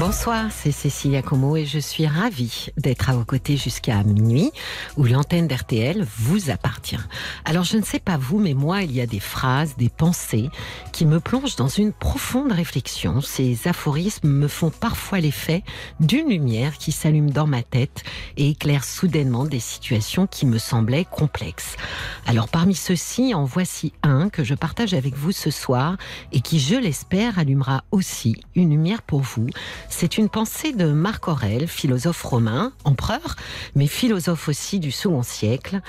Bonsoir, c'est Cécilia Como et je suis ravie d'être à vos côtés jusqu'à minuit où l'antenne d'RTL vous appartient. Alors je ne sais pas vous, mais moi, il y a des phrases, des pensées qui me plongent dans une profonde réflexion. Ces aphorismes me font parfois l'effet d'une lumière qui s'allume dans ma tête et éclaire soudainement des situations qui me semblaient complexes. Alors parmi ceux-ci, en voici un que je partage avec vous ce soir et qui, je l'espère, allumera aussi une lumière pour vous. C'est une pensée de Marc Aurèle, philosophe romain, empereur, mais philosophe aussi du second siècle.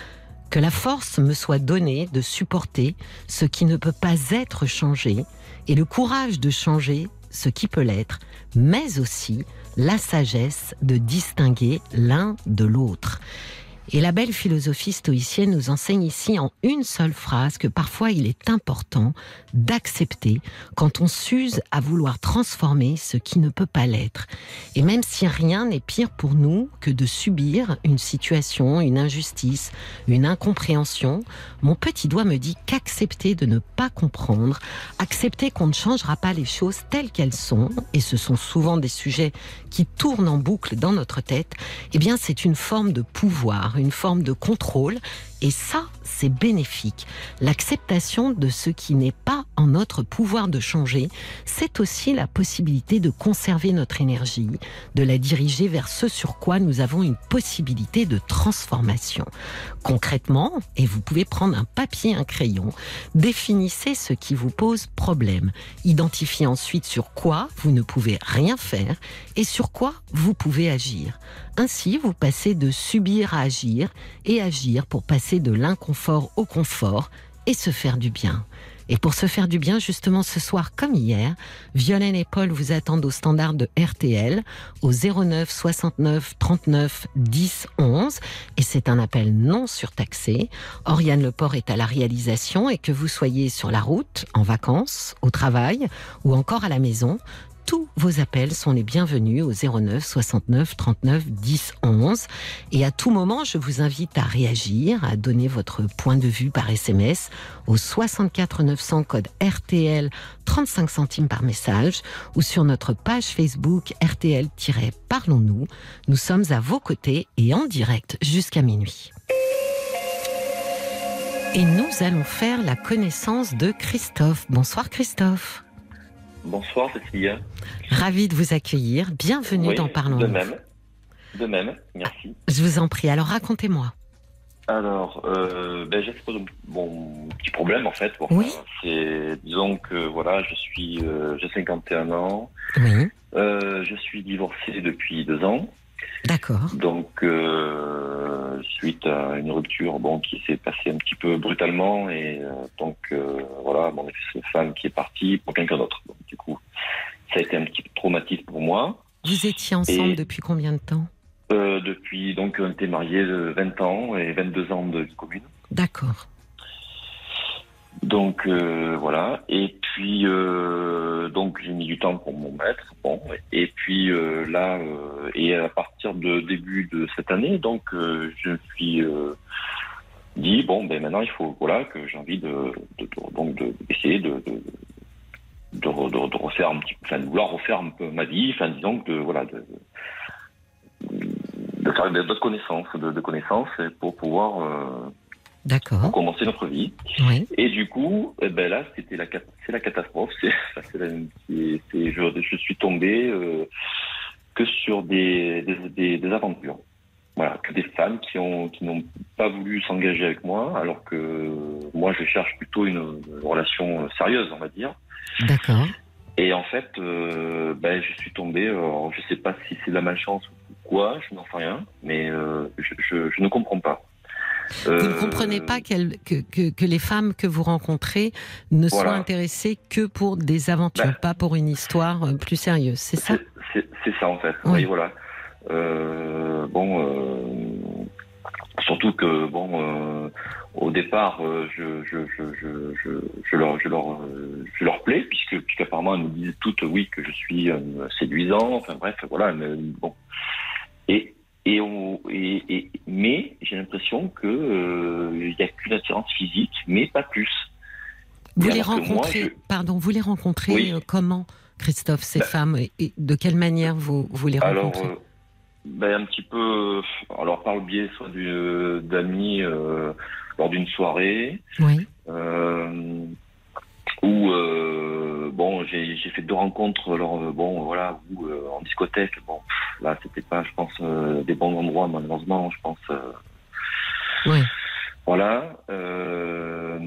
Que la force me soit donnée de supporter ce qui ne peut pas être changé et le courage de changer ce qui peut l'être, mais aussi la sagesse de distinguer l'un de l'autre. Et la belle philosophie stoïcienne nous enseigne ici en une seule phrase que parfois il est important d'accepter quand on s'use à vouloir transformer ce qui ne peut pas l'être. Et même si rien n'est pire pour nous que de subir une situation, une injustice, une incompréhension, mon petit doigt me dit qu'accepter de ne pas comprendre, accepter qu'on ne changera pas les choses telles qu'elles sont, et ce sont souvent des sujets qui tournent en boucle dans notre tête, eh bien c'est une forme de pouvoir, une forme de contrôle, et ça, c'est bénéfique. L'acceptation de ce qui n'est pas en notre pouvoir de changer, c'est aussi la possibilité de conserver notre énergie, de la diriger vers ce sur quoi nous avons une possibilité de transformation. Concrètement, et vous pouvez prendre un papier, un crayon, définissez ce qui vous pose problème. Identifiez ensuite sur quoi vous ne pouvez rien faire et sur quoi vous pouvez agir. Ainsi, vous passez de subir à agir et agir pour passer de l'inconfort au confort et se faire du bien. Et pour se faire du bien, justement ce soir comme hier, Violaine et Paul vous attendent au standard de RTL au 09 69 39 10 11 et c'est un appel non surtaxé. Oriane Leport est à la réalisation et que vous soyez sur la route, en vacances, au travail ou encore à la maison, tous vos appels sont les bienvenus au 09 69 39 10 11. Et à tout moment, je vous invite à réagir, à donner votre point de vue par SMS au 64 900 code RTL 35 centimes par message ou sur notre page Facebook RTL-Parlons-nous. Nous sommes à vos côtés et en direct jusqu'à minuit. Et nous allons faire la connaissance de Christophe. Bonsoir Christophe. Bonsoir Cécilia. Ravi de vous accueillir. Bienvenue Oui, dans Parlons. De même. De même, merci. Je vous en prie. Alors racontez-moi. Alors, euh, ben, j'ai bon petit problème en fait. Bon, Oui. C'est disons que voilà, je suis euh, j'ai 51 ans, Oui. euh, je suis divorcé depuis deux ans, D'accord. donc suite à une rupture bon qui s'est passée un petit peu brutalement et euh, donc euh, voilà mon ex-femme qui est partie pour quelqu'un d'autre. Donc du coup, ça a été un petit traumatisme pour moi. Vous étiez ensemble Et- depuis combien de temps? Euh, depuis donc on était mariés de 20 ans et 22 ans de vie commune. D'accord. Donc euh, voilà. Et puis euh, donc j'ai mis du temps pour mon maître. Bon. Et puis euh, là et à partir de début de cette année, donc je me suis dit bon ben maintenant il faut voilà que j'ai envie de, donc de essayer de de, de, re- de- de refaire un petit enfin de vouloir refaire un peu ma vie enfin disons de voilà de de faire d'autres connaissances de connaissances pour pouvoir D'accord. commencer notre vie Oui. et du coup, eh ben là, c'était la, c'est la catastrophe. C'est, la- je, je suis tombé euh, que sur des, des, des, des aventures. Voilà, que des femmes qui ont qui n'ont pas voulu s'engager avec moi, alors que moi, je cherche plutôt une, une relation sérieuse, on va dire. D'accord. Et en fait, euh, ben, je suis tombé. Alors, je sais pas si c'est de la malchance ou quoi, je n'en sais rien, mais euh, je, je, je ne comprends pas. Vous ne Euh, comprenez pas que, que, que les femmes que vous rencontrez ne Voilà. soient intéressées que pour des aventures, Ben. pas pour une histoire euh, plus sérieuse, c'est ça? C'est- ça en fait. Oui. Oui, voilà. Euh, bon, euh, surtout que bon, euh, au départ, je, je, je, je, je, je leur, je, leur, je leur plais, puisque, puisqu'apparemment elles me disent toutes oui que je suis séduisant, enfin bref, voilà, mais, bon. Et, et, on, et, et mais j'ai l'impression que euh, il y a qu'une attirance physique, mais pas plus. Vous les alors moi, rencontrez, je- pardon, vous les rencontrez Oui. euh, comment, Christophe, ces Bah- femmes et, de quelle manière vous, vous les Alors, rencontrez? euh, ben, un petit peu, euh, alors par le biais soit d'amis lors d'une soirée, Oui, où euh, bon, j'ai, fait deux rencontres, alors euh, bon, voilà, où euh, en discothèque, bon, pff, là, c'était pas, je pense, euh, des bons endroits, malheureusement, je pense. euh, oui. Voilà. euh,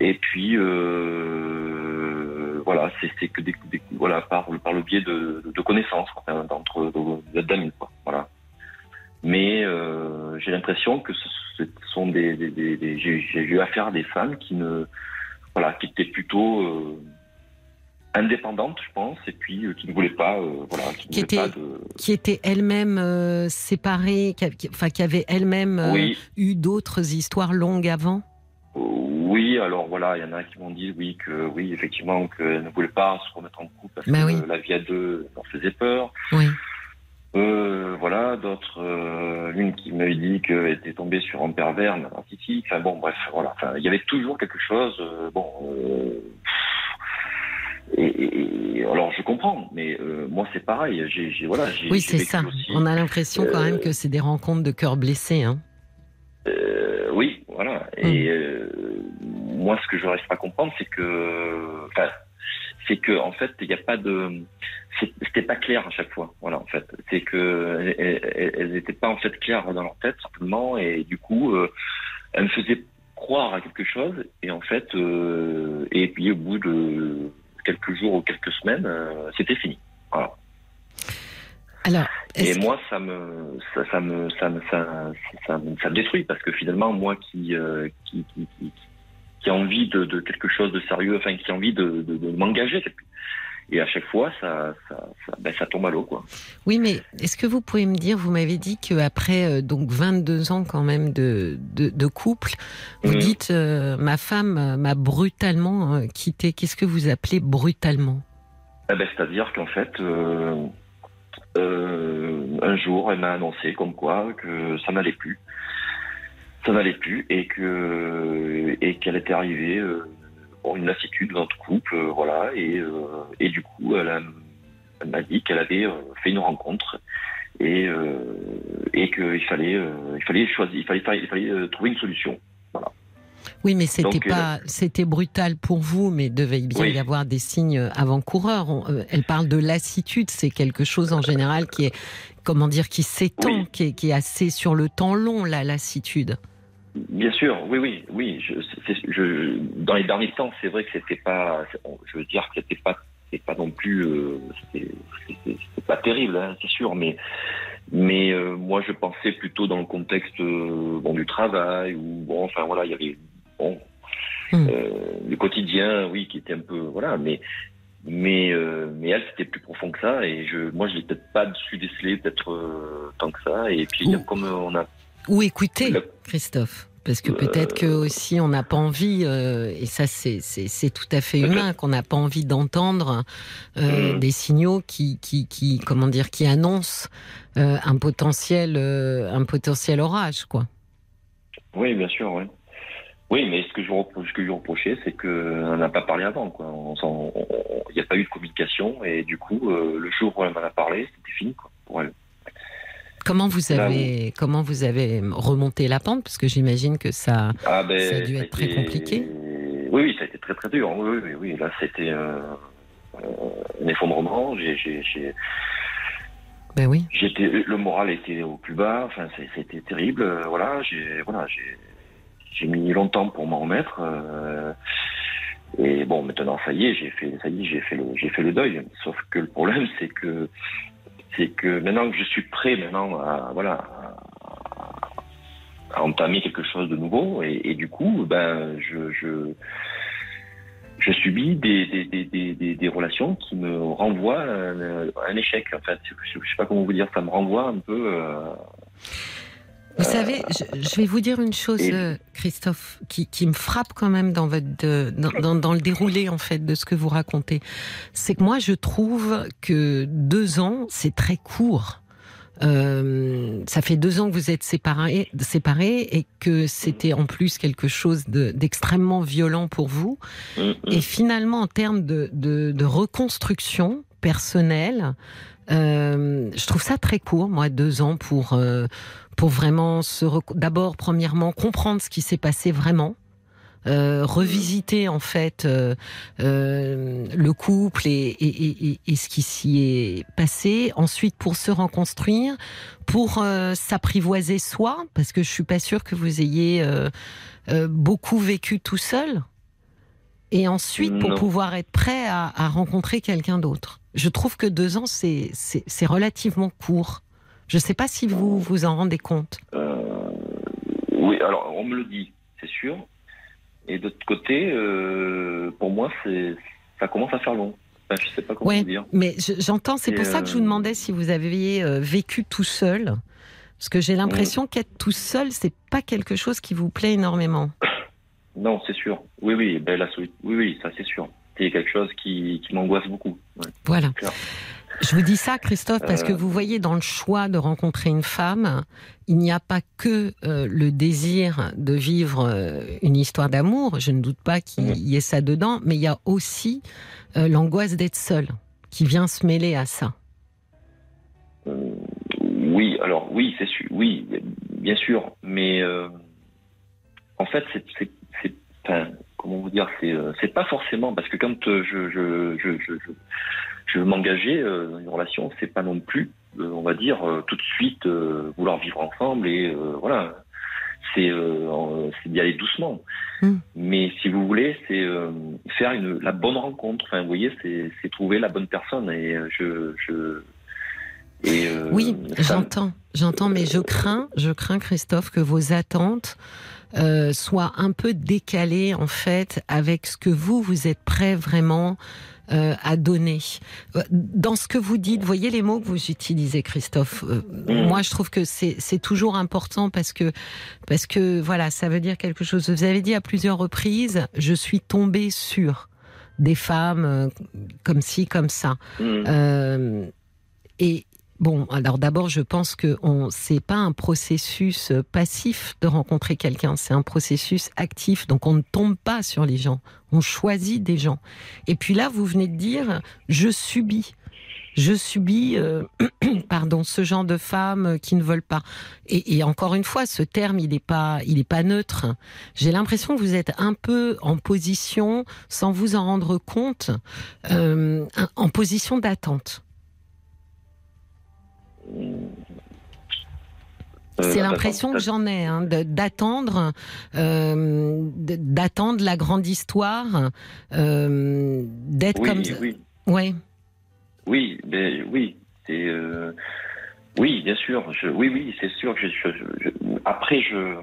et puis euh, voilà, c'est que des, des- voilà par par le biais de, de connaissances enfin, d'entre de- d'amis quoi. Voilà. Mais euh, j'ai l'impression que ce, ce sont des, des, des- des- j'ai j'ai eu affaire à des femmes qui ne voilà qui étaient plutôt euh, indépendantes, je pense, et puis euh, qui ne voulaient pas euh, voilà qui, Qui pas étaient- de Qui euh, séparées, qui, qui- enfin qui euh, oui eu d'autres histoires longues avant? Oui, alors voilà, il y en a qui m'ont dit oui que oui effectivement qu'elles ne voulaient pas se remettre en couple parce Bah que oui. la vie à deux leur faisait peur. Oui. Euh, voilà, d'autres, euh, une qui m'avait dit qu'elle était tombée sur un pervers narcissique. Enfin bon, bref, voilà. Enfin, il y avait toujours quelque chose. euh, bon. euh, et, alors je comprends, mais moi c'est pareil. J'ai, j'ai- voilà, j'ai, Oui, c'est ça. aussi- On a l'impression quand même que c'est des rencontres de cœur blessé. Hein. Oui, voilà. Mm. Et euh, moi, ce que je n'arrive pas à comprendre, c'est que, enfin, c'est que en fait, il n'y a pas de, c'était pas clair à chaque fois. Voilà, en fait, c'est que elles- n'étaient pas en fait claires dans leur tête simplement, et du coup, euh, elles me faisaient croire à quelque chose, et en fait, euh, et puis au bout de quelques jours ou quelques semaines, euh, c'était fini. Voilà. Alors, Et moi, ça me, ça, ça me, ça me, ça, ça, me- ça me détruit parce que finalement, moi qui, qui, qui, qui, qui a envie de, de quelque chose de sérieux, enfin, qui a envie de, de, de m'engager, et à chaque fois, ça, ça, ça, ben, ça tombe à l'eau, quoi. Oui, mais est-ce que vous pouvez me dire, vous m'avez dit qu'après donc 22 ans quand même de, de, de couple, vous Mhm. dites euh, ma femme euh, m'a brutalement euh, quitté. Qu'est-ce que vous appelez brutalement? Eh ben, c'est-à-dire qu'en fait, euh, euh, un jour, elle m'a annoncé comme quoi que ça n'allait plus, ça n'allait plus, et que et qu'elle était arrivée euh, bon, une lassitude dans notre couple, euh, voilà, et euh, et du coup, elle, m'a dit qu'elle avait euh, fait une rencontre et euh, et qu'il fallait euh, il fallait choisir, il fallait il fallait euh, trouver une solution. Oui, mais c'était euh, pas, c'était brutal pour vous, mais devait bien Oui. y avoir des signes avant-coureurs. Euh, Elle parle de lassitude, c'est quelque chose en général qui est, comment dire, qui s'étend, Oui. qui, est, qui est assez sur le temps long, la lassitude. Bien sûr, oui, oui, oui. Je, je, dans les derniers temps, c'est vrai que c'était pas, je veux dire que c'était pas, c'est pas non plus, euh, c'était c'était- c'était pas terrible, hein, c'est sûr, mais mais euh, moi je pensais plutôt dans le contexte euh, bon du travail ou bon, enfin voilà, il y avait bon Mm. euh, le quotidien, oui, qui était un peu voilà, mais mais euh, mais elle c'était plus profond que ça et je, moi je l'ai peut-être pas su déceler peut-être euh, tant que ça et puis comme on a Ou écoutez, Le- Christophe. Parce que peut-être que aussi on n'a pas envie, euh, et ça c'est c'est- tout à fait humain, qu'on n'a pas envie d'entendre euh, Mm. des signaux qui, qui, qui, comment dire, qui annoncent euh, un potentiel, euh, un potentiel orage, quoi. Oui, bien sûr, oui. Oui, mais ce que je reproche, ce que je lui reprochais, c'est qu'on n'a pas parlé avant, quoi. Il n'y a pas eu de communication, et du coup, euh, le jour où elle m'en a parlé, c'était fini, quoi, pour elle. Comment vous avez, comment vous avez remonté la pente? Parce que j'imagine que ça. Ah, ben, Ça a dû être très compliqué. Oui, oui, ça a été très très dur. Oui, oui, oui. Là, c'était euh, un effondrement. J'ai, j'ai, j'ai- Ben oui. j'étais, le moral était au plus bas. Enfin, c'est- c'était terrible. Voilà, j'ai, voilà, j'ai, j'ai mis longtemps pour m'en remettre. euh, et bon, maintenant, ça y est, j'ai fait, ça y est, j'ai fait le, j'ai fait le deuil. Sauf que le problème, c'est que, c'est que maintenant que je suis prêt, maintenant, à, entamer quelque chose de nouveau, et, du coup, ben, je, je, subis des, des, des, des, relations qui me renvoient à un, échec. En fait, je, je sais pas comment vous dire, ça me renvoie un peu. euh, Vous savez, je, vais vous dire une chose, euh, Christophe, qui, me frappe quand même dans, votre, dans, le déroulé en fait de ce que vous racontez. C'est que moi, je trouve que deux ans, c'est très court. Euh, ça fait deux ans que vous êtes séparés, séparés et que c'était en plus quelque chose d'extrêmement violent pour vous. Mm-hmm. Et finalement, en termes de, de reconstruction personnelle, euh, je trouve ça très court, moi, deux ans pour euh, pour vraiment se d'abord premièrement comprendre ce qui s'est passé vraiment. Euh, revisiter en fait euh, euh, le couple et, et, et, et ce qui s'y est passé. Ensuite, pour se reconstruire, pour s'apprivoiser soi, parce que je suis pas sûre que vous ayez beaucoup vécu tout seul. Et ensuite, pour pouvoir être prêt à, à rencontrer quelqu'un d'autre. Je trouve que deux ans, c'est relativement court. Je ne sais pas si vous vous en rendez compte. Euh, oui, alors on me le dit, c'est sûr. Et d'autre côté, euh, pour moi, ça commence à faire long. Enfin, je sais pas comment dire. Mais j'entends, c'est pour ça que je vous euh, demandais si vous aviez vécu tout seul. Parce que j'ai l'impression qu'être tout seul, c'est pas quelque chose qui vous plaît énormément. Non, c'est sûr. Oui, oui, ben, la, oui, oui, ça c'est sûr c'est quelque chose qui, m'angoisse beaucoup. Voilà. Je vous dis ça, Christophe, parce que euh. vous voyez dans le choix de rencontrer une femme, il n'y a pas que euh, le désir de vivre euh, une histoire d'amour, je ne doute pas qu'il y ait ça dedans, mais il y a aussi l'angoisse d'être seul qui vient se mêler à ça. oui, alors oui, c'est sûr, oui, bien sûr, mais en fait, c'est, comment vous dire, c'est euh, c'est pas forcément parce que quand euh, je je je je, je veux m'engager euh, dans une relation, c'est pas non plus, on va dire, tout de suite vouloir vivre ensemble et voilà, c'est d'y aller doucement. Hmm. Mais si vous voulez, c'est faire une la bonne rencontre. Enfin, vous voyez, c'est trouver la bonne personne et je je et oui, j'entends, j'entends, mais je crains, je crains, Christophe, que vos attentes euh, soit un peu décalé en fait avec ce que vous vous êtes prêt vraiment euh, à donner. Euh, dans ce que vous dites, voyez les mots que vous utilisez, Christophe. Mm. Moi, je trouve que c'est toujours important parce que parce que voilà, ça veut dire quelque chose. Vous avez dit à plusieurs reprises, je suis tombée sur des femmes comme ci, comme ça. Mm. et, Bon, alors d'abord, je pense que c'est pas un processus euh, passif de rencontrer quelqu'un, c'est un processus actif. Donc on ne tombe pas sur les gens, on choisit des gens. Et puis là, vous venez de dire, je subis, je subis, euh, pardon, ce genre de femmes qui ne veulent pas. Et, encore une fois, ce terme, il n'est pas, il est pas neutre. J'ai l'impression que vous êtes un peu en position, sans vous en rendre compte, euh, en position d'attente. Euh, c'est l'impression que j'en ai, hein, d'attendre, euh, d'attendre la grande histoire, euh, d'être comme ça. Oui, ouais. oui, mais oui, c'est oui, bien sûr. Je, oui, oui, c'est sûr. Je, je, après, je,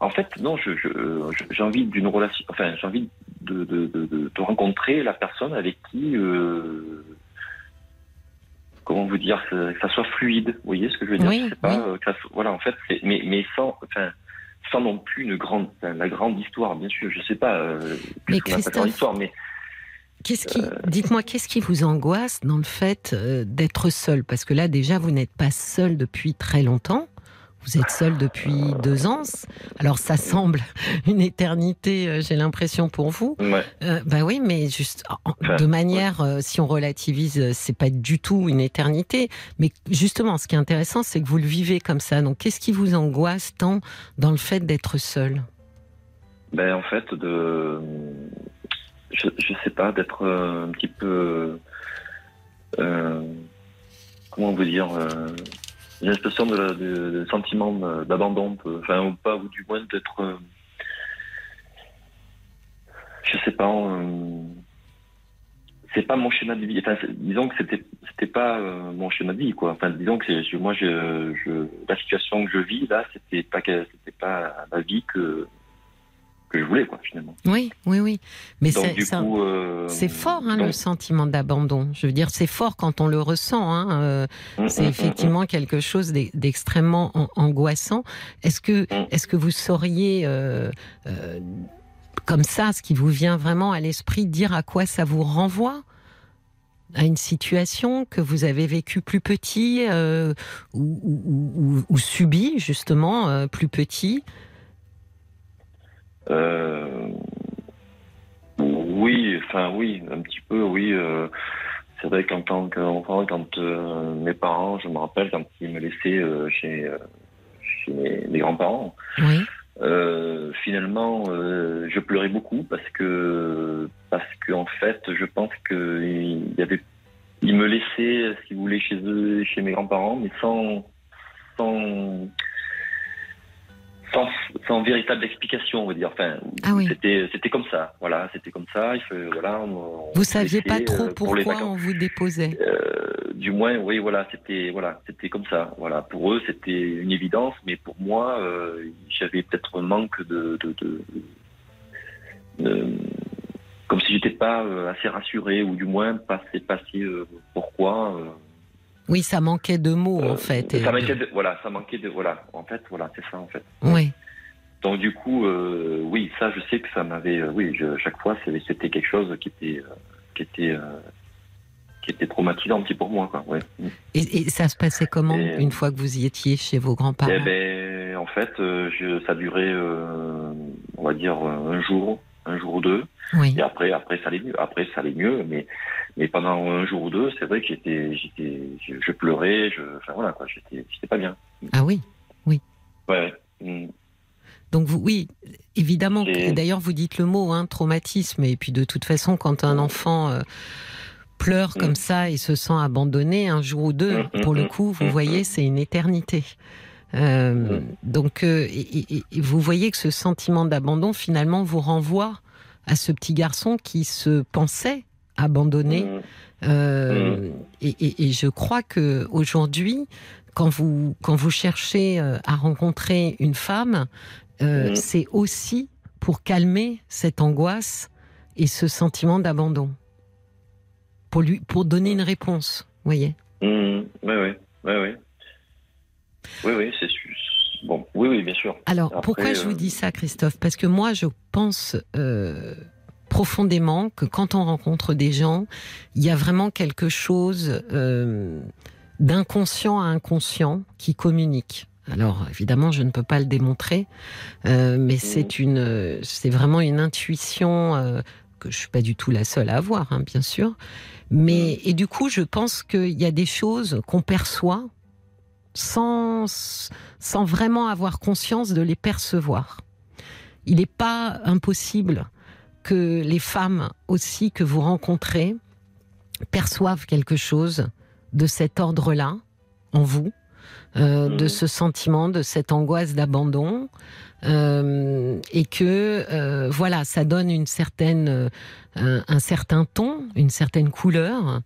en fait, non, j'ai envie d'une relation. Enfin, j'ai envie de, de, de, de, rencontrer la personne avec qui comment vous dire, que ça soit fluide. Vous voyez ce que je veux dire? Oui, pas, euh, Voilà, en fait, mais, mais sans, enfin, sans non plus une grande, la grande histoire, bien sûr. Je sais pas. Euh, mais Christophe, mais Qu'est-ce qui, euh, dites-moi, qu'est-ce qui vous angoisse dans le fait d'être seul? Parce que là, déjà, vous n'êtes pas seul depuis très longtemps. Vous êtes seul depuis deux ans. Alors ça semble une éternité, euh, j'ai l'impression pour vous. Ouais. Euh, bah oui, mais juste de manière, euh, si on relativise, c'est pas du tout une éternité. Mais justement, ce qui est intéressant, c'est que vous le vivez comme ça. Donc, qu'est-ce qui vous angoisse tant dans le fait d'être seul? Ben en fait, de, je, je sais pas, d'être un petit peu, comment vous dire une espèce de, sentiment d'abandon, enfin, ou pas, ou du moins d'être. Euh, je sais pas. Euh, c'est pas mon schéma de vie. Enfin, disons que c'était c'était pas euh, mon schéma de vie, quoi. Enfin, disons que moi, je, je, la situation que je vis là, c'était pas c'était pas la vie que que je voulais, quoi, finalement. Oui, oui, oui. Mais c'est euh, c'est fort, hein, le sentiment d'abandon. Je veux dire, c'est fort quand on le ressent. hein, euh, Mm, c'est mm, mm, effectivement quelque chose d'e- d'extrêmement an- angoissant. Est-ce que, Mm. est-ce que vous sauriez, euh, comme ça, ce qui vous vient vraiment à l'esprit, dire à quoi ça vous renvoie? À une situation que vous avez vécue plus petit ou, ou, ou- ou subi justement plus petit? Oui, enfin oui, un petit peu, oui. euh, c'est vrai qu'en tant qu'enfant, quand euh, mes parents, je me rappelle quand ils me laissaient euh, chez, euh, chez mes, mes grands-parents, Oui. euh, finalement, euh, je pleurais beaucoup parce que parce que en fait, je pense que il y avait, ils me laissaient, si vous voulez, chez eux, chez mes grands-parents, mais sans sans sans, sans véritable explication, on va dire. Enfin, Ah oui. c'était c'était comme ça. Voilà, c'était comme ça. Il faut, voilà. on- on Vous se saviez pas trop euh, pour pourquoi on vous déposait? Euh, du moins, oui, voilà, c'était voilà, c'était comme ça. Voilà, pour eux, c'était une évidence, mais pour moi, euh, j'avais peut-être un manque de, de, de- de- comme si j'étais pas assez rassuré, ou du moins pas assez passé pourquoi. Oui, ça manquait de mots en euh, fait. Ça manquait de, voilà, ça manquait de voilà. En fait, voilà, c'est ça en fait. Oui. Donc du coup, euh, oui, ça, je sais que ça m'avait, euh, oui, je- chaque fois, c'était quelque chose qui était, qui était, qui était traumatisant pour moi, quoi. Ouais. Et, et ça se passait comment Et- une fois que vous y étiez chez vos grands-parents? Eh ben, en fait, je, ça durait, on va dire, un jour, un jour ou deux. Oui. Et après, après, ça allait mieux. Après, ça allait mieux. Mais, mais pendant un jour ou deux, c'est vrai que j'étais, j'étais, je, je pleurais. Je, enfin voilà, quoi. J'étais, j'étais pas bien. Ah oui. Ouais. ouais. Mm. Donc vous, oui, évidemment. D'ailleurs, vous dites le mot, hein, traumatisme. Et puis de toute façon, quand un enfant euh, pleure Mm. comme ça et se sent abandonné un jour ou deux, Mm, mm, pour le mm, coup, vous mm, voyez, mm. c'est une éternité. Euh, Mm. Donc, euh, et, et- et vous voyez que ce sentiment d'abandon, finalement, vous renvoie à ce petit garçon qui se pensait abandonné. Mm. Euh, et, et- et je crois que aujourd'hui, quand vous quand vous cherchez à rencontrer une femme, Mhm. c'est aussi pour calmer cette angoisse et ce sentiment d'abandon, pour lui pour donner une réponse. Vous voyez Mm. Ouais, ouais, ouais, ouais. Oui, oui, c'est sûr. Bon, oui, oui, bien sûr. Alors Après, pourquoi je vous euh, dis ça, Christophe? Parce que moi, je pense euh, profondément que quand on rencontre des gens, il y a vraiment quelque chose euh, d'inconscient à inconscient qui communique. Alors évidemment, je ne peux pas le démontrer, mais c'est une, c'est vraiment une intuition que je suis pas du tout la seule à avoir, hein, bien sûr. Mais et du coup, je pense qu'il y a des choses qu'on perçoit sans sans vraiment avoir conscience de les percevoir. Il n'est pas impossible que les femmes aussi que vous rencontrez perçoivent quelque chose de cet ordre-là en vous, euh, de Mhm. ce sentiment, de cette angoisse d'abandon, euh, et que euh, voilà, ça donne une certaine, un, un certain ton, une certaine couleur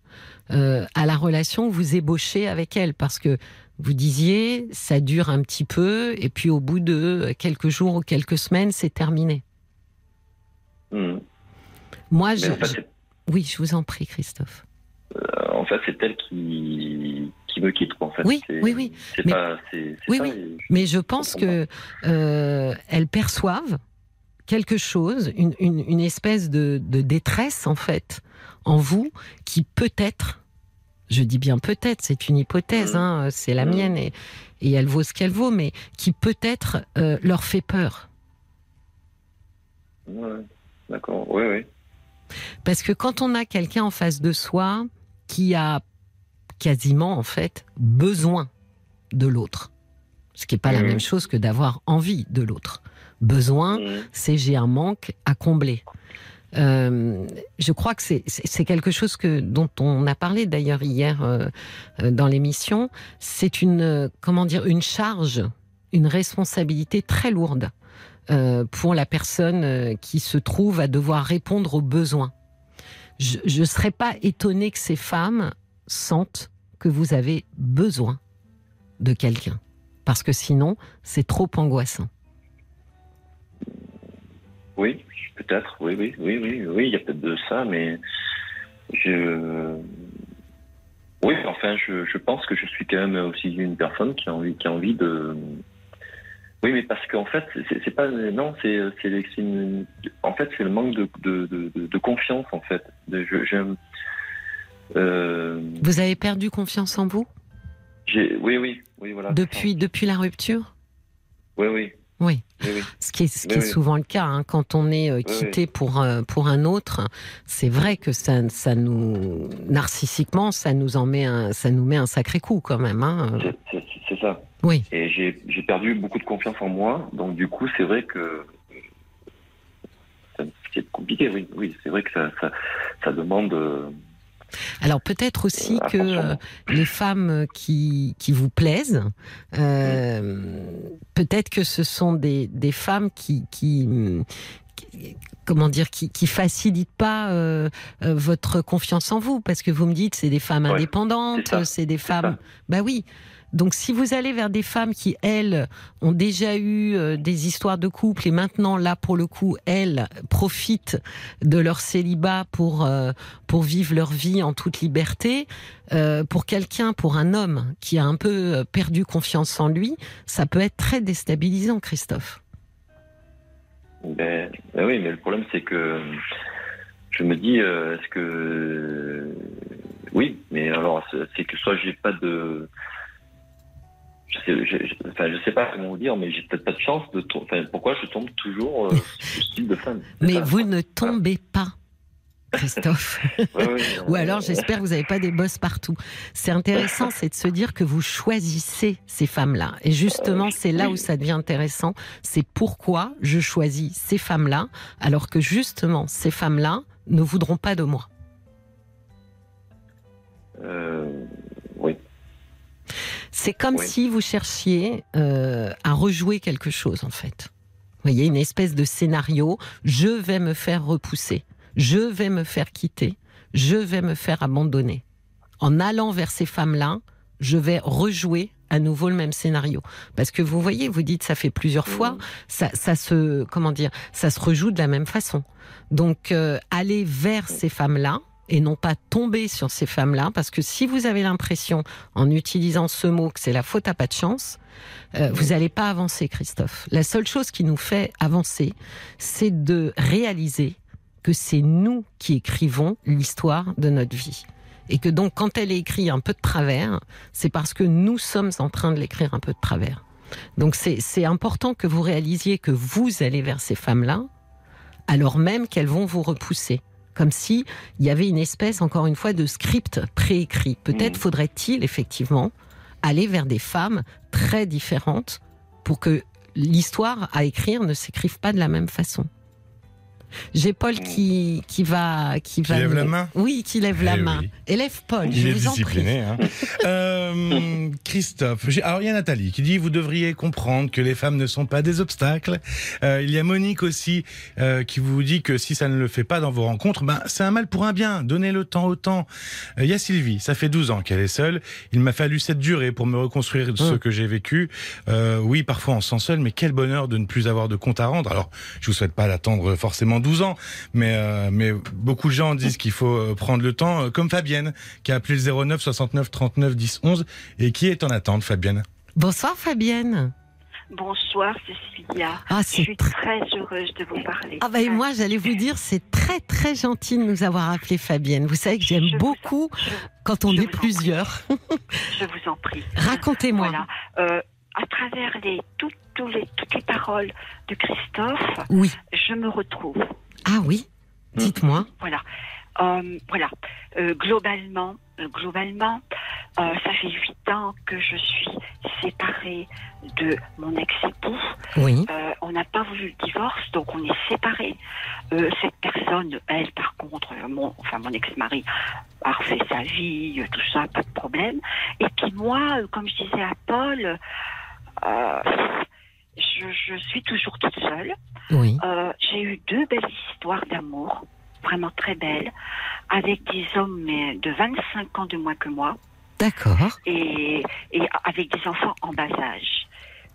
à la relation que vous ébauchez avec elle, parce que vous disiez, ça dure un petit peu, et puis au bout de quelques jours ou quelques semaines, c'est terminé. Mm. Moi, je, Mais en fait, je- c'est- oui, je vous en prie, Christophe. euh, en fait, c'est elle qui, qui me quitte, en fait. Oui, oui, oui. Mais- pas, Oui, ça, oui. je- Mais je pense comprends que euh, perçoivent quelque chose, une, une, une espèce de, de détresse en fait en vous, qui peut-être, je dis bien peut-être, c'est une hypothèse, Mhm. hein, c'est la Mhm. mienne et, et elle vaut ce qu'elle vaut, mais qui peut-être euh, leur fait peur. Ouais, d'accord, oui, oui. Parce que quand on a quelqu'un en face de soi qui a quasiment en fait besoin de l'autre, ce qui n'est pas la Mhm. même chose que d'avoir envie de l'autre. Besoin, c'est j'ai un manque à combler. Euh, je crois que c'est- quelque chose que dont on a parlé d'ailleurs hier euh, euh, dans l'émission. C'est une euh, comment dire une charge, une responsabilité très lourde euh, pour la personne qui se trouve à devoir répondre aux besoins. Je ne serais pas étonnée que ces femmes sentent que vous avez besoin de quelqu'un, parce que sinon c'est trop angoissant. Oui, peut-être, oui, oui, oui, oui, oui, il y a peut-être de ça, mais je. Oui, enfin, je, je pense que je suis quand même aussi une personne qui a envie, qui a envie de. Oui, mais parce qu'en fait, c'est pas. Non, c'est. une- En fait, c'est le manque de, de, de, de confiance, en fait. J'aime- euh, Vous avez perdu confiance en vous? Oui, oui, oui, voilà. depuis, depuis la rupture? Oui, oui, Oui. oui, oui. Ce qui est, ce qui Oui, est oui. souvent le cas hein, quand on est euh, quitté pour, euh, pour un autre. C'est vrai que ça, ça nous narcissiquement, ça nous en met un, ça nous met un sacré coup quand même. Hein. C'est- ça. Oui. Et j'ai perdu beaucoup de confiance en moi, donc du coup, c'est vrai que euh, c'est compliqué. Oui, oui, c'est vrai que ça, ça, ça demande. Alors peut-être aussi que attention. euh, les femmes qui, qui vous plaisent, euh, peut-être que ce sont des, des femmes qui, qui, qui- comment dire, qui, qui facilitent pas euh, euh, votre confiance en vous, parce que vous me dites c'est des femmes indépendantes, c'est des femmes. Bah oui. Donc si vous allez vers des femmes qui elles ont déjà eu euh, des histoires de couple et maintenant là pour le coup elles profitent de leur célibat pour euh, pour vivre leur vie en toute liberté, euh, pour quelqu'un, pour un homme qui a un peu perdu confiance en lui, ça peut être très déstabilisant, Christophe. Ben, ben oui, mais le problème, c'est que je me dis, est-ce que. Oui, mais alors, c'est que soit j'ai pas de. Je sais, je, je- enfin, je sais pas comment vous dire, mais j'ai peut-être pas de chance de. Enfin, pourquoi je tombe toujours euh, sur ce type de femme C'est Mais ça. vous ne tombez pas. Christophe. Ouais, ouais, Ou euh, alors, j'espère que vous n'avez pas des bosses partout. C'est intéressant, c'est de se dire que vous choisissez ces femmes-là. Et justement, c'est là où ça devient intéressant. C'est pourquoi je choisis ces femmes-là, alors que justement, ces femmes-là ne voudront pas de moi. euh, oui. C'est comme Oui. si vous cherchiez euh, à rejouer quelque chose, en fait. Vous voyez, une espèce de scénario. Je vais me faire repousser. Je vais me faire quitter. Je vais me faire abandonner. En allant vers ces femmes-là, je vais rejouer à nouveau le même scénario. Parce que vous voyez, vous dites ça fait plusieurs fois, ça, ça se, comment dire, ça se rejoue de la même façon. Donc, euh, aller vers ces femmes-là et non pas tomber sur ces femmes-là, parce que si vous avez l'impression, en utilisant ce mot, que c'est la faute à pas de chance, euh, vous n'allez pas avancer, Christophe. La seule chose qui nous fait avancer, c'est de réaliser que c'est nous qui écrivons l'histoire de notre vie. Et que donc, quand elle est écrite un peu de travers, c'est parce que nous sommes en train de l'écrire un peu de travers. Donc, c'est c'est important que vous réalisiez que vous allez vers ces femmes-là, alors même qu'elles vont vous repousser. Comme si il y avait une espèce, encore une fois, de script préécrit. Peut-être Mhm. faudrait-il effectivement aller vers des femmes très différentes pour que l'histoire à écrire ne s'écrive pas de la même façon. J'ai Paul qui, qui va... Qui, va lève nous- la main? Oui, qui lève la Eh main. Élève Paul, Il je est vous en prie. discipliné. Hein. Euh, Christophe, alors il y a Nathalie qui dit vous devriez comprendre que les femmes ne sont pas des obstacles. Euh, il y a Monique aussi euh, qui vous dit que si ça ne le fait pas dans vos rencontres, ben c'est un mal pour un bien. Donnez le temps au temps. Il y a Sylvie, ça fait 12 ans qu'elle est seule. Il m'a fallu cette durée pour me reconstruire de ce Hum. que j'ai vécu. Oui, parfois on se sent seul, mais quel bonheur de ne plus avoir de compte à rendre. Alors je vous souhaite pas d'attendre forcément 12 ans, mais euh, mais beaucoup de gens disent qu'il faut euh, prendre le temps, euh, comme Fabienne qui a appelé le 09 69 39 10 11 et qui est en attente, Fabienne. Bonsoir Fabienne. Bonsoir Cécilia. Ah, Je suis très heureuse de vous parler. Ah bah et moi j'allais vous dire c'est très très gentil de nous avoir appelé Fabienne. Vous savez que j'aime beaucoup Je, quand on je est vous en prie. plusieurs. je vous en prie. Racontez-moi. Voilà. Euh, à travers les, tout- les, toutes les paroles de Christophe, Oui. je me retrouve. Ah oui. Dites-moi. Voilà. Euh, voilà. Euh, globalement, euh, globalement, euh, ça fait huit ans que je suis séparée de mon ex-époux. Oui. On n'a pas voulu le divorce, donc on est séparés. Cette personne, elle, par contre, mon, enfin mon ex-mari, a refait sa vie, tout ça, pas de problème. Et puis moi, comme je disais à Paul, je, je suis toujours toute seule. Oui. Euh, J'ai eu deux belles histoires d'amour, vraiment très belles, avec des hommes mais, de 25 ans de moins que moi D'accord. et, et avec des enfants en bas âge.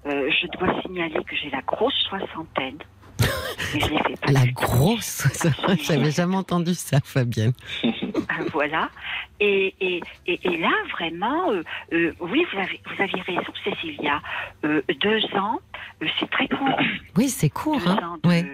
Euh, je dois signaler que j'ai la grosse soixantaine. Je La grosse. J'avais jamais entendu ça, Fabienne. Ah, voilà. Et, et, et, et là, vraiment, euh, euh, oui, vous avez, vous aviez raison, Cécilia. Euh, deux ans, c'est très court. Oui, c'est court. Deux Hein ans de- ouais.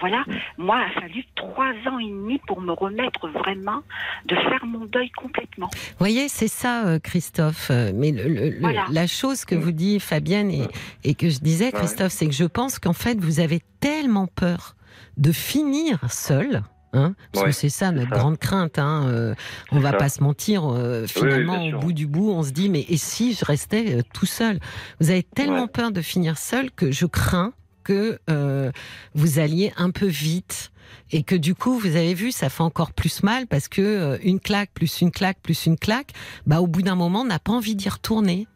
Voilà. Moi, il a fallu trois ans et demi pour me remettre vraiment, de faire mon deuil complètement. Vous voyez, c'est ça, euh, Christophe. Euh, Mais le- le- le- Voilà. la chose que vous dit Fabienne et, et que je disais, Christophe, c'est que je pense qu'en fait, vous avez tellement peur de finir seul. Hein, parce que c'est ça notre ça. grande crainte. Hein, euh, on va ça. pas se mentir. euh, finalement, au bout du bout, on se dit mais et si je restais euh, tout seul? Vous avez tellement Ouais. peur de finir seul que je crains que euh, vous alliez un peu vite et que du coup vous avez vu ça fait encore plus mal parce que euh, une claque plus une claque plus une claque bah au bout d'un moment on n'a pas envie d'y retourner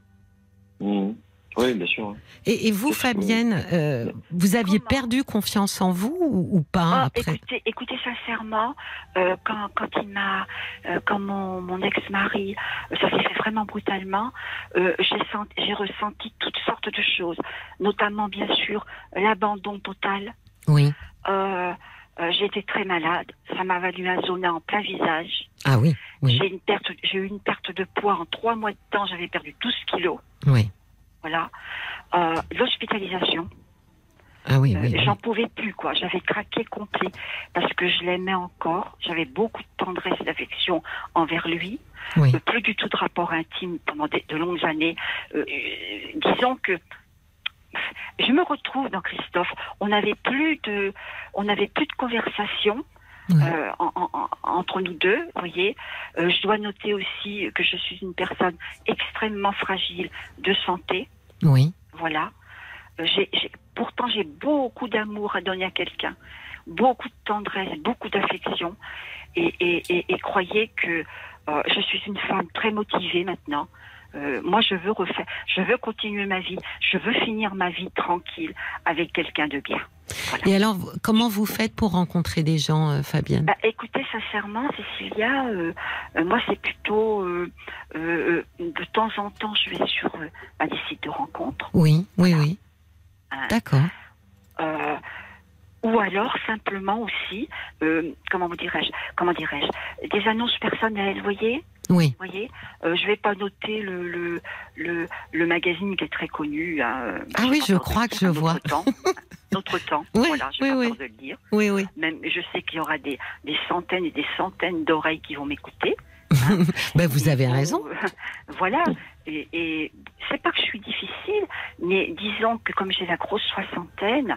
Mhm. Oui, bien sûr. et, et vous Fabienne euh, vous aviez perdu confiance en vous ou, ou pas Ah, après? écoutez, écoutez sincèrement, euh, quand, quand il m'a, euh, quand mon, mon ex-mari, ça s'est fait vraiment brutalement, euh, j'ai senti, j'ai ressenti toutes sortes de choses, notamment bien sûr l'abandon total. oui Euh, euh, j'ai été très malade, ça m'a valu un zona en plein visage. ah oui oui J'ai une perte, j'ai eu une perte de poids en trois mois de temps, j'avais perdu 12 kilos. oui Voilà. Euh, L'hospitalisation. ah oui Euh, oui, oui. J'en pouvais plus, quoi. J'avais craqué complet parce que je l'aimais encore. J'avais beaucoup de tendresse et d'affection envers lui. Euh, plus du tout de rapport intime pendant de longues années. Euh, disons que je me retrouve dans Christophe. On n'avait plus de, on n'avait plus de conversation. Euh, en- en- entre nous deux, vous voyez. Euh, je dois noter aussi que je suis une personne extrêmement fragile de santé. Oui Voilà. Euh, j'ai- pourtant, j'ai beaucoup d'amour à donner à quelqu'un, beaucoup de tendresse, beaucoup d'affection. Et croyez que euh, je suis une femme très motivée maintenant. Euh, moi, je veux refaire, je veux continuer ma vie, je veux finir ma vie tranquille avec quelqu'un de bien. et alors vous- comment vous faites pour rencontrer des gens euh, Fabienne? Bah, écoutez, sincèrement, Cécilia, euh, euh, moi, c'est plutôt de temps en temps, je vais sur bah, des sites de rencontres. oui oui oui Hein. d'accord ou alors simplement aussi, comment vous dirais-je, comment dirais-je, des annonces personnelles, voyez, oui voyez. Euh, je vais pas noter le le, le le magazine qui est très connu. hein, euh, Ah oui, je crois que je vois. Autre temps, notre temps. Oui, voilà, j'ai oui, pas oui. peur de le dire. oui oui Même, je sais qu'il y aura des des centaines et des centaines d'oreilles qui vont m'écouter. ben, vous avez raison voilà. Et, et c'est pas que je suis difficile, mais disons que comme j'ai la grosse soixantaine,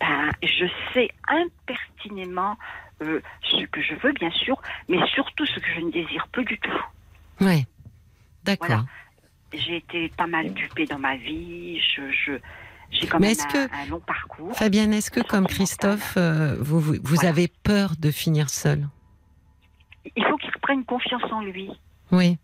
ben, je sais impertinemment euh, ce que je veux, bien sûr, mais surtout ce que je ne désire plus du tout. oui d'accord Voilà. J'ai été pas mal dupée dans ma vie. Je, je, j'ai quand Mais même est-ce un, que- un long parcours. Fabienne, est-ce que comme Christophe, euh, vous, vous, vous Voilà. avez peur de finir seul Il faut qu'il reprenne confiance en lui. Oui.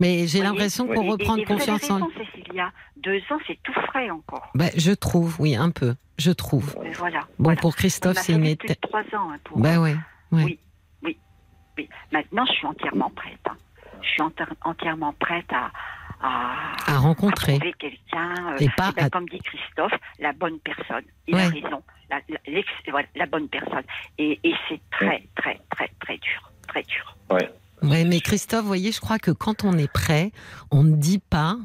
Mais j'ai l'impression qu'on reprend et, et vous avez confiance en raison, Cécilia. Deux ans, c'est tout frais encore. bah, Je trouve, oui, un peu. Je trouve. Mais voilà. Bon, voilà. pour Christophe, c'est une étape. trois ans hein, pour. Bah ouais. ouais. Oui. Oui. Oui. Maintenant, je suis entièrement prête. hein. Je suis enti- entièrement prête à, à, À rencontrer. à trouver quelqu'un. euh, Et pas eh ben, à- Comme dit Christophe, la bonne personne. Il Ouais. a raison. La, la- l'ex- voilà, la bonne personne. Et, et c'est très, très, très, très dur. Très dur. Ouais. Ouais, mais Christophe, vous voyez, je crois que quand on est prêt, on ne dit pas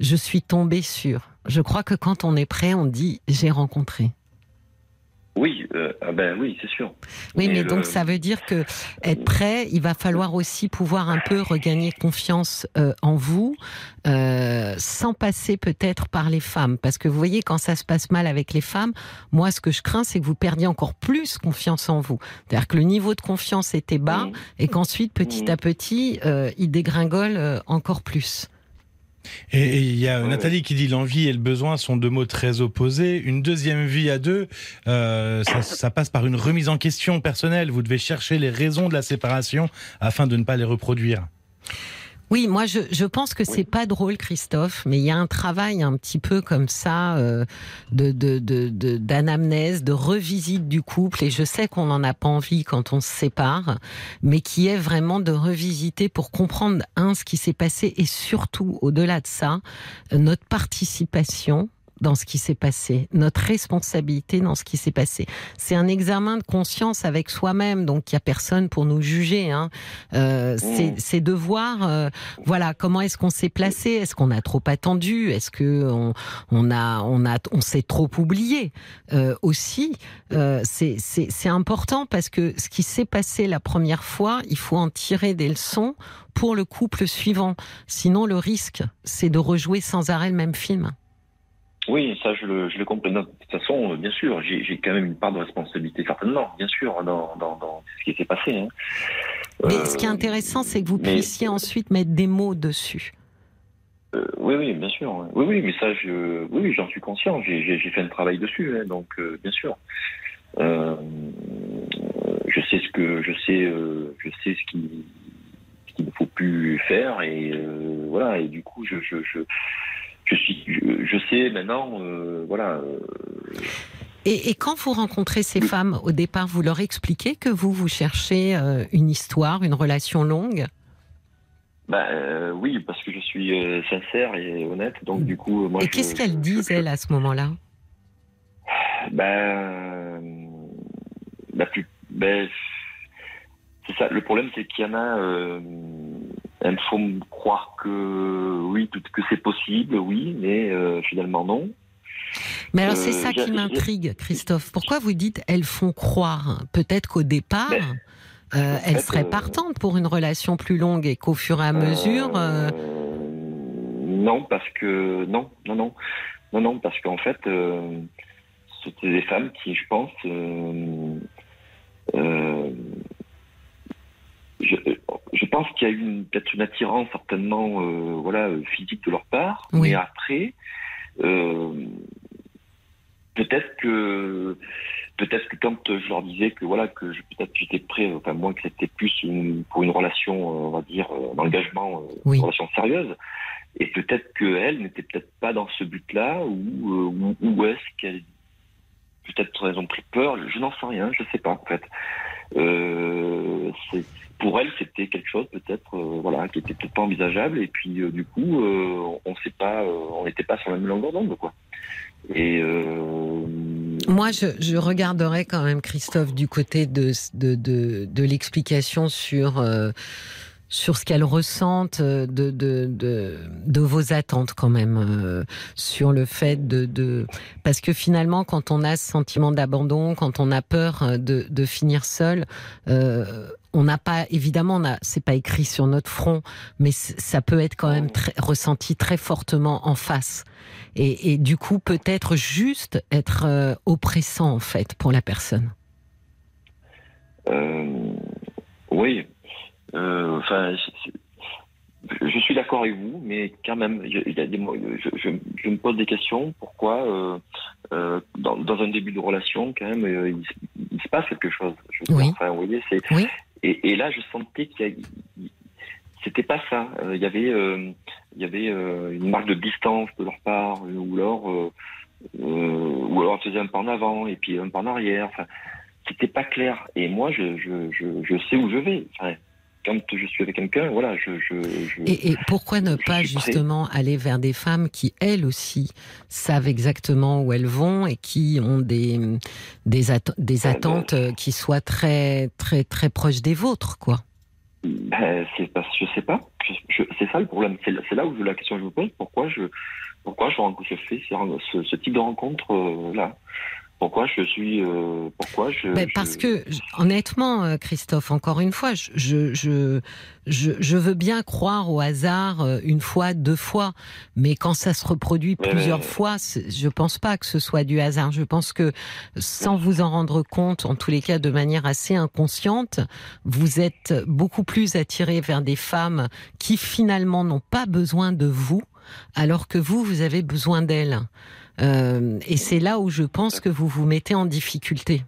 je suis tombé sur. Je crois que quand on est prêt, on dit j'ai rencontré. Oui, euh, ah ben oui, c'est sûr. Oui, Mais mais le- donc ça veut dire que être prêt, il va falloir aussi pouvoir un peu regagner confiance euh, en vous, euh, sans passer peut-être par les femmes, parce que vous voyez quand ça se passe mal avec les femmes, moi ce que je crains c'est que vous perdiez encore plus confiance en vous. C'est-à-dire que le niveau de confiance était bas et qu'ensuite petit à petit euh, il dégringole euh, encore plus. Et il y a Ouais, Nathalie qui dit l'envie et le besoin sont deux mots très opposés. Une deuxième vie à deux, euh, ça, ça passe par une remise en question personnelle. Vous devez chercher les raisons de la séparation afin de ne pas les reproduire. Oui, moi je, je pense que c'est pas drôle, Christophe, mais il y a un travail un petit peu comme ça euh, de de- de- d'anamnèse, de, revisite du couple, et je sais qu'on n'en a pas envie quand on se sépare, mais qui est vraiment de revisiter pour comprendre un ce qui s'est passé et surtout au-delà de ça, euh, notre participation dans ce qui s'est passé, notre responsabilité dans ce qui s'est passé. C'est un examen de conscience avec soi-même, donc il y a personne pour nous juger. Hein. Euh, Mmh. C'est de voir, euh, voilà, comment est-ce qu'on s'est placé Est-ce qu'on a trop attendu? Est-ce que on, on a, on a, on s'est trop oublié? Euh, aussi euh, c'est important parce que ce qui s'est passé la première fois, il faut en tirer des leçons pour le couple suivant. Sinon, le risque, c'est de rejouer sans arrêt le même film. Oui, ça je le, je le comprends. De toute façon, euh, bien sûr, j'ai quand même une part de responsabilité, certainement, bien sûr, dans, dans, dans ce qui s'est passé. hein. Mais Euh, ce qui est intéressant, c'est que vous mais- puissiez ensuite mettre des mots dessus. Euh, oui, oui, bien sûr. Oui, oui, mais ça, je, oui, j'en suis conscient. J'ai fait un travail dessus, hein, donc euh, bien sûr. Je sais ce que je sais, je sais ce qui ce qu'il ne faut plus faire et voilà. Et du coup, je je je, je suis, je, je sais maintenant, euh, voilà. euh, Et, et quand vous rencontrez ces Oui. femmes, au départ, vous leur expliquez que vous, vous cherchez euh, une histoire, une relation longue? Bah, euh, oui, parce que je suis euh, sincère et honnête, donc du coup, moi. Et qu'est-ce qu'elles disent, elles, à ce moment-là? Ben, la plus, ben, c'est ça. Le problème, c'est qu'il y en a. Euh, elles font me croire que oui, que c'est possible, oui, mais euh, finalement non. Mais alors, Euh, c'est ça j'ai- qui m'intrigue, Christophe. Pourquoi vous dites elles font croire? Peut-être qu'au départ, euh, elles seraient euh, partantes pour une relation plus longue et qu'au fur et à mesure. euh, non, parce que non, non, non, non, non, parce qu'en fait, euh, c'était des femmes qui, je pense, euh, euh, je, je pense qu'il y a eu une- peut-être une attirance certainement, euh, voilà, physique de leur part, Oui. mais après, euh, peut-être que peut-être que quand je leur disais que voilà que je- peut-être j'étais prêt, enfin moi que c'était plus une- pour une relation, euh, on va dire, d'engagement, euh, Oui. une relation sérieuse, et peut-être qu'elle n'était peut-être pas dans ce but-là, ou, ou, est-ce qu'elle peut-être elles ont pris peur, je n'en sais rien, je sais pas en fait. Euh, c'est- pour elle, c'était quelque chose peut-être, euh, voilà, qui était peut-être pas envisageable, et puis euh, du coup, euh, on sait pas, on n'était pas sur la même longueur d'onde, quoi. Et Moi, je, regarderais quand même, Christophe, du côté de, de, l'explication sur, sur ce qu'elles ressentent, euh, de, de, de, de vos attentes quand même, euh, sur le fait de, de... Parce que finalement, quand on a ce sentiment d'abandon, quand on a peur euh, de, de finir seul, euh, on n'a pas, évidemment, on c'est pas écrit sur notre front, mais ça peut être quand même très, ressenti très fortement en face. Et, et du coup, peut-être juste être euh, oppressant, en fait, pour la personne. euh, oui, enfin, c'est- c'est- je suis d'accord avec vous, mais quand même, il y a des, je, je, je me pose des questions. Pourquoi, euh, euh, dans, dans un début de relation, quand même, euh, il, se- il se passe quelque chose. Je Oui. enfin, vous voyez, c'est. Oui. Et, et là, je sentais qu'il y a, il- c'était pas ça. Euh, Il y avait, euh, il y avait euh, une marque de distance de leur part, euh, ou alors, euh, euh, ou alors on faisait un pas en avant et puis un pas en arrière. Enfin, c'était pas clair. Et moi, je, je, je, je sais où je vais. Enfin, quand je suis avec quelqu'un, voilà, je, je, je- Et, et pourquoi ne pas prêt. justement aller vers des femmes qui, elles aussi, savent exactement où elles vont et qui ont des, des, atte- des attentes euh, qui soient très, très, très proches des vôtres, quoi? Ben, c'est parce que je sais pas. C'est ça le problème. C'est là où je- la question que je me pose. Pourquoi je, pourquoi je, fais ce type de rencontre euh, là? Pourquoi je suis, euh, pourquoi je, Ben, je- parce que, honnêtement, euh, Christophe, encore une fois, je, je, je, je, veux bien croire au hasard euh, une fois, deux fois, mais quand ça se reproduit Mais- plusieurs fois, je pense pas que ce soit du hasard. Je pense que, sans vous en rendre compte, en tous les cas de manière assez inconsciente, vous êtes beaucoup plus attiré vers des femmes qui finalement n'ont pas besoin de vous, alors que vous, vous avez besoin d'elles. Euh, et c'est là où je pense que vous vous mettez en difficulté.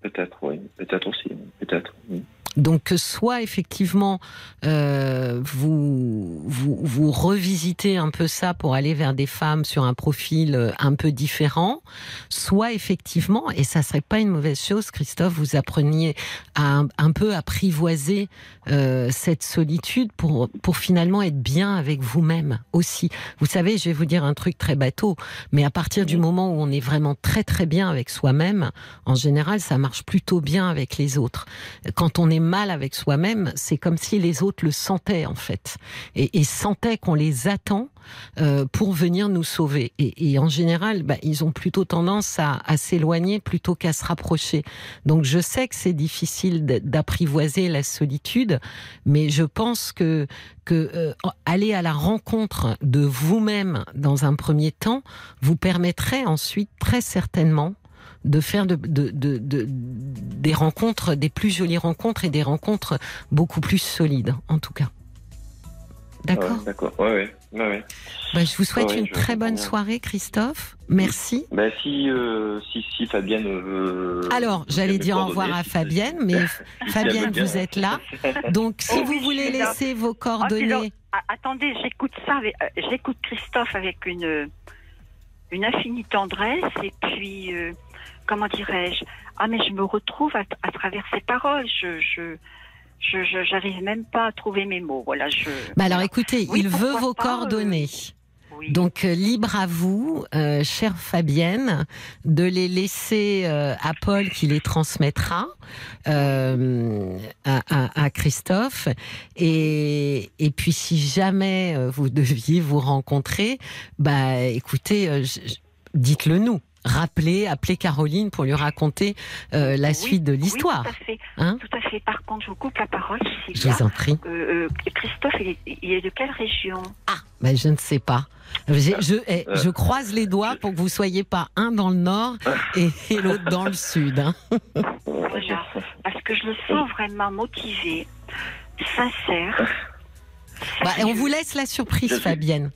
peut-être, oui, peut-être aussi, peut-être. oui. Donc soit effectivement euh, vous, vous vous revisitez un peu ça pour aller vers des femmes sur un profil euh, un peu différent, soit effectivement, et ça serait pas une mauvaise chose, Christophe, vous appreniez à un, un peu apprivoiser euh, cette solitude pour, pour finalement être bien avec vous-même aussi. Vous savez, je vais vous dire un truc très bateau, mais à partir du moment où on est vraiment très très bien avec soi-même, en général, ça marche plutôt bien avec les autres. Quand on est mal avec soi-même, c'est comme si les autres le sentaient en fait, et, sentaient qu'on les attend euh, pour venir nous sauver. Et, et en général, bah, ils ont plutôt tendance à, à s'éloigner plutôt qu'à se rapprocher. Donc je sais que c'est difficile d'apprivoiser la solitude, mais je pense que que euh, aller à la rencontre de vous-même dans un premier temps vous permettrait ensuite très certainement de faire de, de, de, de- des rencontres, des plus jolies rencontres et des rencontres beaucoup plus solides, en tout cas. D'accord Ouais, D'accord. Ouais, ouais, ouais, ouais. Bah, Je vous souhaite Ouais, une très bonne bien. soirée, Christophe. Merci. Ben, si, euh, si, si Fabienne veut. Alors, j'allais dire au revoir à Fabienne, mais Fabienne, bien. vous êtes là. Donc, si Oh vous oui, voulez là. laisser vos Ah, coordonnées, ah, attendez, j'écoute ça, avec- euh, j'écoute Christophe avec une une infinie tendresse et puis euh, comment dirais-je Ah mais je me retrouve à, à travers ces paroles. Je je j'arrive même pas à trouver mes mots. Voilà, je. bah alors écoutez, Oui, il veut vos pas, euh, coordonnées. Oui. Donc euh, libre à vous, euh, chère Fabienne, de les laisser euh, à Paul qui les transmettra euh, à, à- à Christophe. Et, et puis si jamais euh, vous deviez vous rencontrer, bah écoutez, euh, dites-le nous. Rappelez, appelez Caroline pour lui raconter euh, la Oui, suite de oui, l'histoire. tout à fait. Hein Tout à fait. Par contre, je vous coupe la parole. Je vous en prie. Euh, euh, Christophe, il est, il est de quelle région? Ah, ben je ne sais pas. J'ai- Je, eh, Euh. je croise les doigts pour que vous soyez pas un dans le nord et, et l'autre dans le sud. hein. Voilà. Parce que je le sens vraiment motivé, sincère. Bah, on vous laisse la surprise. Fabienne.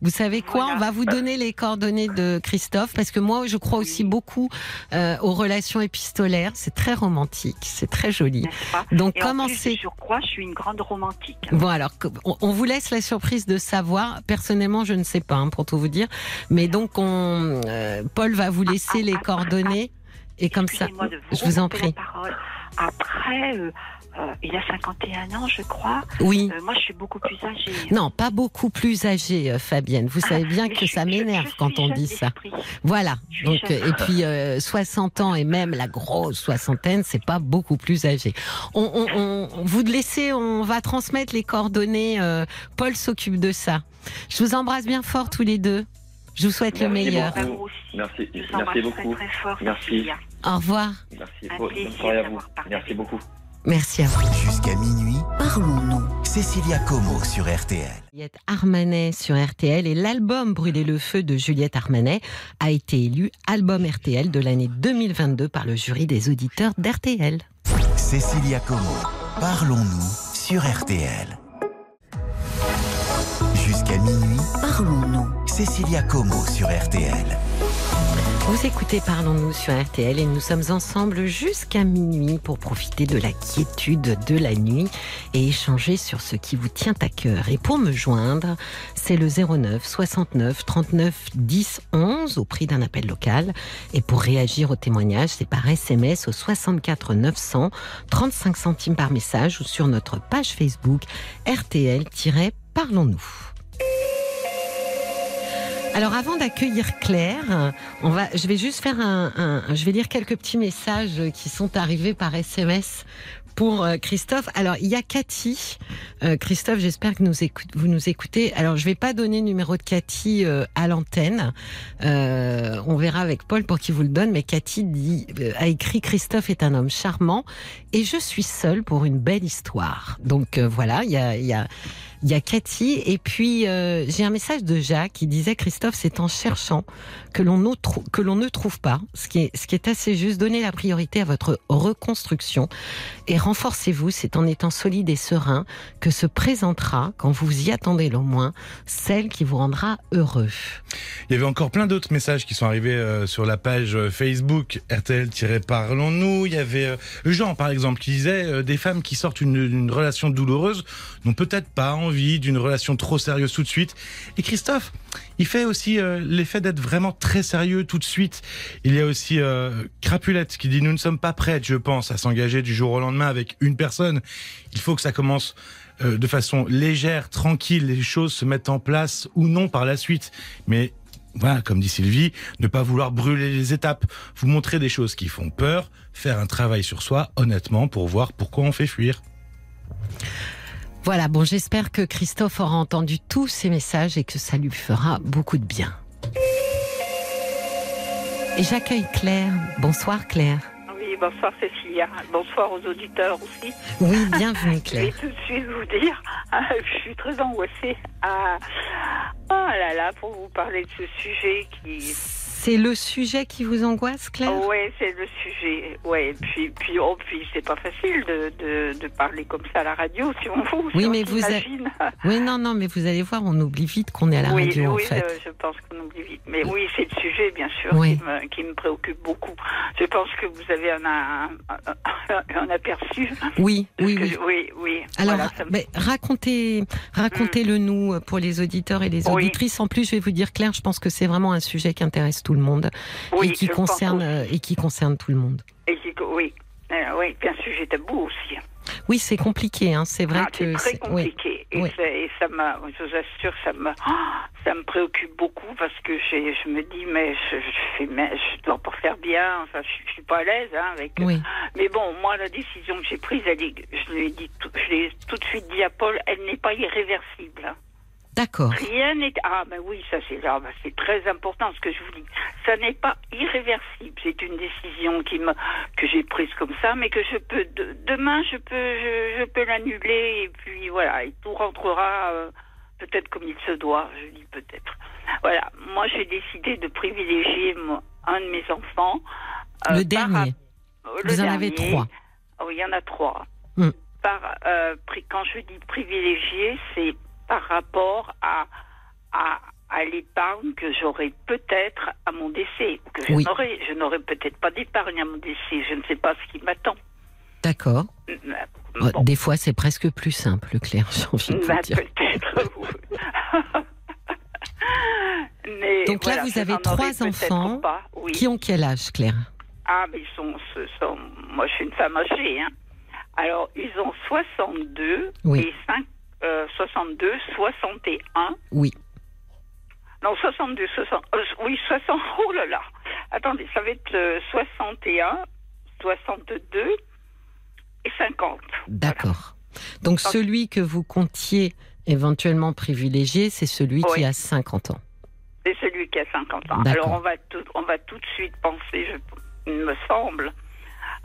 Vous savez quoi? Voilà. On va vous donner les coordonnées de Christophe parce que moi, je crois aussi beaucoup euh, aux relations épistolaires. C'est très romantique, c'est très joli. Donc, Et en plus, commencez. je crois, je suis une grande romantique. Bon alors, on, vous laisse la surprise de savoir. Personnellement, je ne sais pas, hein, pour tout vous dire. Mais donc, on, euh, Paul va vous laisser Ah, les ah, coordonnées et comme ça, je vous en prie. Après, euh, euh, il a 51 ans, je crois. Oui. Euh, moi, je suis beaucoup plus âgée. Non, pas beaucoup plus âgée, euh, Fabienne. Vous savez bien Ah, que je ça m'énerve quand on dit ça. Voilà. Donc, jeune. euh, et puis euh, 60 ans et même la grosse soixantaine, c'est pas beaucoup plus âgé. On, on, vous laissez, on va transmettre les coordonnées. euh, Paul s'occupe de ça. Je vous embrasse bien fort tous les deux. Je vous souhaite le meilleur. beaucoup. Merci, Je vous merci embrasse beaucoup. Très, très fort, Merci. Au revoir. Merci. Un Bonne plaisir soirée à vous. d'avoir parlé. Merci beaucoup. Merci à vous. Jusqu'à minuit, Parlons-nous. Cécilia Como sur RTL. Juliette Armanet sur RTL et l'album Brûler le feu de Juliette Armanet a été élu album RTL de l'année 2022 par le jury des auditeurs d'RTL. Cécilia Como, parlons-nous sur RTL. Jusqu'à minuit, Parlons-nous. Cécilia Como sur RTL. Vous écoutez Parlons-nous sur RTL et nous sommes ensemble jusqu'à minuit pour profiter de la quiétude de la nuit et échanger sur ce qui vous tient à cœur. Et pour me joindre, c'est le 09 69 39 10 11 au prix d'un appel local. Et pour réagir au témoignage, c'est par SMS au 64 900 35 centimes par message ou sur notre page Facebook RTL-Parlons-nous. Alors avant d'accueillir Claire, on va, je vais juste faire un, un- je vais lire quelques petits messages qui sont arrivés par SMS pour euh, Christophe. Alors il y a Cathy. Euh, Christophe, j'espère que nous écoute- vous nous écoutez. Alors je vais pas donner le numéro de Cathy euh, à l'antenne. Euh, on verra avec Paul pour qu'il vous le donne. Mais Cathy dit, euh, a écrit Christophe est un homme charmant et je suis seule pour une belle histoire. Donc euh, voilà, il y a, il y a il y a Cathy et puis euh, j'ai un message de Jacques qui disait Christophe, c'est en cherchant que l'on ne, trouve pas, ce qui, est, ce qui est assez juste, donner la priorité à votre reconstruction et renforcez-vous, c'est en étant solide et serein que se présentera, quand vous y attendez le moins, celle qui vous rendra heureux. Il y avait encore plein d'autres messages qui sont arrivés euh, sur la page euh, Facebook RTL-Parlons-nous. Il y avait Jean, par exemple, qui disait des femmes qui sortent une, une relation douloureuse n'ont peut-être pas d'une relation trop sérieuse tout de suite. Et Christophe, il fait aussi euh, l'effet d'être vraiment très sérieux tout de suite. Il y a aussi euh, Crapulette qui dit nous ne sommes pas prêts, je pense, à s'engager du jour au lendemain avec une personne. Il faut que ça commence euh, de façon légère, tranquille, les choses se mettent en place ou non par la suite. Mais voilà, comme dit Sylvie, ne pas vouloir brûler les étapes, vous montrer des choses qui font peur, faire un travail sur soi honnêtement pour voir pourquoi on fait fuir. Voilà, bon, j'espère que Christophe aura entendu tous ces messages et que ça lui fera beaucoup de bien. Et j'accueille Claire. Bonsoir Claire. Oui, bonsoir Cécilia. Bonsoir aux auditeurs aussi. Oui, bienvenue Je vais Claire. tout de suite vous dire, ah, je suis très angoissée. Ah, oh là là, pour vous parler de ce sujet qui... C'est le sujet qui vous angoisse Claire? Ouais, c'est le sujet. Ouais, puis puis oh, puis c'est pas facile de, de, de parler comme ça à la radio si on vous. Oui, si on mais vous a-. Oui, non, non, mais vous allez voir, on oublie vite qu'on est à la oui, radio oui, en fait. je, je pense qu'on oublie vite. Mais oui, c'est le sujet, bien sûr, Oui. qui, me, qui me préoccupe beaucoup. Je pense que vous avez un, un, un- un aperçu. Oui, oui, que oui. oui, oui. Alors, Voilà, me- mais racontez, racontez-le nous euh, pour les auditeurs et les Oui. auditrices. En plus, je vais vous dire, Claire, je pense que c'est vraiment un sujet qui intéresse tout le monde oui, et qui pense concerne euh, et qui concerne tout le monde. Et qui- oui, Euh, oui, puis un sujet tabou aussi. Oui, c'est compliqué. Hein. C'est vrai Ah, que c'est très c'est- oui. compliqué. Et, oui. c'est- et ça m'a, je vous assure, ça me, ah, ça me préoccupe beaucoup parce que je me dis, mais je, je fais, mais je dois pas faire bien. Enfin, je, je suis pas à l'aise hein, avec. Oui, Mais bon, moi, la décision que j'ai prise, elle est, je l'ai dit, tout, je l'ai tout de suite dit à Paul, elle n'est pas irréversible. D'accord. Rien n'est. Ah, ben oui, ça c'est ah, ben, c'est très important ce que je vous dis. Ça n'est pas irréversible. C'est une décision qui me que j'ai prise comme ça, mais que je peux de- demain je peux je, je peux l'annuler et puis voilà et tout rentrera euh, peut-être comme il se doit. Je dis peut-être. Voilà. Moi, j'ai décidé de privilégier moi, un de mes enfants. euh, Le dernier. euh, le Vous en avez trois. Oh, il y en a trois. Hmm. Par, euh, pri- quand je dis privilégié, c'est par rapport à, à, à l'épargne que j'aurai peut-être à mon décès. Que je Oui. n'aurai, je n'aurai peut-être pas d'épargne à mon décès. Je ne sais pas ce qui m'attend. D'accord. Euh, Oh, bon. Des fois, c'est presque plus simple, Claire. Bah, peut-être. Mais Donc là, vous avez trois enfants pas, oui. Qui ont quel âge, Claire? Ah, mais ils sont, ce sont. Moi, je suis une femme âgée. Hein. Alors, ils ont 62 Oui. et 5, euh, 62, 61. Oui. Non, 62, 60. euh, oui, 60. Oh là là. Attendez, ça va être euh, 61, 62 et 50. D'accord. Donc celui que vous comptiez éventuellement privilégier, c'est celui qui a 50 ans. C'est celui qui a 50 ans. Alors, on va, tout, on va tout de suite penser, je, il me semble.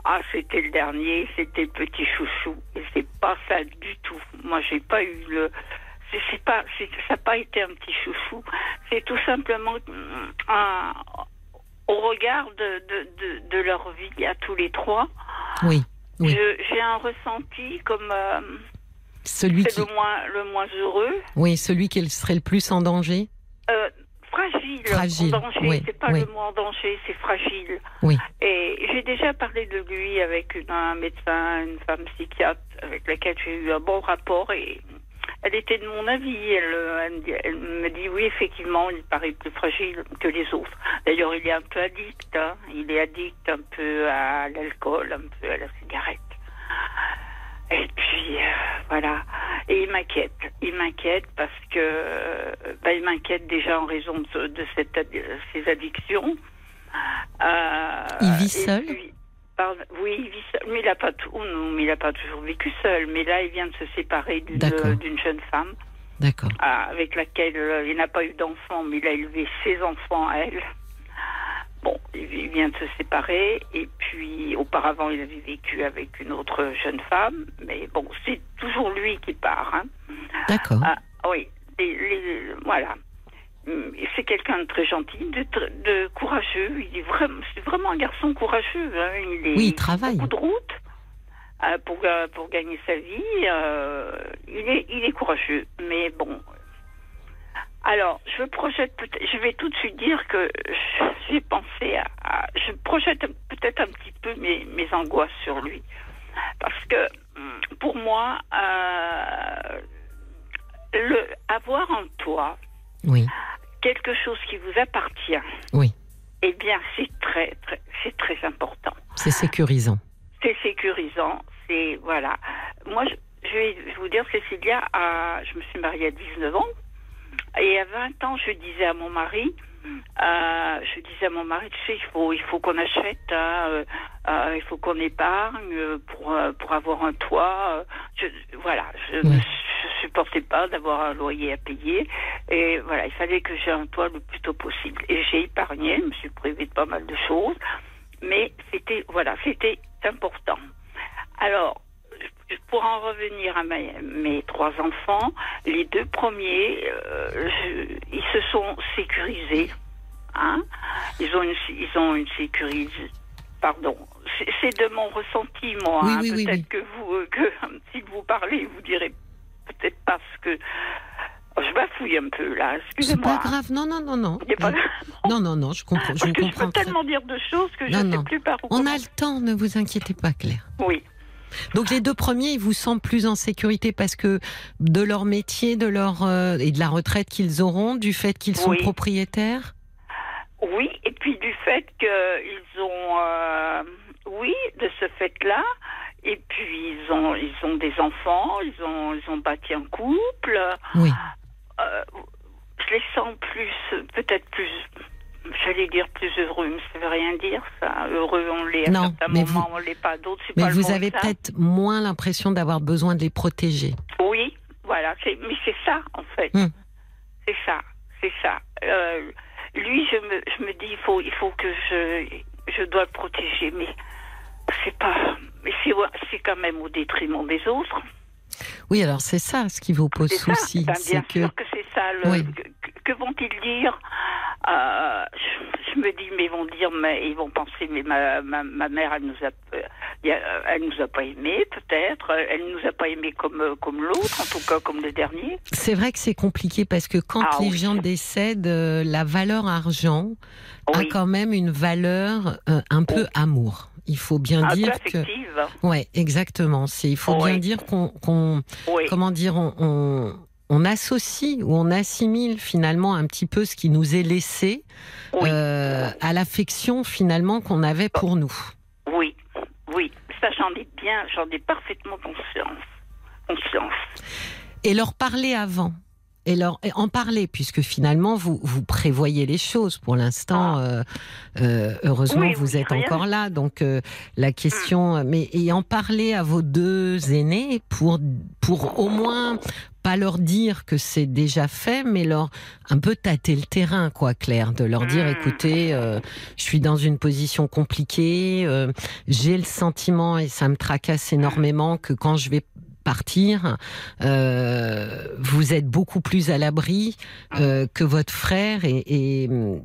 Ah, c'était le dernier, c'était le petit chouchou. Et c'est pas ça du tout. Moi, j'ai pas eu le. c'est- pas, ça n'a pas été un petit chouchou. C'est tout simplement un, au regard de, de, de, de leur vie à tous les trois. Oui. Oui. J'ai un ressenti comme euh, Celui c'est qui, le moins le moins heureux. oui, celui qui serait le plus en danger. Euh, fragile, Fragile, en danger. oui, c'est pas oui. le mot en danger, c'est fragile. Oui. Et j'ai déjà parlé de lui avec une- un médecin, une femme psychiatre avec laquelle j'ai eu un bon rapport et elle était de mon avis. Elle, elle me dit- elle me dit oui, effectivement, il paraît plus fragile que les autres. D'ailleurs, il est un peu addict. hein. Il est addict un peu à l'alcool, un peu à la cigarette. Et puis, euh, voilà. Et il m'inquiète. Il m'inquiète parce que, euh, ben, il m'inquiète déjà en raison de, de cette, ces addictions. Euh, Il vit seul puis, Oui, il vit seul. Mais il n'a pas, tout- non, mais il a pas toujours vécu seul. Mais là, il vient de se séparer d'une jeune femme D'accord. avec laquelle euh, il n'a pas eu d'enfant, mais il a élevé ses enfants à elle. Bon, il vient de se séparer, et puis auparavant il avait vécu avec une autre jeune femme, mais bon, c'est toujours lui qui part. Hein. D'accord. Ah, oui, les- les- voilà. Et C'est quelqu'un de très gentil, de, courageux. Il est vraiment, c'est vraiment un garçon courageux. hein. Il est Oui, il travaille. beaucoup de route euh, pour ga- pour gagner sa vie. euh, il est il est courageux, mais bon. Alors, je projette peut-être, je vais tout de suite dire que j'ai pensé à, à- je projette peut-être un petit peu mes, mes angoisses sur lui, parce que hum, pour moi, euh, le, avoir en toit Oui, quelque chose qui vous appartient, Oui. eh bien, c'est très, très, c'est très important. c'est sécurisant. C'est sécurisant. C'est voilà. Moi, je, je vais vous dire, Cécilia, à- je me suis mariée à 19 ans et à 20 ans, je disais à mon mari, euh, je disais à mon mari, tu sais, il faut, il faut qu'on achète, hein, euh, euh, il faut qu'on épargne pour euh, pour avoir un toit. je- voilà, je ne supportais pas d'avoir un loyer à payer et voilà, il fallait que j'ai un toit le plus tôt possible. Et j'ai épargné, je me suis privé de pas mal de choses, mais c'était voilà, c'était important. Alors, pour en revenir à ma- mes trois enfants, les deux premiers, euh, je- ils se sont sécurisés. Hein ils ont une, ils ont une sécurise. Pardon, c'est- c'est de mon ressenti, moi. Oui, hein. oui, peut-être oui. que vous, euh, que si vous parlez, vous direz peut-être pas ce que. Oh, je bafouille un peu là. C'est Excusez-moi. pas grave. Non, non, non, non. Pas grave. Non, non, non, je comprends. Je Parce que je peux très tellement dire de choses que je Non, ne sais plus par où. On a le temps, ne vous inquiétez pas, Claire. Oui. Donc les deux premiers, ils vous semblent plus en sécurité parce que de leur métier, de leur euh, et de la retraite qu'ils auront, du fait qu'ils sont Oui. propriétaires? Oui, et puis du fait qu'ils ont, euh, oui, de ce fait-là, et puis ils ont, ils ont des enfants, ils ont, ils ont bâti un couple. Oui. Euh, je les sens plus, peut-être plus, j'allais dire plus heureux, mais ça veut rien dire ça. Heureux, on l'est à Non, certains mais moments, vous- on l'est pas à d'autres. c'est Mais pas le vous avez peut-être moins l'impression d'avoir besoin de les protéger. Oui, voilà, c'est, mais c'est ça en fait. Hmm. C'est ça, c'est ça. Euh, lui, je me, je me dis, il faut, il faut que je, je dois le protéger, mais c'est pas, mais c'est, c'est quand même au détriment des autres. Oui, alors c'est ça ce qui vous pose C'est ça. souci, Ben, c'est bien que sûr que c'est ça. Le, Oui. que, que vont-ils dire? Euh, je, me dis, mais ils vont dire, mais ils vont penser, mais ma, ma, ma mère, elle nous a, euh, elle nous a pas aimés, peut-être. Elle nous a pas aimés comme, euh, comme l'autre, en tout cas comme le dernier. c'est vrai que c'est compliqué parce que quand Ah les oui. gens décèdent, la valeur argent a quand même une valeur euh, un peu amour. Il faut bien peu dire que ouais, exactement. C'est il faut bien dire qu'on Oui. comment dire, on, on, on associe ou on assimile finalement un petit peu ce qui nous est laissé Oui. euh, à l'affection finalement qu'on avait pour nous. Oui, oui, ça j'en ai bien, j'en ai parfaitement conscience. Conscience. Et leur parler avant. Et leur et en parler, puisque finalement vous vous prévoyez les choses. Pour l'instant, euh, euh, heureusement Ah. Oui, vous êtes rien. encore là. Donc euh, la question, mais et en parler à vos deux aînés pour pour au moins pas leur dire que c'est déjà fait, mais leur un peu tâter le terrain, quoi, Claire, de leur dire, Mm. écoutez, euh, je suis dans une position compliquée, euh, j'ai le sentiment et ça me tracasse énormément que quand je vais partir, euh, vous êtes beaucoup plus à l'abri euh, que votre frère et, et hum,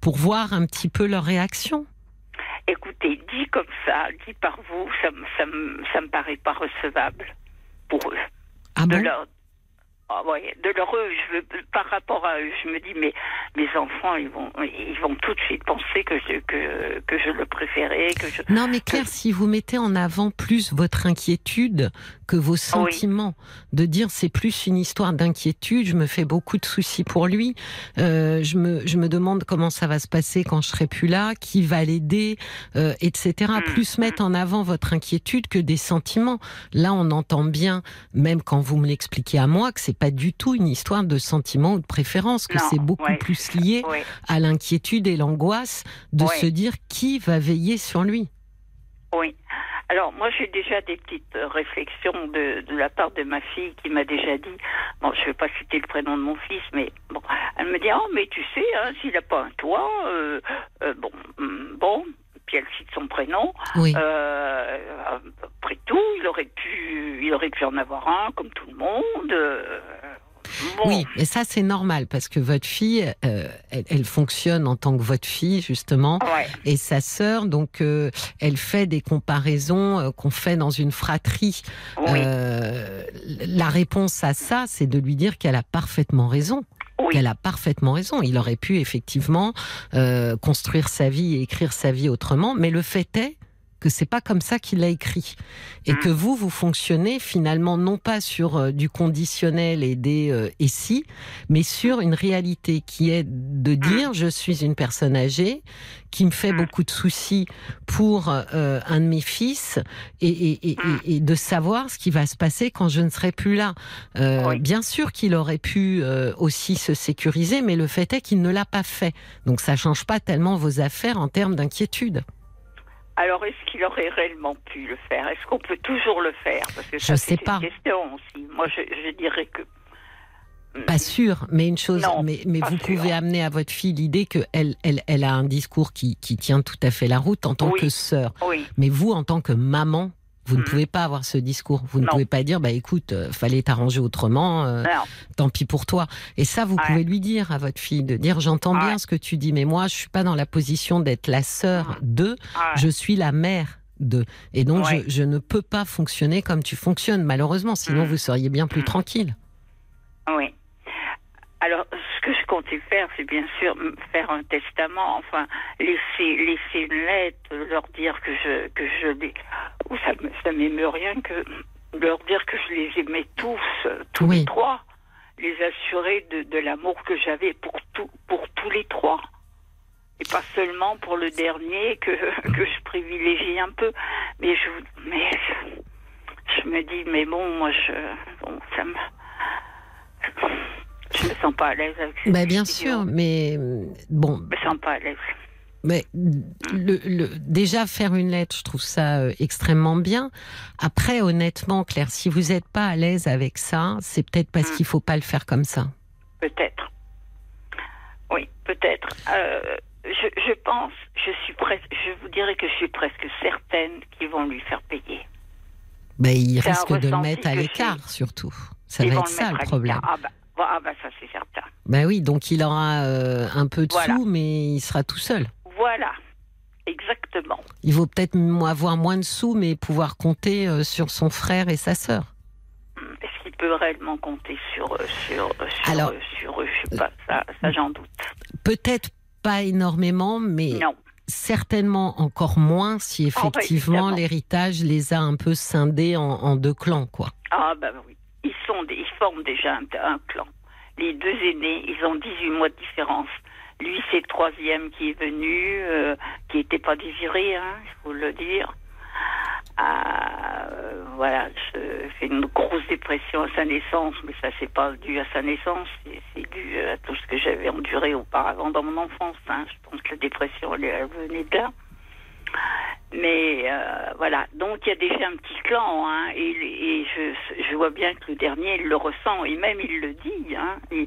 pour voir un petit peu leur réaction. Écoutez, dit comme ça, dit par vous, ça, me- ça, me- ça me paraît pas recevable pour eux. Ah de bon? leur, ah ouais, de leur eux, je par rapport à eux, je me dis, mais mes enfants, ils vont, ils vont tout de suite penser que je, que, que je le préférais, que je. Non, mais Claire, si vous mettez en avant plus votre inquiétude que vos sentiments, de dire c'est plus une histoire d'inquiétude, je me fais beaucoup de soucis pour lui, euh, je, me, je me demande comment ça va se passer quand je serai plus là, qui va l'aider, euh, etc. Mm. Plus mettre en avant votre inquiétude que des sentiments. Là, on entend bien, même quand vous me l'expliquez à moi, que c'est pas du tout une histoire de sentiments ou de préférence, que c'est beaucoup ouais. plus lié à l'inquiétude et l'angoisse de Ouais. se dire qui va veiller sur lui. oui. Alors, moi, j'ai déjà des petites euh, réflexions de, de la part de ma fille qui m'a déjà dit, bon, je vais pas citer le prénom de mon fils, mais bon, elle me dit, oh, mais tu sais, hein, s'il n'a pas un toit, euh, euh, bon, hum, bon, puis elle cite son prénom, Oui. euh, après tout, il aurait pu, il aurait pu en avoir un, comme tout le monde. Bon. Oui, et ça c'est normal parce que votre fille, euh, elle, elle fonctionne en tant que votre fille justement, Ouais, et sa sœur, donc euh, elle fait des comparaisons euh, qu'on fait dans une fratrie. oui, la réponse à ça, c'est de lui dire qu'elle a parfaitement raison. oui, Qu'elle a parfaitement raison. Il aurait pu effectivement euh, construire sa vie et écrire sa vie autrement, mais le fait est que c'est pas comme ça qu'il l'a écrit et Mm. que vous vous fonctionnez finalement non pas sur euh, du conditionnel et des euh, et si, mais sur une réalité qui est de dire je suis une personne âgée qui me fait Mm. beaucoup de soucis pour euh, un de mes fils et, et, et, Mm. et- et de savoir ce qui va se passer quand je ne serai plus là. Euh, Oui. Bien sûr qu'il aurait pu euh, aussi se sécuriser, mais le fait est qu'il ne l'a pas fait. Donc ça change pas tellement vos affaires en termes d'inquiétude. Alors, est-ce qu'il aurait réellement pu le faire? Est-ce qu'on peut toujours le faire? Parce que Je ça, sais c'est pas. une question aussi. Moi, je, je dirais que. Pas sûr, mais une chose, Non, mais, vous sûr. pouvez amener à votre fille l'idée que elle, elle, elle a un discours qui, qui tient tout à fait la route en tant Oui. que sœur. Oui, Mais vous, en tant que maman, vous ne Mhm. pouvez pas avoir ce discours. Vous ne Non. pouvez pas dire, bah écoute, euh, fallait t'arranger autrement. euh, tant pis pour toi. Et ça, vous Ouais. pouvez lui dire à votre fille, de dire, j'entends bien ce que tu dis, mais moi, je suis pas dans la position d'être la sœur de, je suis la mère de. Et donc, je, je ne peux pas fonctionner comme tu fonctionnes, malheureusement, sinon Mhm. vous seriez bien plus Mhm. tranquille. Oui. Alors, ce que je comptais faire, c'est bien sûr faire un testament, enfin, laisser, laisser une lettre, leur dire que je, que je les, ça, me- ça m'émeut rien que leur dire que je les aimais tous, tous Oui. les trois, les assurer de, de l'amour que j'avais pour tout, pour tous les trois. Et pas seulement pour le dernier que, que je privilégie un peu. Mais je, mais je me dis, mais bon, moi, je, bon, ça me, je me sens pas à l'aise avec cette Bah, bien sûr, mais euh, bon, Je me sens pas à l'aise. mais le, le- déjà faire une lettre, je trouve ça euh, extrêmement bien. Après, honnêtement, Claire, si vous n'êtes pas à l'aise avec ça, c'est peut-être parce Mm. qu'il faut pas le faire comme ça. Peut-être. Oui, peut-être. Euh, je, je pense, je suis presque, je vous dirais que je suis presque certaine qu'ils vont lui faire payer. Ben, il risque de le mettre à l'écart, surtout. Ça Ils va être ça le problème. Ah bah, bah, ah bah, ça c'est certain. Ben oui, donc il aura euh, un peu de Voilà. sous, mais il sera tout seul. Voilà, exactement. Il vaut peut-être avoir moins de sous, mais pouvoir compter euh, sur son frère et sa sœur. Est-ce qu'il peut réellement compter sur euh, sur euh, sur, Alors, sur eux? Je sais pas, ça, ça j'en doute. Peut-être pas énormément, mais Non. certainement encore moins si Ah, bah, effectivement l'héritage les a un peu scindés en, en deux clans, quoi. Ah bah oui, ils sont, ils forment déjà un, un clan. Les deux aînés, ils ont 18 mois de différence. Lui, c'est le troisième qui est venu, euh, qui n'était pas désiré, hein, il faut le dire. Ah, voilà, je fais une grosse dépression à sa naissance, mais ça c'est pas dû à sa naissance, c'est dû à tout ce que j'avais enduré auparavant dans mon enfance. hein. Je pense que la dépression, elle, elle venait de là. Mais euh, voilà, donc il y a déjà un petit clan, hein, et, et je, je vois bien que le dernier, il le ressent, et même il le dit. Hein, et,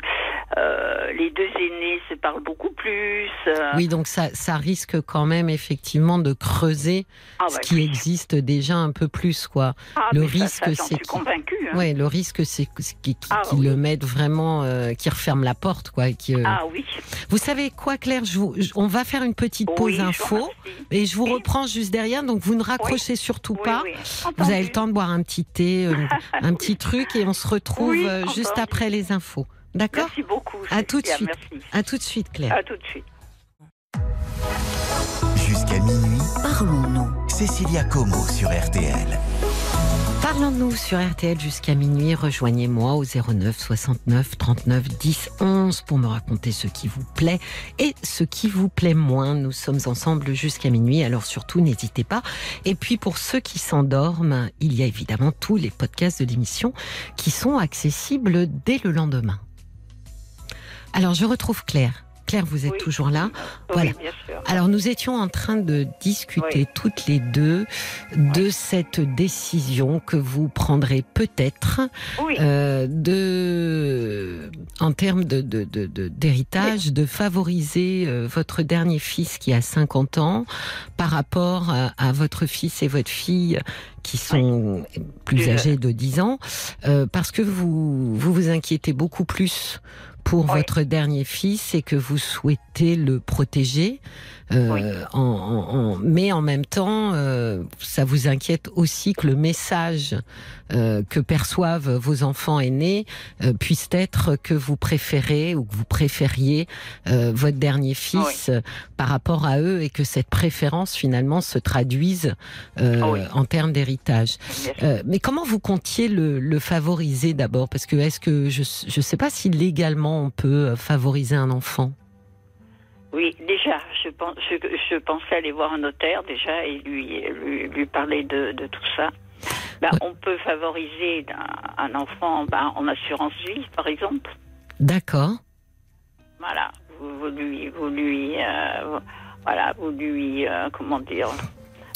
euh, les deux aînés se parlent beaucoup plus. euh, Oui, donc ça, ça risque quand même effectivement de creuser ah, ce bah qui oui. existe déjà un peu plus, quoi. Ah, le ça, risque, ça, convaincue. hein. Ouais, le risque, c'est qu- qu'il Ah, oui. le mette vraiment, euh, qu'il referme la porte, quoi. Ah oui. Vous savez quoi, Claire je vous- je- On va faire une petite pause oui, info et je vous Oui. reprends juste derrière. Donc vous ne raccrochez surtout Oui, pas. oui, Vous avez le temps de boire un petit thé, euh, un petit truc, et on se retrouve Oui, euh, juste entendu. après les infos. D'accord Merci beaucoup. À tout de suite. Merci. À tout de suite, Claire. À tout de suite. Jusqu'à minuit, Parlons-nous. Cécilia Como sur RTL. Parlons-nous sur RTL jusqu'à minuit. Rejoignez-moi au 09 69 39 10 11 pour me raconter ce qui vous plaît et ce qui vous plaît moins. Nous sommes ensemble jusqu'à minuit, alors surtout n'hésitez pas. Et puis pour ceux qui s'endorment, il y a évidemment tous les podcasts de l'émission qui sont accessibles dès le lendemain. Alors je retrouve Claire. Claire, vous êtes Oui. toujours là. Oui, Voilà. bien sûr. Alors nous étions en train de discuter Oui. toutes les deux de cette décision que vous prendrez peut-être euh, de, en termes de, de- de- d'héritage, de favoriser euh, votre dernier fils qui a 50 ans par rapport à, à votre fils et votre fille qui sont plus Plus âgés de 10 ans, euh, parce que vous, vous vous inquiétez beaucoup plus pour Oui. votre dernier fils et que vous souhaitez le protéger. Euh, Oui. en, en- en- mais en même temps, euh, ça vous inquiète aussi que le message euh, que perçoivent vos enfants aînés euh, puisse être que vous préférez ou que vous préfériez euh, votre dernier fils par rapport à eux et que cette préférence finalement se traduise euh, Oui. en termes d'héritage. Euh, mais comment vous comptiez le, le favoriser d'abord? Parce que est-ce que je ne sais pas si légalement on peut favoriser un enfant. Oui, déjà, je, pense, je, je pensais aller voir un notaire déjà et lui, lui, lui parler de, de tout ça. Ben, Ouais. On peut favoriser un, un enfant ben, en assurance vie, par exemple. D'accord. Voilà, vous, vous lui, vous lui, euh, voilà, vous lui, euh, comment dire,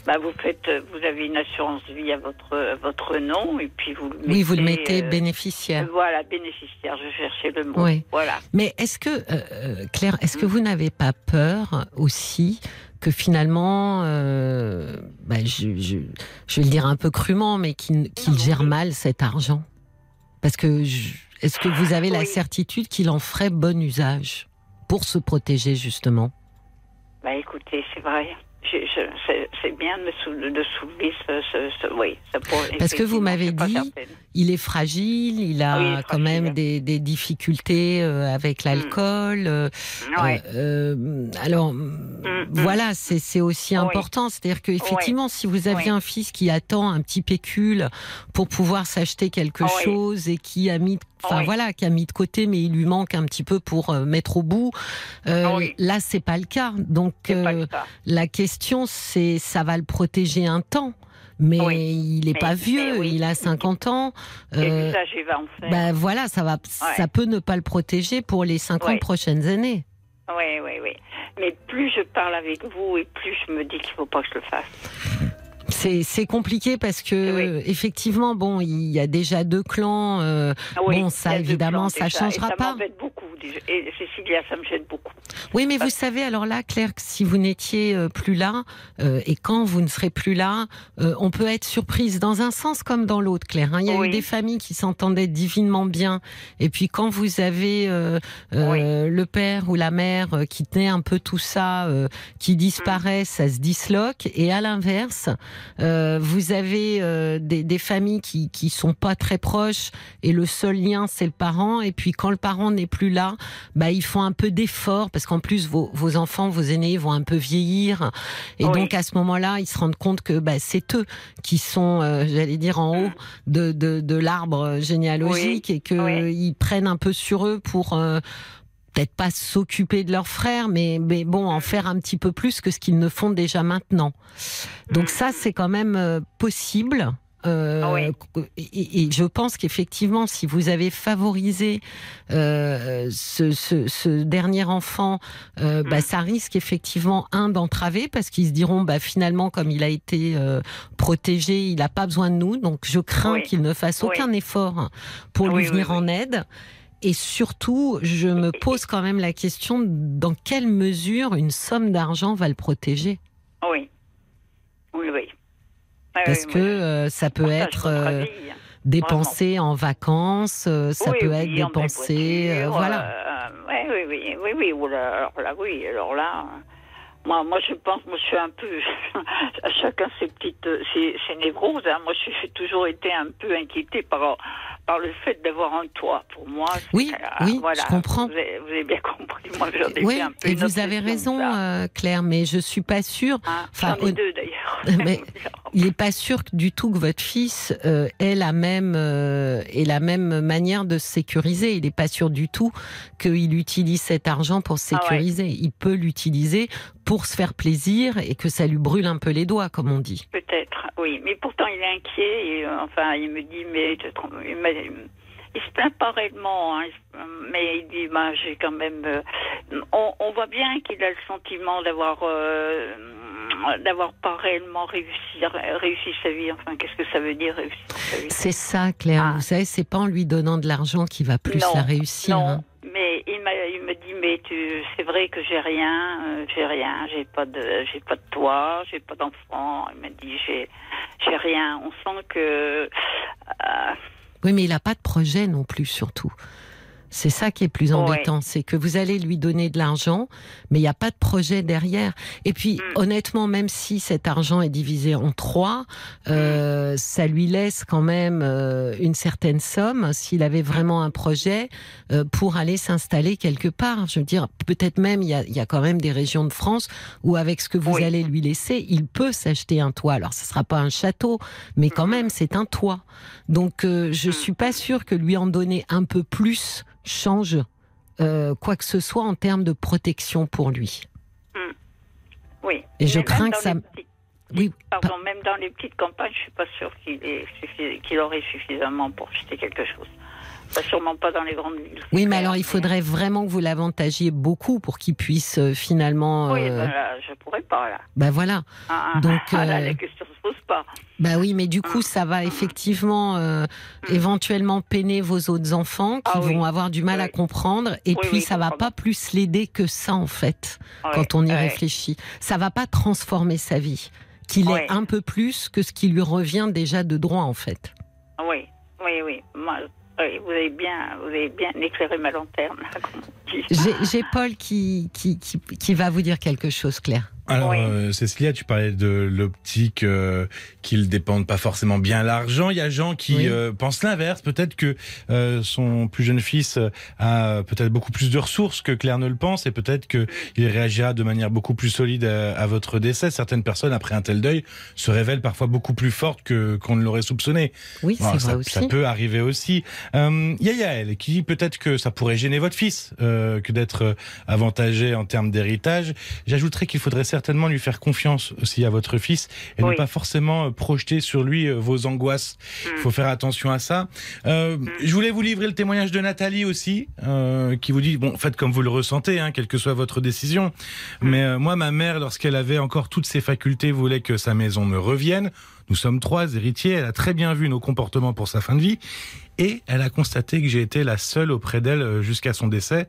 bah vous faites, vous avez une assurance vie à votre votre nom et puis vous le mettez. Oui, vous le mettez euh, bénéficiaire. Voilà, bénéficiaire. Je cherchais le mot. Oui. Voilà. Mais est-ce que, euh, euh, Claire, est-ce Mm. que vous n'avez pas peur aussi que finalement, euh, bah, je, je, je vais le dire un peu crûment, mais qu'il Non, gère mal cet argent? Parce que est-ce que vous avez la certitude qu'il en ferait bon usage pour se protéger justement? Bah écoutez, c'est vrai. C'est, bien de, sou- de soulever ce, ce, ce- oui. Ça Parce que vous m'avez dit-. Il est fragile, il a Oui, il est quand fragile. même des, des difficultés euh, avec l'alcool. euh, Ouais. euh, euh, alors, mm. voilà, c'est aussi Oui. important. C'est-à-dire que effectivement, si vous aviez un fils qui attend un petit pécule pour pouvoir s'acheter quelque chose et qui a mis, enfin Oui. voilà, qui a mis de côté, mais il lui manque un petit peu pour euh, mettre au bout. euh, Oui. Là, c'est pas le cas. Donc, euh, cas. la question, c'est, ça va le protéger un temps. Mais Oui. il est Mais- pas vieux, oui. il a 50 ans. Euh, usage il va en faire ben voilà, ça va, ça peut ne pas le protéger pour les 50 Ouais. prochaines années. Oui, oui, oui. Mais plus je parle avec vous et plus je me dis qu'il faut pas que je le fasse. C'est c'est compliqué parce que Oui. effectivement, bon, il y a déjà deux clans. euh, Ah oui, Bon, ça, évidemment, ça déjà, changera et ça pas. m'embête beaucoup. Et Cécilia, ça me gêne beaucoup. Oui, mais vous savez, alors là, Claire, que si vous n'étiez euh, plus là, euh, et quand vous ne serez plus là, euh, on peut être surprise dans un sens comme dans l'autre, Claire. hein. Il y a Oui. eu des familles qui s'entendaient divinement bien, et puis quand vous avez euh, euh, le père ou la mère qui tenait un peu tout ça, euh, qui disparaît, ça se disloque, et à l'inverse, euh, vous avez euh, des, des familles qui qui sont pas très proches, et le seul lien c'est le parent, et puis quand le parent n'est plus là, bah ils font un peu d'effort parce qu'en plus vos, vos enfants, vos aînés vont un peu vieillir et Oui. donc à ce moment-là, ils se rendent compte que bah, c'est eux qui sont, euh, j'allais dire, en haut de, de, de l'arbre généalogique et que Oui. ils prennent un peu sur eux pour euh, peut-être pas s'occuper de leurs frères, mais, mais bon, en faire un petit peu plus que ce qu'ils ne font déjà maintenant. Donc ça, c'est quand même euh, possible. Euh, Ah Oui. et, et je pense qu'effectivement, si vous avez favorisé euh, ce, ce, ce dernier enfant, euh, bah, Mm. ça risque effectivement un d'entraver parce qu'ils se diront, bah, finalement, comme il a été protégé, il n'a pas besoin de nous, donc je crains Oui. qu'il ne fasse Oui. aucun effort pour lui venir en aide. Et surtout, je me pose quand même la question dans quelle mesure une somme d'argent va le protéger? Oui. Oui, oui. Ah Parce oui, que euh, ça peut partage être euh, dépensé en vacances, euh, ça Oui, peut oui, être en dépensé, voilà. oui, oui, oui, oui, alors là, oui, alors là, moi, moi, je pense, moi, je suis un peu, à chacun ses petites, ses, ses névroses. Hein. Moi, j'ai toujours été un peu inquiétée par, par le fait d'avoir un toit. Pour moi, Oui, euh, oui, voilà, je comprends. Vous avez, vous avez bien compris. Moi, j'en ai Oui, fait un peu et une vous avez raison, euh, Claire, mais je suis pas sûre. Hein, enfin, J'en ai deux d'ailleurs. Mais- Il n'est pas sûr du tout que votre fils euh, ait la même euh, ait la même manière de se sécuriser. Il n'est pas sûr du tout qu'il utilise cet argent pour se Ah ouais. sécuriser. Il peut l'utiliser pour se faire plaisir et que ça lui brûle un peu les doigts, comme on dit. Peut-être, oui. Mais pourtant, il est inquiet. Et, euh, enfin, il me dit, mais je trompe- il, se plaint pas réellement, hein, mais il dit, bah, j'ai quand même. euh, on, on voit bien qu'il a le sentiment d'avoir, euh, d'avoir pas réellement réussi, réussi sa vie. Enfin, qu'est-ce que ça veut dire réussir sa vie? C'est ça, Claire. Ah. Vous savez, c'est pas en lui donnant de l'argent qu'il va plus Non, la réussir. Non, hein. mais il, m'a, il me dit, mais tu, c'est vrai que j'ai rien, euh, j'ai rien, j'ai pas de, j'ai pas de toit, j'ai pas d'enfant. Il m'a dit, j'ai, j'ai rien. On sent que, euh, Oui, mais il n'a pas de projet non plus, surtout. C'est ça qui est plus Ouais. embêtant, c'est que vous allez lui donner de l'argent, mais il n'y a pas de projet derrière. Et puis, Mm. honnêtement, même si cet argent est divisé en trois, euh, ça lui laisse quand même euh, une certaine somme, s'il avait vraiment un projet, euh, pour aller s'installer quelque part. Je veux dire, peut-être même, il y a, y a quand même des régions de France où, avec ce que vous Oui. allez lui laisser, il peut s'acheter un toit. Alors, ce sera pas un château, mais quand Mhm. même, c'est un toit. Donc, euh, je Mm. suis pas sûre que lui en donner un peu plus change euh, quoi que ce soit en termes de protection pour lui. Oui. Et je Mais crains que ça- petites- Oui, Pardon, même dans les petites campagnes, je suis pas sûre qu'il aurait suffisamment pour acheter quelque chose. Pas sûrement pas dans les grandes villes. Oui, mais alors il faudrait vraiment que vous l'avantagiez beaucoup pour qu'il puisse euh, finalement. Oui, euh, ben là, je pourrais pas là. bah voilà. Ah, ah, Donc, ah, là, euh, la question pose pas. Bah oui, mais du coup, Mm. ça va effectivement euh, Mm. éventuellement peiner vos autres enfants qui Ah oui. vont avoir du mal à comprendre. Et Oui, puis, ça va pas plus l'aider que ça en fait quand on y réfléchit. Ça va pas transformer sa vie. Qu'il ait Ouais. un peu plus que ce qui lui revient déjà de droit en fait. Oui, oui, oui. Moi, oui, vous avez bien, vous avez bien éclairé ma lanterne. J'ai j'ai Paul qui, qui, qui, qui va vous dire quelque chose, Claire. Alors, Oui. euh, Cécilia, tu parlais de l'optique euh, qu'ils dépendent pas forcément bien l'argent. Il y a gens qui Oui. euh, pensent l'inverse. Peut-être que euh, son plus jeune fils euh, a peut-être beaucoup plus de ressources que Claire ne le pense, et peut-être que il réagira de manière beaucoup plus solide à, à votre décès. Certaines personnes, après un tel deuil, se révèlent parfois beaucoup plus fortes que qu'on ne l'aurait soupçonné. Oui, Bon, c'est ça, vrai aussi. ça peut arriver aussi. Euh, Il y a Yael qui dit peut-être que ça pourrait gêner votre fils euh, que d'être euh, avantagé en termes d'héritage. J'ajouterais qu'il faudrait certainement lui faire confiance aussi à votre fils et ne pas forcément euh, projeter sur lui euh, vos angoisses. Il Mm. faut faire attention à ça. Euh, Je voulais vous livrer le témoignage de Nathalie aussi, euh, qui vous dit bon, faites comme vous le ressentez, hein, quelle que soit votre décision. Mais euh, moi, ma mère, lorsqu'elle avait encore toutes ses facultés, voulait que sa maison me revienne. Nous sommes trois héritiers. Elle a très bien vu nos comportements pour sa fin de vie. Et elle a constaté que j'ai été la seule auprès d'elle jusqu'à son décès.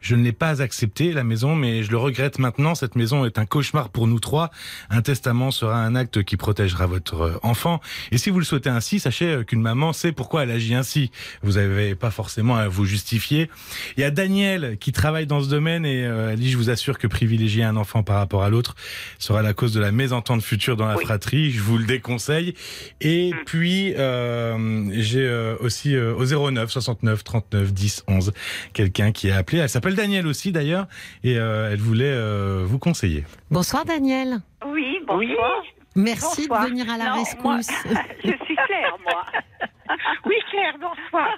Je ne l'ai pas accepté, la maison, mais je le regrette maintenant. Cette maison est un cauchemar pour nous trois. Un testament sera un acte qui protégera votre euh, enfant. Et si vous le souhaitez ainsi, sachez euh, qu'une maman sait pourquoi elle agit ainsi. Vous n'avez pas forcément à vous justifier. Il y a Daniel qui travaille dans ce domaine et euh, elle dit, je vous assure que privilégier un enfant par rapport à l'autre sera la cause de la mésentente future dans la Oui. fratrie. Je vous le déconseille. Et Mm. puis, euh, j'ai euh, aussi euh, au 09 69 39 10 11 quelqu'un qui a appelé. Elle s'appelle Daniel aussi d'ailleurs et euh, elle voulait euh, vous conseiller. Bonsoir Daniel. Oui, bonsoir. Merci Bonsoir. de venir à la Non, rescousse. moi, je suis Claire, moi. Oui, Claire, bonsoir.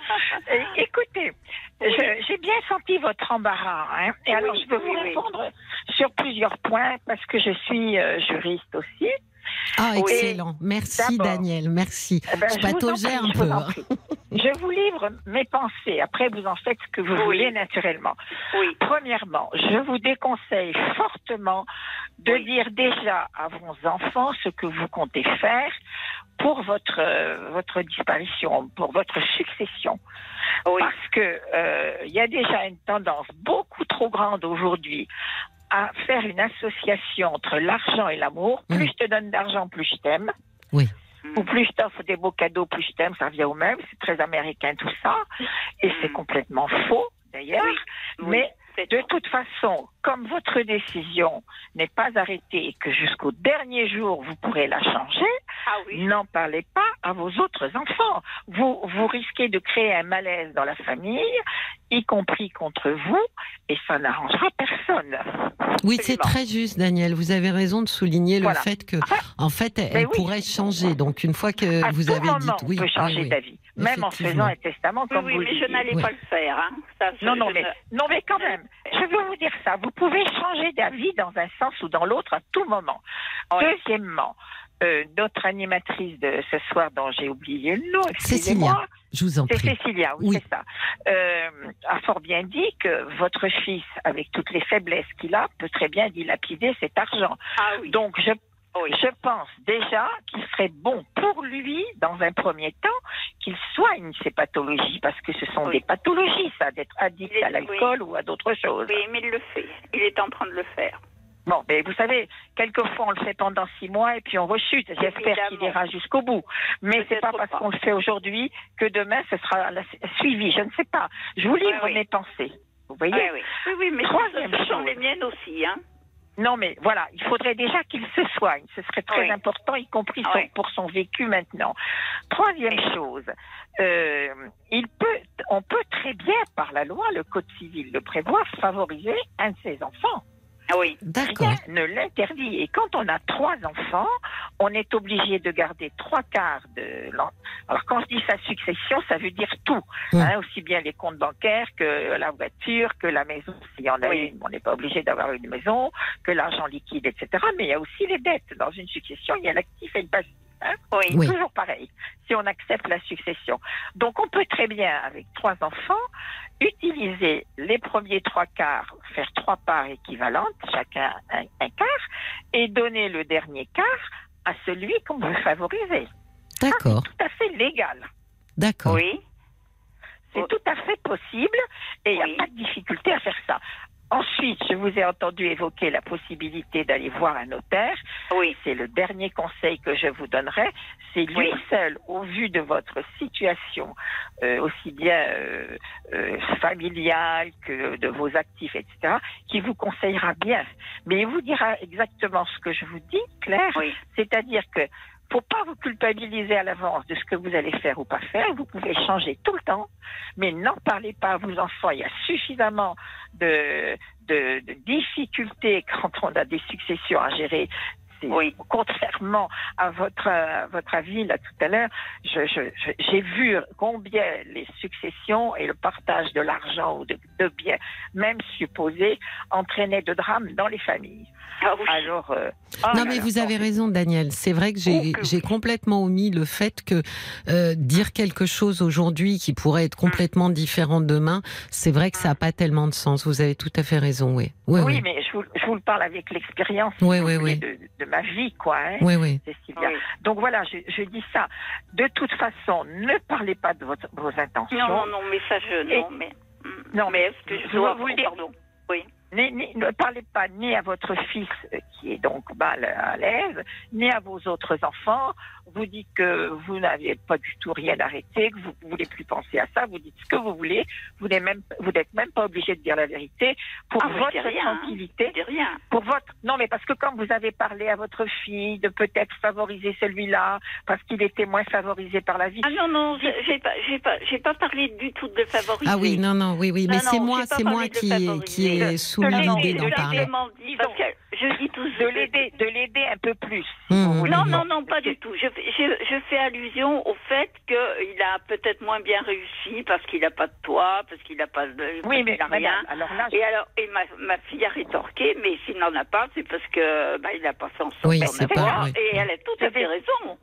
Euh, écoutez, j'ai bien senti votre embarras. hein. Et alors, Oui, je veux oui, vous oui. répondre sur plusieurs points parce que je suis euh, juriste aussi. Ah, excellent. Merci. Daniel, merci. Eh ben, Je un je vous peu. hein. Je vous livre mes pensées. Après, vous en faites ce que vous Oui. voulez naturellement. Oui, Premièrement, je vous déconseille fortement de Oui. dire déjà à vos enfants ce que vous comptez faire pour votre euh, votre disparition, pour votre succession. oui, Parce que euh, il y a déjà une tendance beaucoup trop grande aujourd'hui à faire une association entre l'argent et l'amour. Mm. Plus je te donne d'argent, plus je t'aime. Oui. Ou plus je t'offre des beaux cadeaux, plus je t'aime. Ça revient au même. C'est très américain tout ça. Et c'est Mm. complètement faux d'ailleurs. Oui, Mais de tout. toute façon, comme votre décision n'est pas arrêtée et que jusqu'au dernier jour vous pourrez la changer, Ah oui, N'en parlez pas à vos autres enfants. Vous, vous risquez de créer un malaise dans la famille, y compris contre vous, et ça n'arrangera personne. Oui, c'est très juste, Daniel. Vous avez raison de souligner Voilà. le fait que, Enfin, en fait, elle, mais elle oui. pourrait changer. Donc, une fois que à vous tout avez moment, dit, oui, on peut changer oui, oui. d'avis, même en faisant un testament oui, comme oui, vous mais le je n'allais Oui. pas le faire. Hein. Ça, Non, non, je mais, ne- non, mais quand même, je veux vous dire ça. Vous pouvez changer d'avis dans un sens ou dans l'autre à tout moment. Oui. Deuxièmement, euh, notre animatrice de ce soir, dont j'ai oublié le nom, Cécilia, je vous en C'est prie. Cécilia, oui, Oui. c'est ça. Euh, a fort bien dit que votre fils, avec toutes les faiblesses qu'il a, peut très bien dilapider cet argent. Ah oui, Donc, je, oui. je pense déjà qu'il serait bon pour lui, dans un premier temps, qu'il soigne ses pathologies, parce que ce sont Oui. des pathologies, ça, d'être addict est- à l'alcool ou à d'autres choses. Oui, mais il le fait. Il est en train de le faire. Bon, mais vous savez, quelquefois on le fait pendant six mois et puis on rechute. J'espère qu'il ira jusqu'au bout. Mais c'est pas parce qu'on le fait aujourd'hui que demain ce sera la- suivi. Je ne sais pas. Je vous livre oui. mes pensées. Vous voyez Oui, oui. oui, oui, mais Troisième ce sont chose. les miennes aussi, hein. Non, mais voilà, il faudrait déjà qu'il se soigne. Ce serait très Oui. important, y compris Oui. pour son vécu maintenant. Troisième chose, euh, il peut, on peut très bien, par la loi, le Code civil le prévoit, favoriser un de ses enfants. Ah oui. D'accord. Rien ne l'interdit. Et quand on a trois enfants, on est obligé de garder trois quarts de Alors quand je dis sa succession, ça veut dire tout. Hein, aussi bien les comptes bancaires que la voiture, que la maison, s'il y en a Oui. une. On n'est pas obligé d'avoir une maison, que l'argent liquide, etc. Mais il y a aussi les dettes. Dans une succession, il y a l'actif et le passif. Hein? Oui. Oui. Toujours pareil, si on accepte la succession. Donc on peut très bien, avec trois enfants, utiliser les premiers trois quarts, faire trois parts équivalentes, chacun un, un quart, et donner le dernier quart à celui qu'on veut favoriser. D'accord. Tout à fait légal. D'accord. Oui. C'est Oh. tout à fait possible et il n'y a pas de difficulté à faire ça. Ensuite, je vous ai entendu évoquer la possibilité d'aller voir un notaire. Oui. C'est le dernier conseil que je vous donnerai. C'est lui Oui. seul, au vu de votre situation, euh, aussi bien euh, euh, familiale que de vos actifs, etc., qui vous conseillera bien. Mais il vous dira exactement ce que je vous dis, Claire. Oui. C'est-à-dire que faut pas vous culpabiliser à l'avance de ce que vous allez faire ou pas faire. Vous pouvez changer tout le temps, mais n'en parlez pas à vos enfants. Il y a suffisamment de, difficultés quand on a des successions à gérer. C'est- Oui. Contrairement à votre, à votre avis là tout à l'heure, je- je- je- j'ai vu combien les successions et le partage de l'argent ou de, de biens, même supposés, entraînaient de drames dans les familles. Ah oui. Alors, euh, oh Non, là mais là, vous avez raison, Daniel. C'est vrai que j'ai Oh, que j'ai oui. complètement omis le fait que euh, dire quelque chose aujourd'hui qui pourrait être complètement différent demain, c'est vrai que ça n'a pas tellement de sens. Vous avez tout à fait raison, oui. Oui, Oui, oui. mais je vous, je vous le parle avec l'expérience Oui, oui, oui. de, de ma vie, quoi. Hein, Oui, oui. Cécilia. Oui. Donc voilà, je, je dis ça. De toute façon, ne parlez pas de votre- vos intentions. Non, non, non, mais ça, je. Et- Non, mais. mm, Non, mais mais est-ce que je je dois vous Pardon? Oui. Ni- ni- ne parlez pas ni à votre fils euh, qui est donc mal à l'aise, ni à vos autres enfants. Vous dites que vous n'avez pas du tout rien arrêté, que vous ne voulez plus penser à ça. Vous dites ce que vous voulez. Vous n'êtes même, vous n'êtes même pas obligé de dire la vérité pour Ah, votre rien, hein. tranquillité. Rien. Pour votre non mais parce que quand vous avez parlé à votre fille de peut-être favoriser celui-là parce qu'il était moins favorisé par la vie. Ah non, non, j'ai pas, j'ai pas, j'ai pas parlé du tout de favoriser. Ah oui, non, non, oui, oui. Non, Mais c'est non, moi, c'est moi qui, qui De- soumis Non, l'idée l'aider, d'en de parler. je dis tout de l'aider de l'aider un peu plus. Mmh, Non, mmh. non, non, pas du tout. Je, je, je fais allusion au fait qu'il a peut-être moins bien réussi parce qu'il n'a pas de toit, parce qu'il n'a pas de. Oui parce mais qu'il a madame, rien. alors là je- Et alors, et ma, ma fille a rétorqué, mais s'il n'en a pas, c'est parce que bah, il n'a pas fait en sorte Oui, pas- oui. Et elle a tout à fait raison.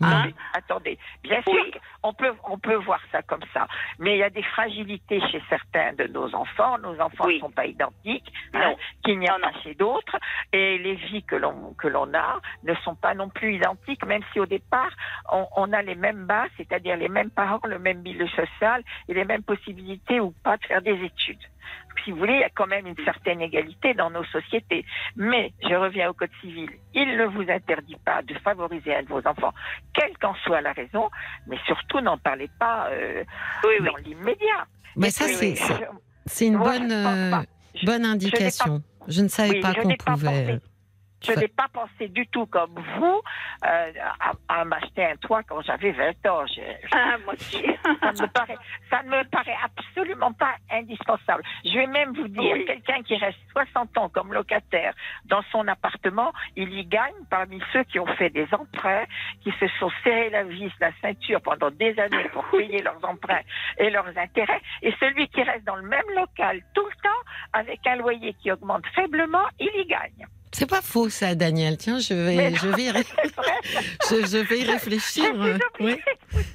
Hein Oui, attendez, bien sûr, Oui. on peut, on peut voir ça comme ça, mais il y a des fragilités chez certains de nos enfants. Nos enfants ne Oui. sont pas identiques, hein, qu'il n'y a Non, pas chez d'autres, et les vies que l'on que l'on a ne sont pas non plus identiques, même si au départ on, on a les mêmes bases, c'est-à-dire les mêmes parents, le même milieu social et les mêmes possibilités ou pas de faire des études. Si vous voulez, il y a quand même une certaine égalité dans nos sociétés. Mais je reviens au Code civil. Il ne vous interdit pas de favoriser un de vos enfants, quelle qu'en soit la raison, mais surtout n'en parlez pas euh, Oui, oui. dans l'immédiat. Mais Et ça, c'est oui, une Moi, je bonne, euh, bonne indication. Je ne savais Oui, pas qu'on pas pouvait. Je n'ai pas pensé du tout comme vous euh, à, à m'acheter un toit quand j'avais 20 ans. Je- Ah, moi aussi. ça, ne me paraît, ça ne me paraît absolument pas indispensable. Je vais même vous dire, Oui. quelqu'un qui reste 60 ans comme locataire dans son appartement, il y gagne parmi ceux qui ont fait des emprunts, qui se sont serrés la vis, la ceinture pendant des années pour payer leurs emprunts et leurs intérêts, et celui qui reste dans le même local tout le temps avec un loyer qui augmente faiblement, il y gagne. C'est pas faux, ça, Daniel. Tiens, je vais, je vais, ré- je, je vais y réfléchir. Euh, oui.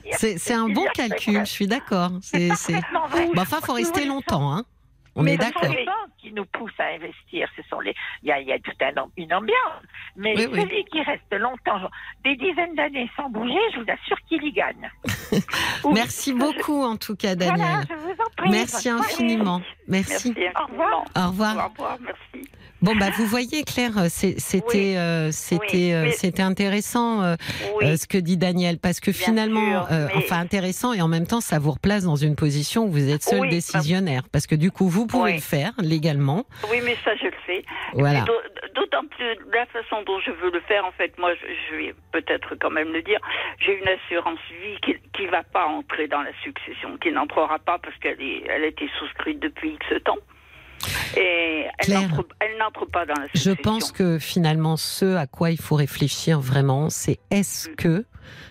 dire. C'est un bon calcul. Je suis d'accord. C'est. Bon, enfin, faut rester longtemps, hein. On Mais est ce sont d'accord. les banques qui nous poussent à investir. Ce sont les, il y a, il y a toute un une ambiance. Mais Oui, oui. celui qui reste longtemps, des dizaines d'années sans bouger, je vous assure qu'il y gagne. Merci beaucoup, en tout cas, Daniel. Voilà, je vous en prie. Merci infiniment. Merci. Merci. Au revoir. Au revoir. Au revoir, merci. Bon, bah, vous voyez, Claire, c'est- c'était Oui. euh, c'était Oui, euh, c'était intéressant euh, Oui. euh, ce que dit Daniel, parce que Bien finalement, sûr, euh, mais- enfin intéressant, et en même temps, ça vous replace dans une position où vous êtes seul décisionnaire, parce que du coup, vous pouvez le faire légalement. Oui, mais ça, je le sais. Voilà. D'autant plus la façon dont je veux le faire, en fait, moi, je, vais peut-être quand même le dire, j'ai une assurance vie qui qui va pas entrer dans la succession, qui n'entrera pas parce qu'elle est, elle a été souscrite depuis X temps. Et elle n'entre, pas dans la Je succession. pense que finalement, ce à quoi il faut réfléchir vraiment, c'est est-ce Mm. que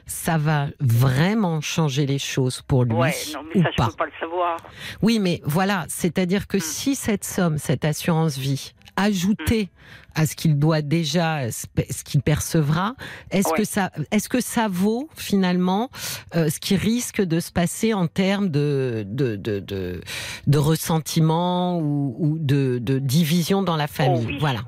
ça va vraiment changer les choses pour lui Ouais, non, mais ou ça, je pas peux pas le savoir. Oui, mais voilà, c'est-à-dire que Mm. si cette somme, cette assurance vie, ajoutée à ce qu'il doit déjà, ce qu'il percevra, est-ce Ouais. que ça, est-ce que ça vaut finalement euh, ce qui risque de se passer en termes de de de de, de ressentiment ou, ou de, de division dans la famille? Oh oui. Voilà.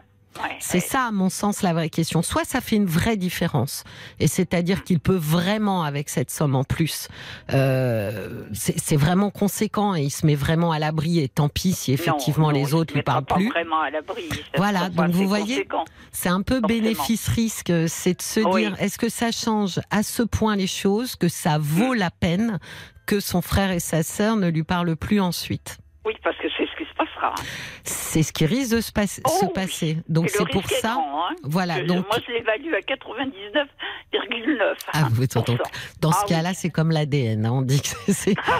Ouais, C'est ouais. ça, à mon sens, la vraie question. Soit ça fait une vraie différence, et c'est-à-dire qu'il peut vraiment, avec cette somme en plus, euh, c'est vraiment conséquent et il se met vraiment à l'abri. Et tant pis si effectivement Non, non, les autres lui parlent pas plus. vraiment à l'abri. Voilà, donc vous voyez. C'est un peu bénéfice-risque. C'est de se Oui. dire, est-ce que ça change à ce point les choses que ça vaut la peine que son frère et sa sœur ne lui parlent plus ensuite? Oui, parce que c'est C'est ce qui risque de se, Oh se oui. passer. Donc c'est pour ça. grand, hein. Voilà, donc moi, je l'évalue à 99,9. Ah, vous- pour donc. Dans ce Ah oui. cas-là, c'est comme l'ADN. hein, on dit que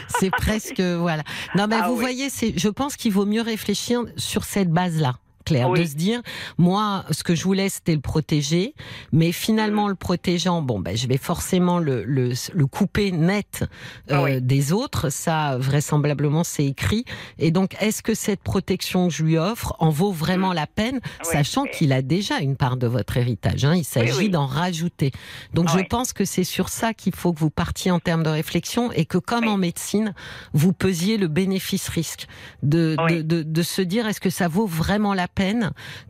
c'est presque voilà. Non, mais Ah vous oui. voyez. Je pense qu'il vaut mieux réfléchir sur cette base-là. Claire, Oui. de se dire, moi, ce que je voulais, c'était le protéger, mais finalement, Mm. le protégeant, bon, ben, je vais forcément le, le, le couper net euh, Ah oui. des autres, ça, vraisemblablement, c'est écrit. Et donc, est-ce que cette protection que je lui offre en vaut vraiment la peine, Mm. Oui, sachant oui. qu'il a déjà une part de votre héritage, hein, il s'agit d'en rajouter. Donc, Ah je pense que c'est sur ça qu'il faut que vous partiez en termes de réflexion et que, comme en médecine, vous pesiez le bénéfice-risque de, de, de, de se dire est-ce que ça vaut vraiment la peine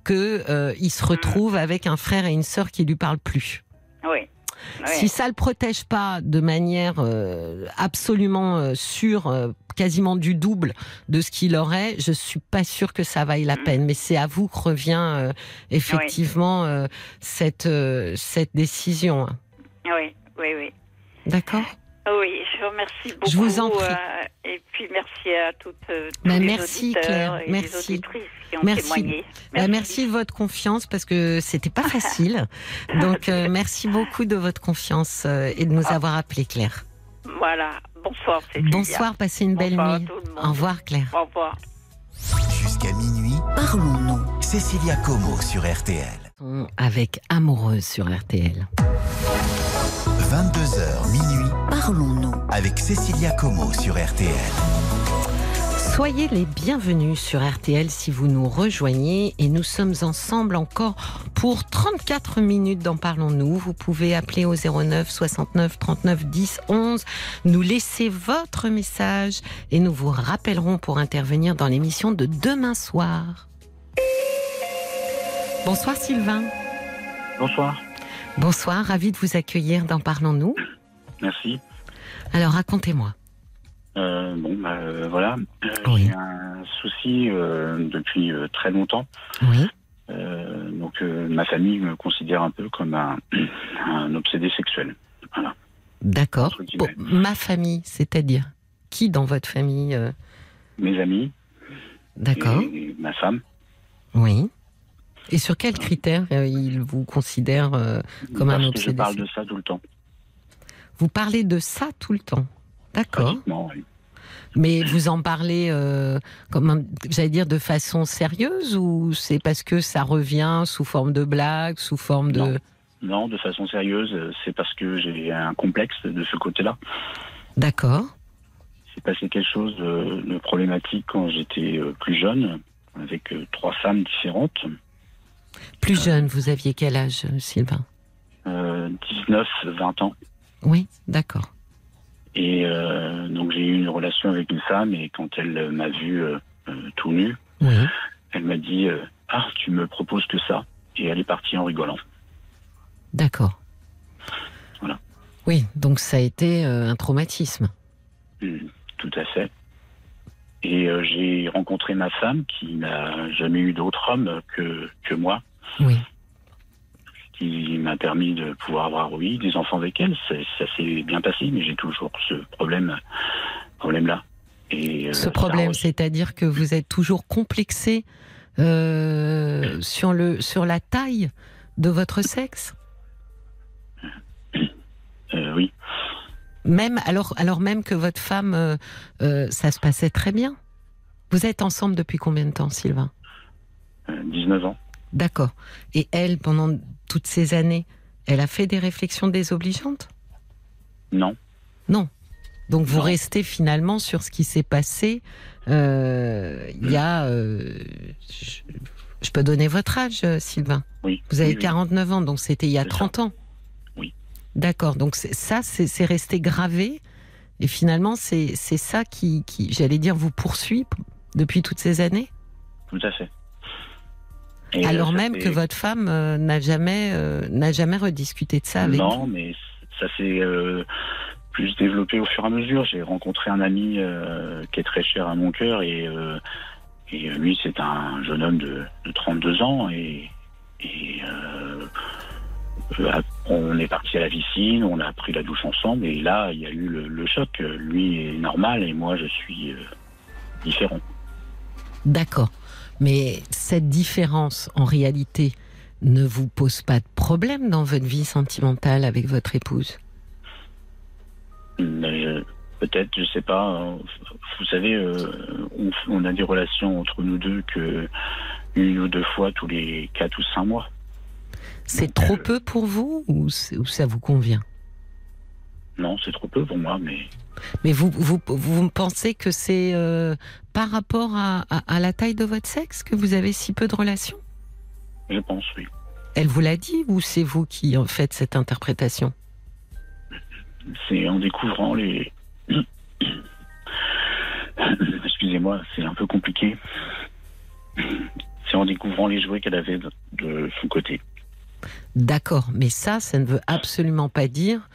que euh, il Mm. se retrouve avec un frère et une sœur qui lui parlent plus. Oui. Oui. Si ça le protège pas de manière euh, absolument euh, sûre, euh, quasiment du double de ce qu'il aurait, je suis pas sûre que ça vaille la Mm. peine. Mais c'est à vous que revient euh, effectivement euh, cette euh, cette décision. Oui, oui, oui. D'accord? Oui, je vous remercie beaucoup. Je vous en prie. euh, et puis merci à toutes euh, tous Ben, les merci, auditeurs Claire, et merci. les auditrices qui ont Merci. témoigné. Bah, merci de votre confiance parce que c'était pas facile. Donc euh, merci beaucoup de votre confiance euh, et de nous Ah. avoir appelé Claire. Voilà. Bonsoir, Cécilia. Bonsoir, passez une belle Bonsoir à nuit. tout le monde. Au revoir Claire. Au revoir. Jusqu'à minuit, Parlons-nous. Cécilia Como sur RTL. Avec Amoureuse sur RTL. 22h minuit Parlons-nous. avec Cécilia Como sur RTL. Soyez les bienvenus sur RTL si vous nous rejoignez et nous sommes ensemble encore pour 34 minutes dans Parlons-nous. Vous pouvez appeler au 09 69 39 10 11, nous laisser votre message et nous vous rappellerons pour intervenir dans l'émission de demain soir. Bonsoir Sylvain. Bonsoir, Bonsoir, ravi de vous accueillir dans Parlons-nous. merci. Alors racontez-moi. Euh, bon, bah, euh, voilà, Euh, Oui. j'ai un souci depuis très longtemps. Oui. Donc, ma famille me considère un peu comme un, un obsédé sexuel. Voilà. D'accord. Bon, ma famille, c'est-à-dire qui dans votre famille Mes amis, D'accord. et ma femme, Oui. Et sur quels critères ils vous considèrent Comme un parce que je obsédé parle de ça tout le temps. Vous parlez de ça tout le temps. D'accord. Oui. Mais vous en parlez, euh, comme j'allais dire, de façon sérieuse ou c'est parce que ça revient sous forme de blague, sous forme de. Non. Non, de façon sérieuse, euh, c'est parce que j'ai un complexe de ce côté-là. D'accord. C'est passé quelque chose de, problématique quand j'étais euh, plus jeune, avec euh, trois femmes différentes. Plus jeune, vous aviez quel âge, euh, Sylvain? Euh, 19, 20 ans. Oui, d'accord. Et euh, donc j'ai eu une relation avec une femme et quand elle m'a vu euh, euh, tout nu, Oui. elle m'a dit euh, Ah, tu me proposes que ça Et elle est partie en rigolant. D'accord. Voilà. Oui, donc ça a été euh, un traumatisme. Hmm, tout à fait. Et euh, j'ai rencontré ma femme qui n'a jamais eu d'autre homme que, que moi. Oui. Qui m'a permis de pouvoir avoir, oui, des enfants avec elle. Ça, s'est bien passé, mais j'ai toujours ce problème, problème-là. Et, euh, Ce problème, re- c'est-à-dire que vous êtes toujours complexé euh, sur, le, sur la taille de votre sexe? Euh, oui, même alors, alors même que votre femme, ça se passait très bien. Vous êtes ensemble depuis combien de temps, Sylvain? Euh, 19 ans. D'accord. Et elle, pendant toutes ces années, elle a fait des réflexions désobligeantes? Non, Non. Donc vous Non. restez finalement sur ce qui s'est passé euh, il y a... euh, je, je peux donner votre âge, euh, Sylvain? Oui. Vous avez oui, oui. 49 ans, donc c'était il y a C'est ça. 30 ans Oui. D'accord, donc ça, c'est resté gravé. Et finalement, c'est ça qui, qui j'allais dire, vous poursuit depuis toutes ces années? Tout à fait. Et, euh, Alors même fait- que votre femme euh, n'a jamais, euh, n'a jamais rediscuté de ça avec Non, vous mais ça s'est plus développé au fur et à mesure. J'ai rencontré un ami qui est très cher à mon cœur et, et lui, c'est un jeune homme de, de 32 ans et, et euh, on est parti à la piscine, on a pris la douche ensemble et là, il y a eu le, le choc. Lui est normal et moi, je suis euh, différent. D'accord. Mais cette différence, en réalité, ne vous pose pas de problème dans votre vie sentimentale avec votre épouse? Euh, Peut-être, je sais pas. euh, Vous savez, euh, on, a des relations entre nous deux que une ou deux fois tous les quatre ou cinq mois. C'est trop euh, peu pour vous ou, ça vous convient? Non, c'est trop peu pour moi, mais Mais vous, vous, vous pensez que c'est euh, par rapport à, à- à la taille de votre sexe que vous avez si peu de relations? Je pense, oui. Elle vous l'a dit ou c'est vous qui en faites cette interprétation? C'est en découvrant les. Excusez-moi, c'est un peu compliqué. C'est en découvrant les jouets qu'elle avait de, de son côté. D'accord, mais ça, ça ne veut absolument pas dire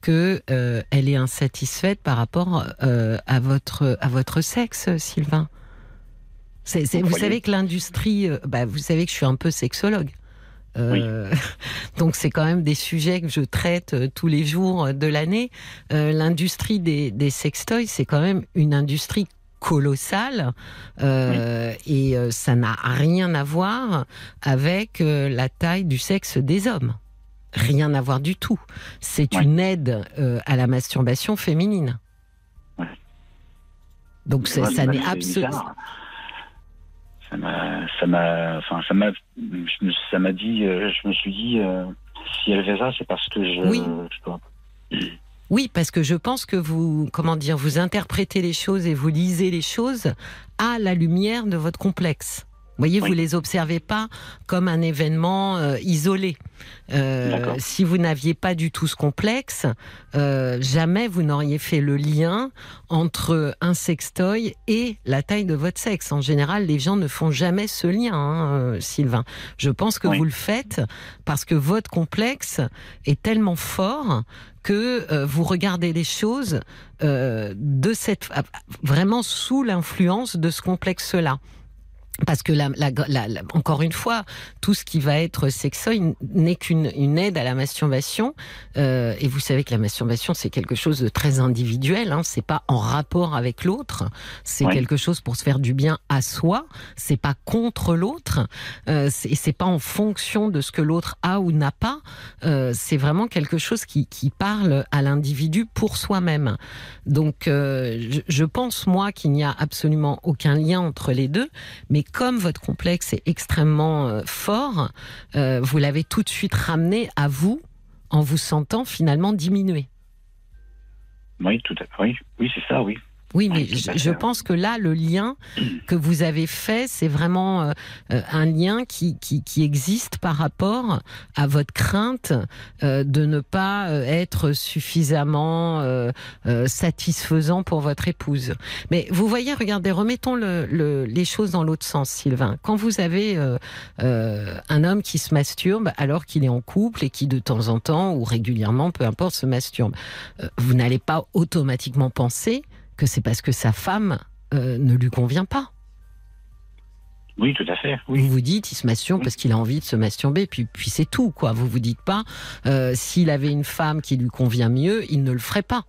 que euh, elle est insatisfaite par rapport euh, à votre à votre sexe, Sylvain. Vous savez que l'industrie, euh, bah, vous savez que je suis un peu sexologue. Euh, donc c'est quand même des sujets que je traite euh, tous les jours de l'année. Euh, l'industrie des, des sextoys, c'est quand même une industrie colossale et ça n'a rien à voir avec la taille du sexe des hommes. Rien à voir du tout. C'est Ouais. une aide euh, à la masturbation féminine. Ouais. Donc ça n'est absolument. Ça m'a, ça m'a, enfin, ça m'a, ça m'a dit, euh, je me suis dit, euh, si elle fait ça, c'est parce que je, Oui. je dois. Oui, parce que je pense que vous, comment dire, vous interprétez les choses et vous lisez les choses à la lumière de votre complexe. Vous voyez, Oui. vous les observez pas comme un événement euh, isolé. Euh, si vous n'aviez pas du tout ce complexe, euh, jamais vous n'auriez fait le lien entre un sextoy et la taille de votre sexe. En général, les gens ne font jamais ce lien, hein, Sylvain. Je pense que Oui. vous le faites parce que votre complexe est tellement fort que vous regardez les choses de cette vraiment sous l'influence de ce complexe-là. Parce que la, la- la- la- encore une fois, tout ce qui va être sexoïde n'est qu'une une aide à la masturbation. Euh, et vous savez que la masturbation, c'est quelque chose de très individuel. Hein, c'est pas en rapport avec l'autre. C'est quelque chose pour se faire du bien à soi. C'est pas contre l'autre. Euh, c'est c'est pas en fonction de ce que l'autre a ou n'a pas. Euh, c'est vraiment quelque chose qui, qui parle à l'individu pour soi-même. Donc, euh, je, je pense moi qu'il n'y a absolument aucun lien entre les deux. Mais comme votre complexe est extrêmement euh, fort, euh, vous l'avez tout de suite ramené à vous en vous sentant finalement diminué. Oui, tout à fait. Oui, oui, c'est ça, oui. Oui, mais je, je pense que là, le lien que vous avez fait, c'est vraiment euh, euh, un lien qui, qui, qui existe par rapport à votre crainte euh, de ne pas euh, être suffisamment euh, euh, satisfaisant pour votre épouse. Mais vous voyez, regardez, remettons le, le- les choses dans l'autre sens, Sylvain. Quand vous avez euh, euh, un homme qui se masturbe alors qu'il est en couple et qui de temps en temps ou régulièrement, peu importe, se masturbe, euh, vous n'allez pas automatiquement penser que c'est parce que sa femme euh, ne lui convient pas. Oui, tout à fait. Oui. Vous vous dites, il se masturbe parce qu'il a envie de se masturber, puis, puis c'est tout, quoi. Vous vous dites pas, euh, s'il avait une femme qui lui convient mieux, il ne le ferait pas.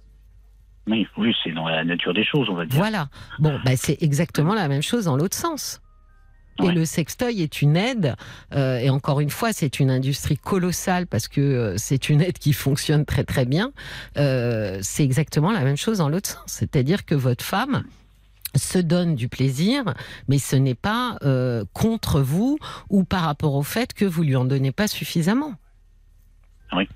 Oui, oui, c'est dans la nature des choses, on va dire. Voilà. Bon, bah, c'est exactement la même chose dans l'autre sens. Et le sextoy est une aide, euh, et encore une fois, c'est une industrie colossale parce que euh, c'est une aide qui fonctionne très très bien. Euh, c'est exactement la même chose dans l'autre sens, c'est-à-dire que votre femme se donne du plaisir, mais ce n'est pas contre vous ou par rapport au fait que vous lui en donnez pas suffisamment. Oui.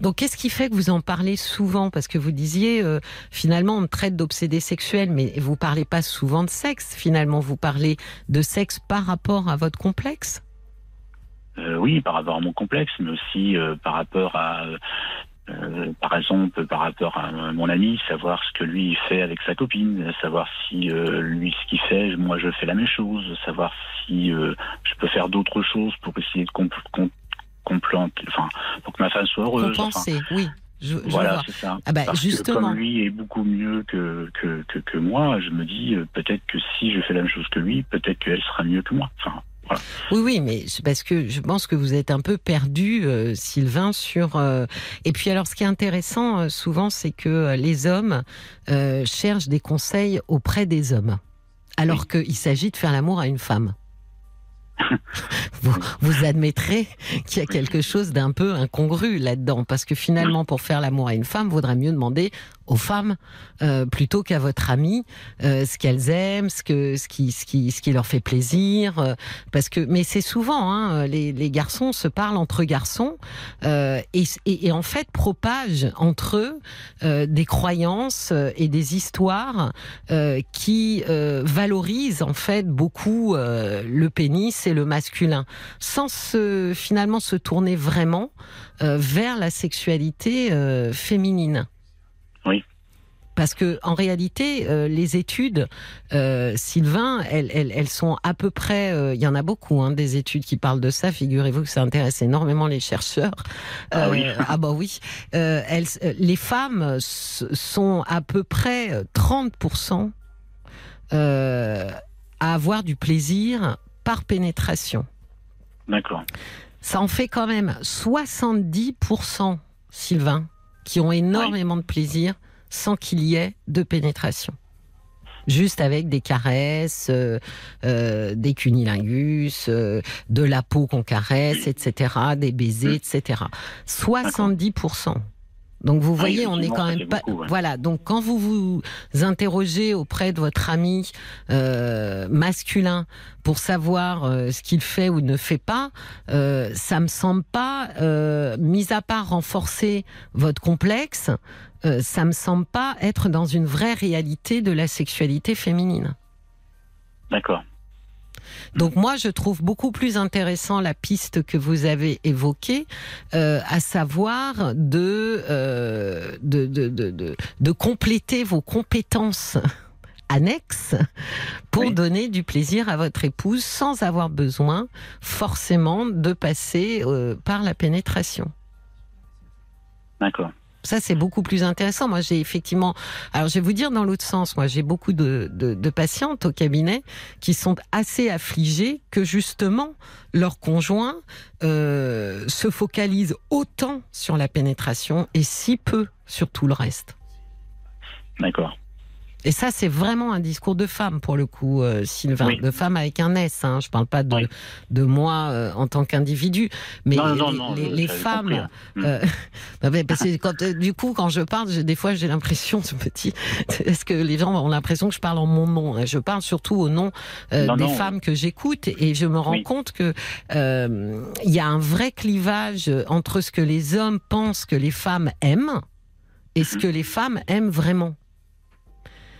Donc, qu'est-ce qui fait que vous en parlez souvent? Parce que vous disiez, euh, finalement, on traite d'obsédé sexuel, mais vous parlez pas souvent de sexe. Finalement, vous parlez de sexe par rapport à votre complexe? Euh, oui, par rapport à mon complexe, mais aussi euh, par rapport à, par exemple, par rapport à mon ami, savoir ce que lui fait avec sa copine, savoir si lui ce qu'il fait, moi je fais la même chose, savoir si je peux faire d'autres choses pour essayer de compl- com- complan- enfin, pour que ma femme soit heureuse. enfin, Compenser, oui. Je, je voilà, c'est ça. Ah bah, Parce justement. que comme lui est beaucoup mieux que, que, que, que moi, je me dis euh, peut-être que si je fais la même chose que lui, peut-être qu'elle sera mieux que moi. Enfin, voilà. Oui, oui, mais c'est parce que je pense que vous êtes un peu perdu, euh, Sylvain, sur. euh, Et puis alors, ce qui est intéressant euh, souvent, c'est que les hommes cherchent des conseils auprès des hommes, alors qu'il s'agit de faire l'amour à une femme. vous, admettrez qu'il y a quelque chose d'un peu incongru là-dedans, parce que finalement, pour faire l'amour à une femme, vaudrait mieux demander aux femmes euh, plutôt qu'à votre amie euh, ce qu'elles aiment, ce que ce qui ce qui ce qui leur fait plaisir, euh, parce que mais c'est souvent hein, les, les garçons se parlent entre garçons euh, et, et, et en fait propagent entre eux euh, des croyances euh, et des histoires qui valorisent en fait beaucoup le pénis et le masculin, sans se finalement se tourner vraiment vers la sexualité féminine. Oui. Parce que en réalité, euh, les études, euh, Sylvain, elles, elles, elles sont à peu près. euh, Il y en a beaucoup, hein, des études qui parlent de ça. Figurez-vous que ça intéresse énormément les chercheurs. Ah oui. ah bah oui. Elles, les femmes sont à peu près euh, 30% euh, à avoir du plaisir par pénétration. D'accord. Ça en fait quand même 70%, Sylvain, qui ont énormément de plaisir sans qu'il y ait de pénétration. Juste avec des caresses, euh, euh, des cunilingus, euh, de la peau qu'on caresse, etc., des baisers, etc. 70%. Donc vous voyez, on est effectivement, quand même pas. beaucoup, ouais. Voilà. Donc quand vous vous interrogez auprès de votre ami euh, masculin pour savoir euh, ce qu'il fait ou ne fait pas, euh, ça me semble pas, euh, mis à part renforcer votre complexe, euh, ça me semble pas être dans une vraie réalité de la sexualité féminine. D'accord. Donc moi, je trouve beaucoup plus intéressant la piste que vous avez évoquée, euh, à savoir de, euh, de, de, de, de, de compléter vos compétences annexes pour Oui. donner du plaisir à votre épouse sans avoir besoin forcément de passer euh, par la pénétration. D'accord. Ça, c'est beaucoup plus intéressant. Moi, j'ai effectivement. Alors, je vais vous dire dans l'autre sens. Moi, j'ai beaucoup de, de, de patientes au cabinet qui sont assez affligées que justement leur conjoint euh, se focalise autant sur la pénétration et si peu sur tout le reste. D'accord. Et ça, c'est vraiment un discours de femme pour le coup, euh, Sylvain, Oui. de femme avec un S. Hein. Je parle pas de Oui. de moi euh, en tant qu'individu, mais Non, les, non, non, les- femmes. hein. Mm. euh, mais parce que quand, euh, du coup, quand je parle, des fois, j'ai l'impression, ce petit, est-ce que les gens ont l'impression que je parle en mon nom? Je parle surtout au nom euh, des femmes que j'écoute, et je me rends Oui. compte que euh, il y a un vrai clivage entre ce que les hommes pensent que les femmes aiment et ce que les femmes aiment vraiment.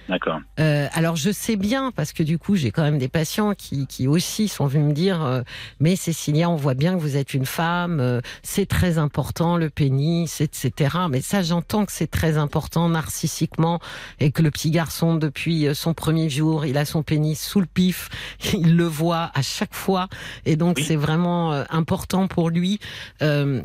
D'accord. Euh, alors je sais bien parce que du coup j'ai quand même des patients qui, qui aussi sont venus me dire euh, mais Cécilia on voit bien que vous êtes une femme euh, c'est très important le pénis etc mais ça j'entends que c'est très important narcissiquement et que le petit garçon depuis euh, son premier jour il a son pénis sous le pif il le voit à chaque fois et donc Oui. c'est vraiment euh, important pour lui euh,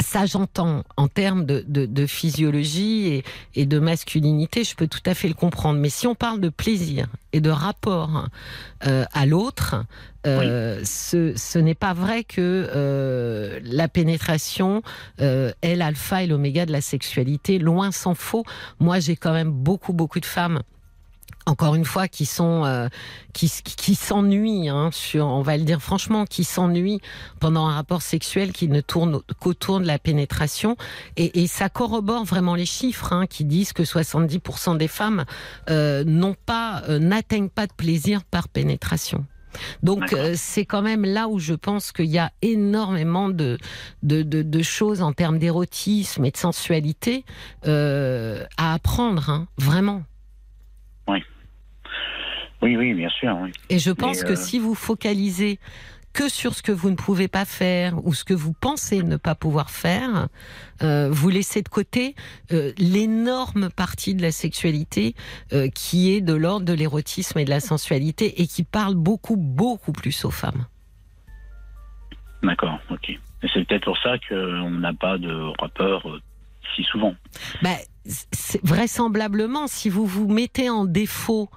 ça j'entends en termes de, de, de physiologie et, et, de masculinité, je peux tout à fait le comprendre. Mais si on parle de plaisir et de rapport euh, à l'autre, euh, oui. ce, ce n'est pas vrai que euh, la pénétration est l'alpha et l'oméga de la sexualité. Loin s'en faut. Moi, j'ai quand même beaucoup, beaucoup de femmes encore une fois, qui sont euh, qui, qui s'ennuient, hein, sur, on va le dire franchement, qui s'ennuient pendant un rapport sexuel qui ne tourne qu'autour de la pénétration, et, et, ça corrobore vraiment les chiffres hein, qui disent que 70% des femmes euh, n'ont pas, euh, n'atteignent pas de plaisir par pénétration. Donc euh, c'est quand même là où je pense qu'il y a énormément de, de, de, de choses en termes d'érotisme et de sensualité euh, à apprendre, hein, vraiment. Oui. Oui, oui, bien sûr. Oui. Et je pense que euh... si vous focalisez que sur ce que vous ne pouvez pas faire ou ce que vous pensez ne pas pouvoir faire, euh, vous laissez de côté euh, l'énorme partie de la sexualité qui est de l'ordre de l'érotisme et de la sensualité et qui parle beaucoup, beaucoup plus aux femmes. D'accord, ok. C'est peut-être pour ça qu'on n'a pas de rapport si souvent. Ben, vraisemblablement, si vous vous mettez en défaut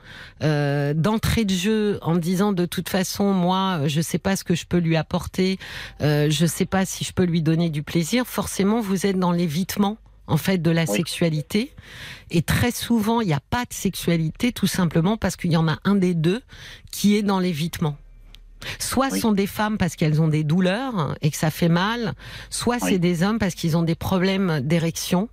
euh, d'entrée de jeu en disant de toute façon, moi, je sais pas ce que je peux lui apporter, euh, je sais pas si je peux lui donner du plaisir, forcément, vous êtes dans l'évitement en fait de la oui. sexualité et très souvent il n'y a pas de sexualité tout simplement parce qu'il y en a un des deux qui est dans l'évitement. Soit oui. ce sont des femmes parce qu'elles ont des douleurs et que ça fait mal, soit oui. c'est des hommes parce qu'ils ont des problèmes d'érection.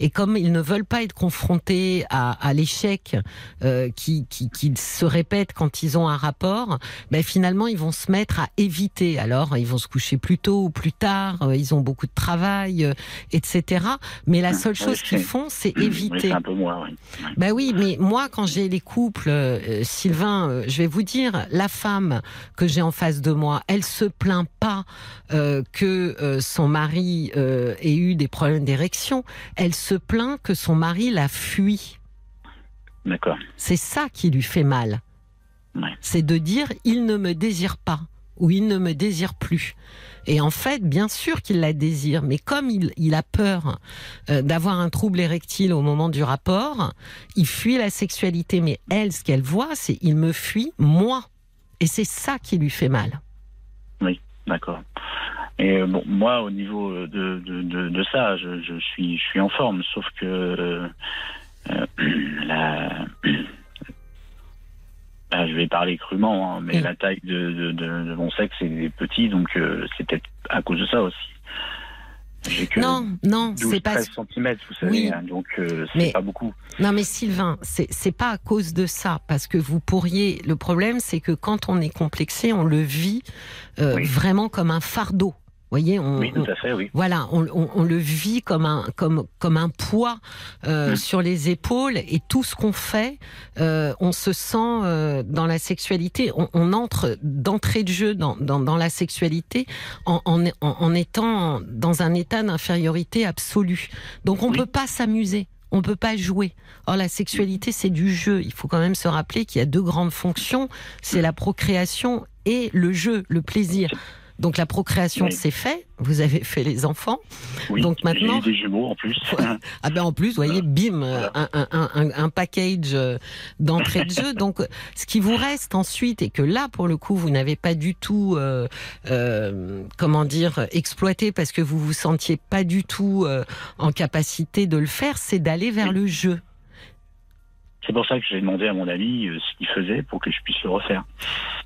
Et comme ils ne veulent pas être confrontés à, à l'échec euh, qui, qui, qui, se répète quand ils ont un rapport, ben finalement ils vont se mettre à éviter. Alors ils vont se coucher plus tôt ou plus tard, euh, ils ont beaucoup de travail, euh, etc. Mais la seule chose qu'ils font, c'est éviter. Oui, un peu moins, oui. Ben oui, mais moi quand j'ai les couples, euh, Sylvain, je vais vous dire, la femme que j'ai en face de moi, elle se plaint pas que son mari ait eu des problèmes d'érection elle se plaint que son mari la fuit. D'accord. C'est ça qui lui fait mal. Ouais. C'est de dire il ne me désire pas ou il ne me désire plus. Et en fait, bien sûr qu'il la désire, mais comme il, il a peur euh, d'avoir un trouble érectile au moment du rapport, il fuit la sexualité. Mais elle, ce qu'elle voit, c'est il me fuit moi. Et c'est ça qui lui fait mal. Oui, d'accord. Et euh, bon, moi, au niveau de, de, de, de ça, je, je, suis, je suis en forme, sauf que euh, la, ben, je vais parler crûment, hein, mais mmh. la taille de, de, mon sexe est petit, donc euh, c'est peut-être à cause de ça aussi. Que non, non, c'est pas. cm, vous savez, oui. hein, donc euh, c'est pas beaucoup. Non, mais Sylvain, c'est pas à cause de ça, parce que vous pourriez. Le problème, c'est que quand on est complexé, on le vit euh, oui. vraiment comme un fardeau voyez, on, oui, tout à fait, oui. Voilà, on, on, on, le vit comme un comme comme un poids euh, mmh. sur les épaules et tout ce qu'on fait, euh, on se sent euh, dans la sexualité, on, on entre d'entrée de jeu dans, dans, dans la sexualité en, en, en, étant dans un état d'infériorité absolue. Donc on oui. peut pas s'amuser. On peut pas jouer. Or, la sexualité, c'est du jeu. Il faut quand même se rappeler qu'il y a deux grandes fonctions. C'est la procréation et le jeu, le plaisir. Donc la procréation oui. c'est fait, vous avez fait les enfants. Oui, Donc maintenant des jumeaux en plus. ah ben en plus, vous voyez, bim, voilà. un, un, un, un, package euh, d'entrée de jeu. Donc ce qui vous reste ensuite et que là pour le coup vous n'avez pas du tout, euh, euh, comment dire, exploité parce que vous vous sentiez pas du tout euh, en capacité de le faire, c'est d'aller vers oui. le jeu. C'est pour ça que j'ai demandé à mon ami euh, ce qu'il faisait pour que je puisse le refaire.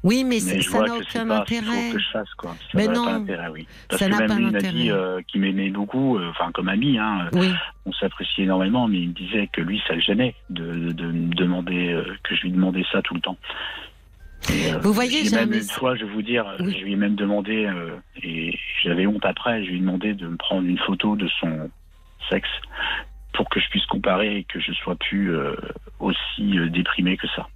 Oui, mais, mais ça n'a aucun pas intérêt. Que je fasse, quoi. Ça mais non, pas intérêt, oui. Parce ça n'a pas même lui d'intérêt. m'a dit euh, qu'il m'aimait beaucoup, euh, enfin comme ami, hein, oui. on s'apprécie énormément, mais il me disait que lui, ça le gênait de, de, de me demander, euh, que je lui demandais ça tout le temps. Et, Vous voyez, j'ai même une fois, je vais vous dire, oui. je lui ai même demandé, euh, et j'avais honte après, je lui ai demandé de me prendre une photo de son sexe pour que je puisse comparer et que je sois plus euh, aussi euh, déprimé que ça.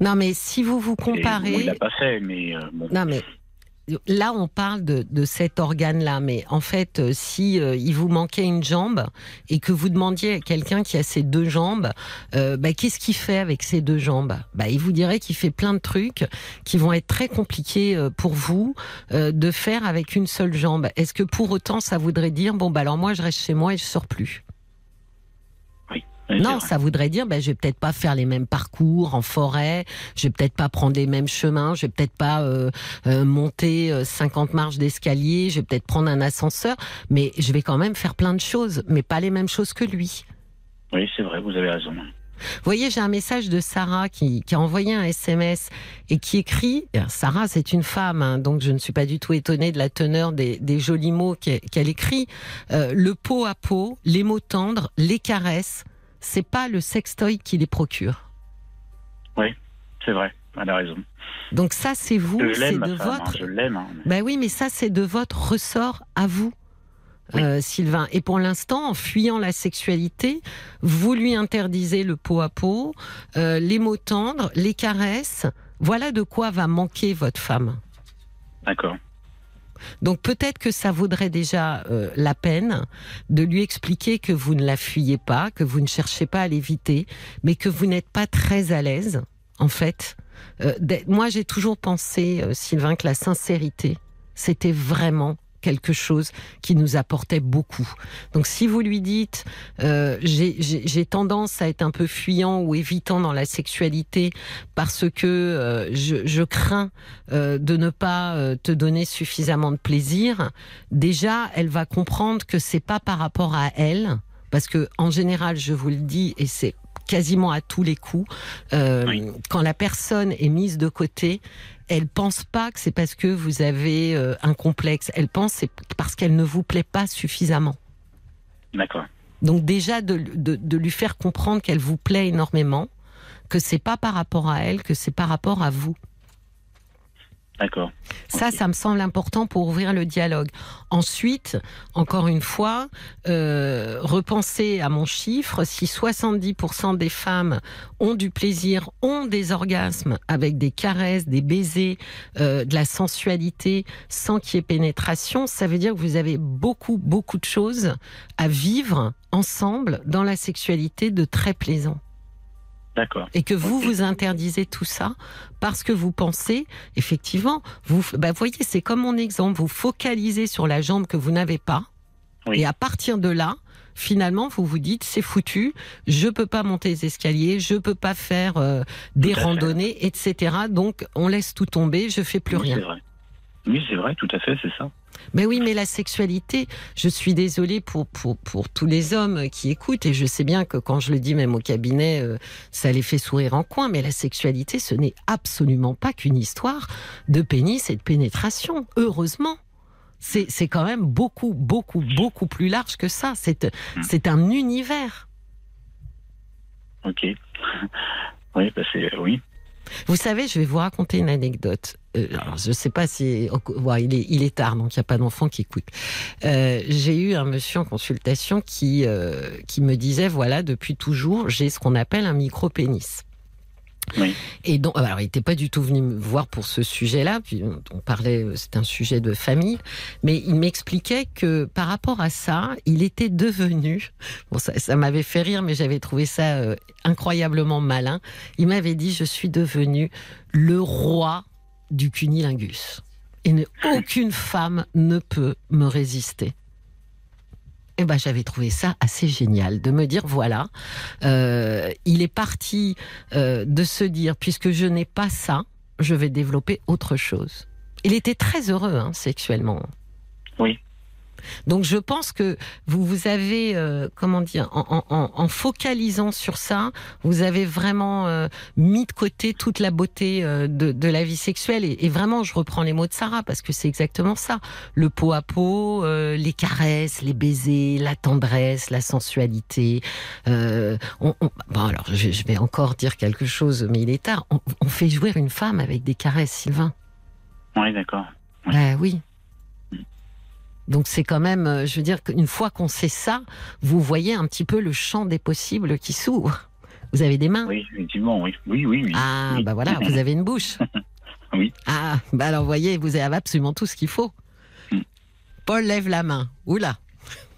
Non, mais si vous vous comparez. Bon, il l'a pas fait, mais euh, bon. Non, mais là, on parle de, de cet organe-là, mais en fait, euh, si euh, il vous manquait une jambe et que vous demandiez à quelqu'un qui a ses deux jambes, euh, bah, qu'est-ce qu'il fait avec ses deux jambes? Bah, Il vous dirait qu'il fait plein de trucs qui vont être très compliqués pour vous de faire avec une seule jambe. Est-ce que pour autant, ça voudrait dire bon, bah alors moi, je reste chez moi et je sors plus? Oui, non, ça voudrait dire, ben, je vais peut-être pas faire les mêmes parcours en forêt, je vais peut-être pas prendre les mêmes chemins, je vais peut-être pas euh, euh, monter euh, 50 marches d'escalier, je vais peut-être prendre un ascenseur, mais je vais quand même faire plein de choses, mais pas les mêmes choses que lui. Oui, c'est vrai, vous avez raison. Vous voyez, j'ai un message de Sarah qui, qui a envoyé un SMS et qui écrit, Sarah c'est une femme, hein, donc je ne suis pas du tout étonnée de la teneur des, des jolis mots qu'elle qu'elle écrit, Euh, le pot à pot, les mots tendres, les caresses, c'est pas le sextoy qui les procure. C'est vrai, elle a raison. Donc ça, c'est vous, je c'est l'aime, de femme, votre. je l'aime. hein, mais- Ben oui, mais ça, c'est de votre ressort à vous, Oui. euh, Sylvain. Et pour l'instant, en fuyant la sexualité, vous lui interdisez le pot à pot, euh, les mots tendres, les caresses. Voilà de quoi va manquer votre femme. D'accord. Donc peut-être que ça vaudrait déjà euh, la peine de lui expliquer que vous ne la fuyez pas, que vous ne cherchez pas à l'éviter, mais que vous n'êtes pas très à l'aise, en fait. Euh, moi, j'ai toujours pensé, euh, Sylvain, que la sincérité, c'était vraiment quelque chose qui nous apportait beaucoup. Donc si vous lui dites euh, j'ai- tendance à être un peu fuyant ou évitant dans la sexualité parce que euh, je, je crains euh, de ne pas te donner suffisamment de plaisir, déjà elle va comprendre que c'est pas par rapport à elle, parce que en général, je vous le dis et c'est quasiment à tous les coups, euh, Oui. quand la personne est mise de côté, elle pense pas que c'est parce que vous avez euh, un complexe. Elle pense que c'est parce qu'elle ne vous plaît pas suffisamment. D'accord. Donc déjà de, de, de lui faire comprendre qu'elle vous plaît énormément, que c'est pas par rapport à elle, que c'est par rapport à vous. D'accord. Ça, ça me semble important pour ouvrir le dialogue. Ensuite, encore une fois, euh, repensez à mon chiffre. Si 70% des femmes ont du plaisir, ont des orgasmes avec des caresses, des baisers, euh, de la sensualité, sans qu'il y ait pénétration, ça veut dire que vous avez beaucoup, beaucoup de choses à vivre ensemble dans la sexualité de très plaisant D'accord. et que vous vous interdisez tout ça parce que vous pensez effectivement vous bah voyez c'est comme mon exemple vous focalisez sur la jambe que vous n'avez pas Oui. et à partir de là finalement vous vous dites c'est foutu je peux pas monter les escaliers je peux pas faire euh, des fait. randonnées etc donc on laisse tout tomber je fais plus Oui, rien C'est vrai. Oui, c'est vrai, tout à fait, c'est ça. Mais oui, mais la sexualité, je suis désolée pour, pour, pour tous les hommes qui écoutent, et je sais bien que quand je le dis même au cabinet, euh, ça les fait sourire en coin, mais la sexualité, ce n'est absolument pas qu'une histoire de pénis et de pénétration, heureusement. C'est quand même beaucoup, beaucoup, beaucoup plus large que ça. C'est c'est un univers. Ok. oui, bah c'est oui. Vous savez, je vais vous raconter une anecdote. Euh, alors, je ne sais pas si... ouais, il, est, il est tard, donc il n'y a pas d'enfant qui écoute. Euh, j'ai eu un monsieur en consultation qui, euh, qui me disait, voilà, depuis toujours, j'ai ce qu'on appelle un micro-pénis. Oui. Et donc, alors, il n'était pas du tout venu me voir pour ce sujet-là. Puis on, parlait, c'est un sujet de famille, mais il m'expliquait que par rapport à ça, il était devenu. Bon, ça, ça m'avait fait rire, mais j'avais trouvé ça euh, incroyablement malin. Il m'avait dit, je suis devenu le roi du cunilingus, et ne, aucune femme ne peut me résister. Eh ben, j'avais trouvé ça assez génial de me dire voilà, euh, il est parti euh, de se dire puisque je n'ai pas ça, je vais développer autre chose. Il était très heureux hein, sexuellement. Oui. Donc je pense que vous vous avez euh, comment dire en, en, en, focalisant sur ça, vous avez vraiment euh, mis de côté toute la beauté euh, de, de, la vie sexuelle et, et, vraiment je reprends les mots de Sarah parce que c'est exactement ça le pot à pot, euh, les caresses, les baisers, la tendresse, la sensualité. On, on, bon alors je, je, vais encore dire quelque chose mais il est tard. On, on fait jouer une femme avec des caresses, Sylvain. Oui d'accord. Oui. Bah, oui. Donc c'est quand même, euh, je veux dire qu'une fois qu'on sait ça, vous voyez un petit peu le champ des possibles qui s'ouvre. Vous avez des mains Oui, effectivement, oui. Oui, oui, oui. Ah, oui. bah voilà, vous avez une bouche. Oui. Ah, bah alors, voyez, vous avez absolument tout ce qu'il faut. Mm. Paul lève la main. Oula.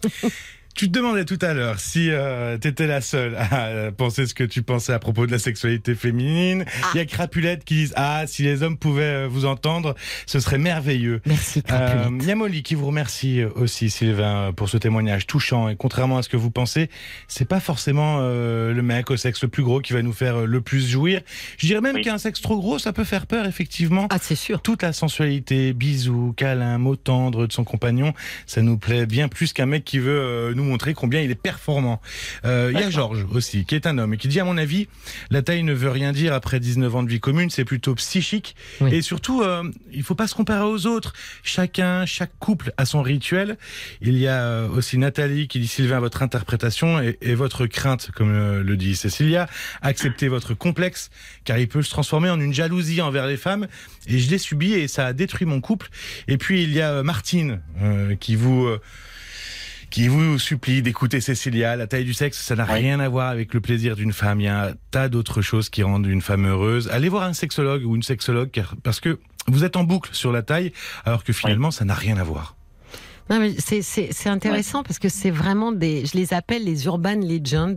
Tu te demandais tout à l'heure si euh, tu étais la seule à euh, penser ce que tu pensais à propos de la sexualité féminine. Il y a Crapulette qui disent Ah, si les hommes pouvaient euh, vous entendre, ce serait merveilleux. Merci, Euh, Crapulette. Il y a Molly qui vous remercie aussi, Sylvain, pour ce témoignage touchant. Et contrairement à ce que vous pensez, c'est pas forcément euh, le mec au sexe le plus gros qui va nous faire euh, le plus jouir. Je dirais même Oui. qu'un sexe trop gros, ça peut faire peur, effectivement. Ah, c'est sûr. Toute la sensualité, bisous, câlins, mots tendres de son compagnon, ça nous plaît bien plus qu'un mec qui veut euh, nous montrer combien il est performant. Euh, Il y a Georges aussi, qui est un homme et qui dit, à mon avis, la taille ne veut rien dire après 19 ans de vie commune, c'est plutôt psychique. Oui. Et surtout, euh, il faut pas se comparer aux autres. Chacun, chaque couple a son rituel. Il y a euh, aussi Nathalie qui dit, Sylvain, votre interprétation et, et votre crainte, comme euh, le dit Cécilia, acceptez votre complexe, car il peut se transformer en une jalousie envers les femmes. Et je l'ai subi et ça a détruit mon couple. Et puis il y a Martine euh, qui vous euh, qui vous supplie d'écouter Cécilia. La taille du sexe, ça n'a Oui. rien à voir avec le plaisir d'une femme. Il y a un tas d'autres choses qui rendent une femme heureuse. Allez voir un sexologue ou une sexologue car- parce que vous êtes en boucle sur la taille alors que finalement ça n'a rien à voir. Non, mais c'est, c'est, c'est intéressant parce que c'est vraiment des, je les appelle les urban legends,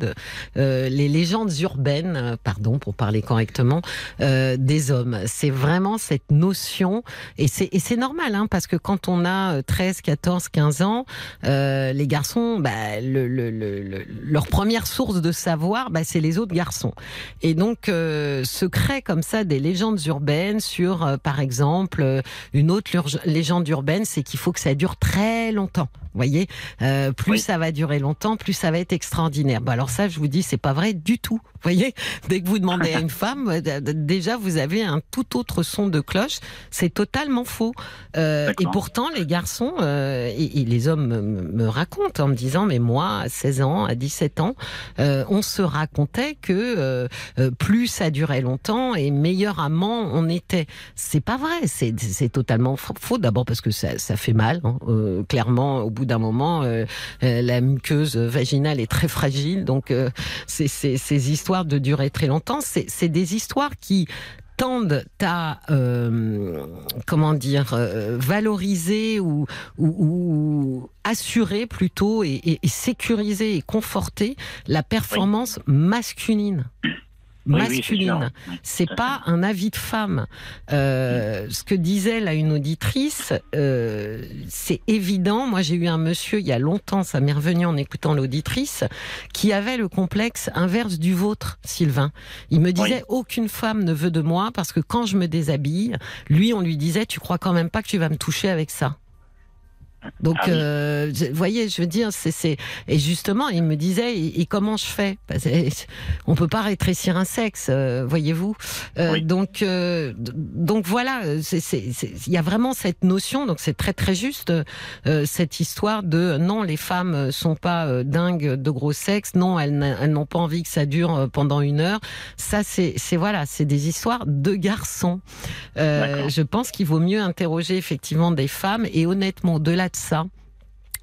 euh, les légendes urbaines, euh, pardon pour parler correctement, euh, des hommes. C'est vraiment cette notion et c'est, et c'est normal hein, parce que quand on a euh, 13, 14, 15 ans, euh, les garçons, bah, le, le, le, le- leur première source de savoir, bah, c'est les autres garçons. Et donc euh, se créent comme ça des légendes urbaines sur, euh, par exemple, une autre légende urbaine, c'est qu'il faut que ça dure très longtemps. Vous voyez, Euh, plus Oui. ça va durer longtemps, plus ça va être extraordinaire. Bah alors ça, je vous dis, c'est pas vrai du tout. Vous voyez, dès que vous demandez à une femme, euh, déjà vous avez un tout autre son de cloche. C'est totalement faux. Euh, et pourtant, les garçons euh, et, et les hommes me, me racontent en me disant, mais moi, à 16 ans, à 17 ans, on se racontait que plus ça durait longtemps et meilleur amant on était. C'est pas vrai, c'est totalement fa- faux. D'abord parce que ça, ça fait mal. hein. Clairement, au bout d'un moment, euh, euh, la muqueuse vaginale est très fragile, donc euh, ces histoires de durer très longtemps, c'est des histoires qui tendent à comment dire valoriser ou, assurer plutôt et, sécuriser et conforter la performance masculine. Masculine. Oui, C'est pas un avis de femme. Euh, ce que disait là une auditrice, euh, c'est évident. Moi, j'ai eu un monsieur il y a longtemps, ça m'est revenu en écoutant l'auditrice, qui avait le complexe inverse du vôtre, Sylvain. Il me disait aucune femme ne veut de moi parce que quand je me déshabille, lui, on lui disait tu crois quand même pas que tu vas me toucher avec ça. Donc, Ah oui. euh, je- vous voyez, je veux dire, c'est, c'est, et justement, il me disait, et, et comment je fais? Que On peut pas rétrécir un sexe, euh, voyez-vous? Euh, Oui. Donc, euh, donc voilà, c'est, c'est, c'est- il y a vraiment cette notion. Donc, c'est très très juste euh, cette histoire de non, les femmes sont pas dingues de gros sexe. Non, elles, n'ont pas envie que ça dure pendant une heure. Ça, c'est, c'est voilà, c'est des histoires de garçons. Euh, je pense qu'il vaut mieux interroger effectivement des femmes et honnêtement, au-delà ça.